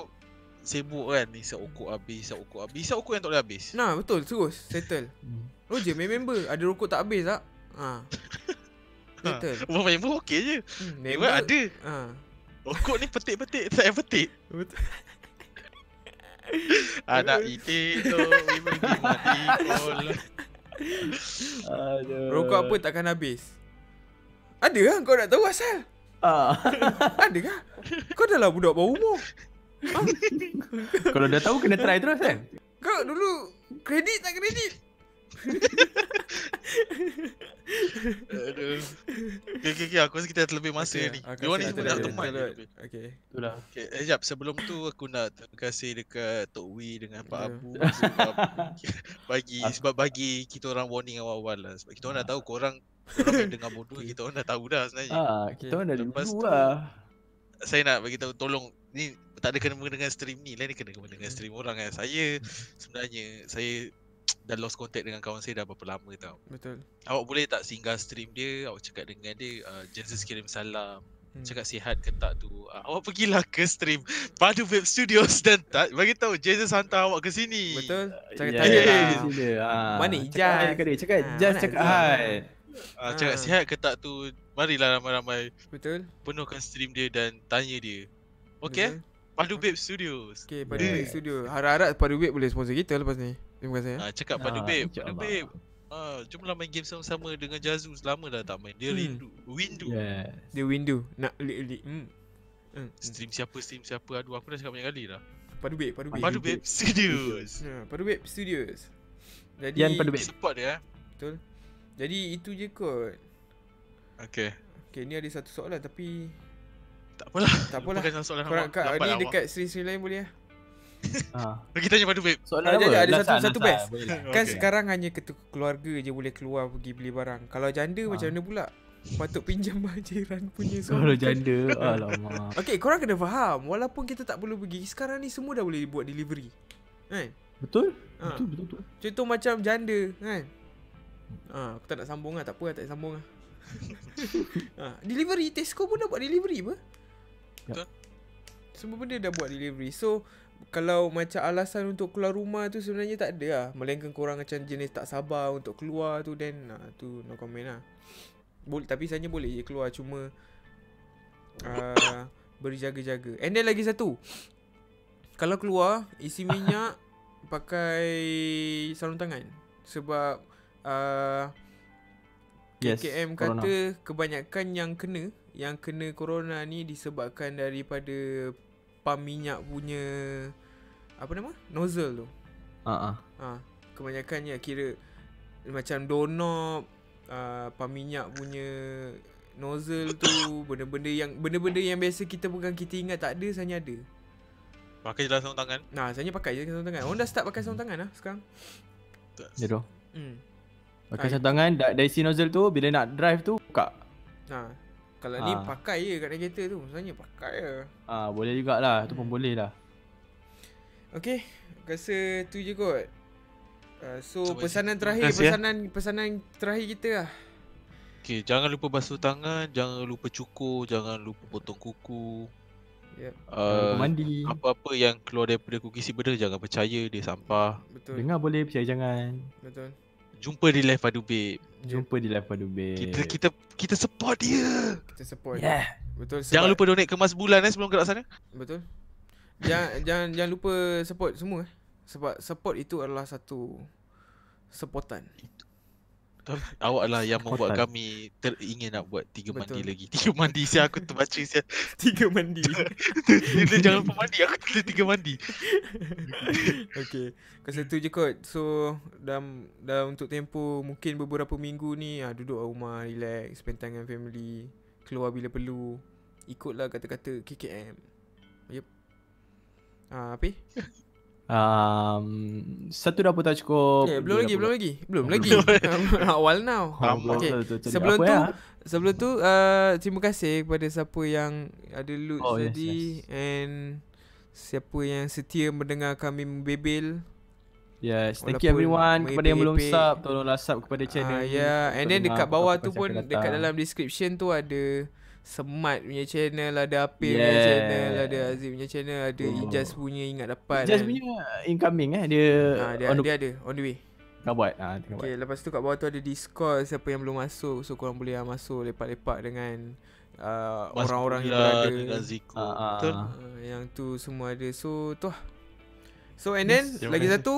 sibuk kan Isap rokok habis Isap rokok habis Isap rokok yang tak boleh habis Nah, betul, terus settle. Hmm. Roger, main member, ada rokok tak habis tak? Ha. Settle. Rumah member okey je Hmm, Member ada Ha. Rokok ni petik-petik Tak payah petik Betul. Anak itik tu Memang pergi mati Aduh. Rokok apa takkan habis? Ada lah kau nak tahu asal? Ah. Ada kah? Kau dah lah budak bawah umur. Kalau dah tahu kena try terus kan? Kau dulu kredit tak kredit? Aduh Okay okay okay Aku rasa kita terlebih masa Okay, ni Diorang ni semua dah teman. Okay. Itulah. Okay, eh, sekejap sebelum tu aku nak terima kasih dekat Tok Wee dengan Pak Ya. Abu sebab bagi sebab bagi kita orang warning awal-awal lah sebab kita orang dah tahu korang yang dengar bodoh kita orang dah tahu dah sebenarnya. Ah, Okay. kita orang dah Lepas dulu tu- lah. Saya nak bagi tahu tolong ni tak ada kena dengan stream ni, lain ni kena dengan Hmm. stream orang kan. Saya sebenarnya saya dah lost contact dengan kawan saya dah berapa lama tau. Betul. Awak boleh tak singgah stream dia, awak cakap dengan dia, uh, Jesus kirim salam. Hmm. Cakap sihat ke tak tu uh, Awak pergilah ke stream Padu Web Studios Dan tak bagi tahu Jesus hantar awak ke sini Betul. Cakap Yes, tanya lah. sila. Ah. Mana Cakap Ijaz? hai kat dia. Cakap Ah, just mana cakap Ijaz? hai. Uh, Cakap Ah. sihat ke tak tu Marilah ramai-ramai Betul. Penuhkan stream dia dan tanya dia Okay Betul. Padu Web Studios Okay, pada Yeah. yeah. studio. Harap-harap pada web boleh sponsor kita lepas ni. Terima kasih ya. uh, Cakap Padu Ah, Babe Padu. Babe Ah, jomlah main game sama-sama dengan Jazu Lama dah tak main Dia Hmm. rindu Windu Yes. Dia window nak li li. Hmm. Hmm. Stream siapa Stream siapa Aduh aku dah cakap banyak kali dah Padu web, padu web. Padu Babe Studios Ha, pada web studios. Jadi Yan pada web. Support dia eh Betul. Jadi itu je kot. Okay Okay, ni ada satu soalan tapi Tak apalah tak apalah. Lupakan soalan Korang kat ni awak. dekat seri-seri lain boleh lah. Ah. Kita tanya Padu Babe Soalan apa? ada satu- lah, satu best. Kan Okay. sekarang hanya ketua keluarga je boleh keluar pergi beli barang. Kalau janda macam Ah. mana pula? Patut pinjam jiran punya Kalau suami. janda, alamak. Okay, korang kena faham. Walaupun kita tak perlu pergi, sekarang ni semua dah boleh buat delivery. Kan? Betul? Ha. Betul, betul, betul. Contoh macam janda kan. Ha, aku tak nak sambung lah, tak apa lah, tak sambung lah. ha, delivery, Tesco pun dah buat delivery apa? Betul. Semua benda dah buat delivery. So, kalau macam alasan untuk keluar rumah tu sebenarnya tak ada lah. Melainkan korang macam jenis tak sabar untuk keluar tu, then ha, tu no comment lah. Boleh, tapi sebenarnya boleh je keluar cuma uh, berjaga-jaga. And then lagi satu. Kalau keluar, isi minyak pakai sarung tangan. Sebab uh, Yes, KKM corona. kata kebanyakan yang kena yang kena corona ni disebabkan daripada pam minyak punya apa nama? Nozzle tu. Ah, ah. Ha, kebanyakannya kira macam doorknob, uh, pam minyak punya nozzle tu, benda-benda yang benda-benda yang biasa kita pegang kita ingat tak ada sebenarnya ada. Pakai jelas sarung tangan Nah, sebenarnya pakai je sarung tangan. Orang dah start pakai sarung tangan lah sekarang. Ya tu. Hmm. Pakai sarung tangan, da- dari si nozzle tu, bila nak drive tu, buka. Nah, kalau ni Ah. pakai je kat navigator tu. Sebenarnya pakai je. Ah, boleh jugalah. Tu pun boleh lah. Okay, rasa tu je kot. Uh, so Sampai pesanan situ. terakhir, kasih, ya. pesanan pesanan terakhir kita lah. Okay, jangan lupa basuh tangan, jangan lupa cukur, jangan lupa potong kuku. Yep. Uh, Uh, mandi. apa-apa yang keluar daripada kuki si benda jangan percaya dia sampah. Betul. Dengar boleh, percaya jangan. Betul. Jumpa di live Padu Babe. Jumpa di live padu babe. Kita kita kita support dia. Kita support. Yeah. Betul. Sebab, Jangan lupa donate kemas bulan eh sebelum ke sana. Betul. jangan jangan jangan lupa support semua eh. Sebab support itu adalah satu supportan. Betul. Awak lah yang membuat kami ter ingin nak buat tiga mandi Betul. lagi. Tiga mandi siapa aku terbaca siapa. Tiga mandi. Dia jangan lupa mandi aku tulis tiga mandi. okay. Kau tu je kot. So dalam dalam untuk tempoh mungkin beberapa minggu ni ah duduk rumah relax, spend time dengan family, keluar bila perlu. Ikutlah kata-kata KKM. Yep. Ah apa? Um, satu dapur tak cukup. Okay, belum lagi, belum lagi. Belum lagi. Awal now. Ah. Okay. betul, betul, betul. Sebelum tu, ya? sebelum tu uh, terima kasih kepada siapa yang ada loot Oh, yes, tadi and siapa yang setia mendengar kami membebel. Yes, thank Walaupun you everyone kepada yang belum sub, tolonglah sub kepada channel. Ah ni ya, yeah. and then dekat bawah apa-apa tu pun dekat dalam description tu ada Semat punya channel, ada Apil punya Yeah. channel, ada Azim punya channel, ada Oh. Ijaz punya ingat dapat. Just kan. punya incoming eh dia, Ah, dia, on the dia ada on the way. tengah buat. Ah tengah buat. Okay, lepas tu kat bawah tu ada Discord siapa yang belum masuk. So korang boleh ah, masuk lepak-lepak dengan uh, Mas orang-orang yang berada. dengan Ziko. Ah, ah. Betul. Uh, yang tu semua ada. So tu lah. So and then Yes, lagi kasih. satu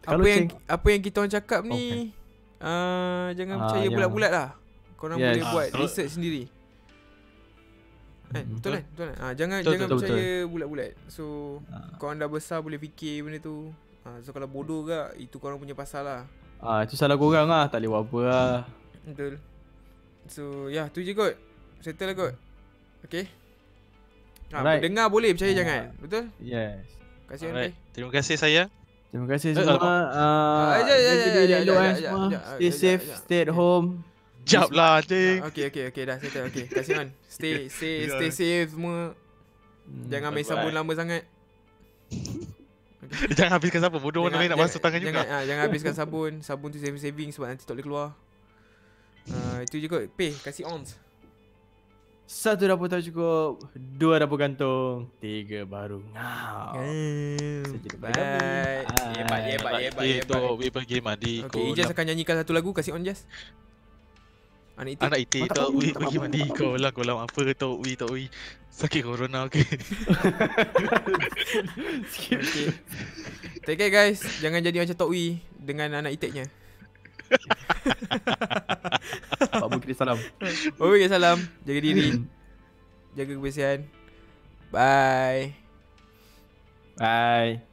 Kalau apa yang ceng- apa yang kita orang cakap ni uh, jangan Ah, percaya yang- bulat-bulat lah. Korang Yes. boleh Ah, buat research sendiri. Kan? Betul kan? Betul kan? Ah, jangan Betul, jangan betul, percaya bulat-bulat. So Ah. korang dah besar boleh fikir benda tu. Ah, so kalau bodoh ke itu korang punya pasal lah. Ah itu salah korang lah, tak boleh buat apa lah. Betul. So, ya, tu je kot. Settle lah kot. Okay. Ha, Alright. dengar boleh, percaya Ah. jangan. Betul? Yes. Kasih Alright. Andre. Terima kasih saya. Terima kasih Eh, semua. Jaga diri jap, semua. Stay safe, stay at home. Jap lah anjing. Okay, okay, okay. Dah settle. Okay, kasih on. Stay, stay, stay safe semua. Hmm. Jangan main bye-bye. sabun lama sangat. Jangan habiskan siapa bodoh mana lain nak basuh tangan jangan, juga. ah, jangan habiskan sabun. Sabun tu saving-saving sebab nanti tak boleh keluar. Uh, itu je kot. Pay, kasih ons. Satu dapur tak cukup, dua dapur gantung, tiga baru ngau. Daripada Bye. kami. Hebat, hebat, hebat, Eh, hebat. tu we pergi mandi. Okay, Ijaz akan nyanyikan satu lagu. Kasih on, Jaz. Anak itu. Anak iti tak tu apa, we tak pergi mandi. Kau lah kau lah apa tu we tu we. Sakit corona okey. Okay. Take care guys. Jangan jadi macam Tok Wee dengan anak itiknya. Pak Bukit salam. Okay, salam. Jaga diri. Jaga kebersihan. Bye. Bye.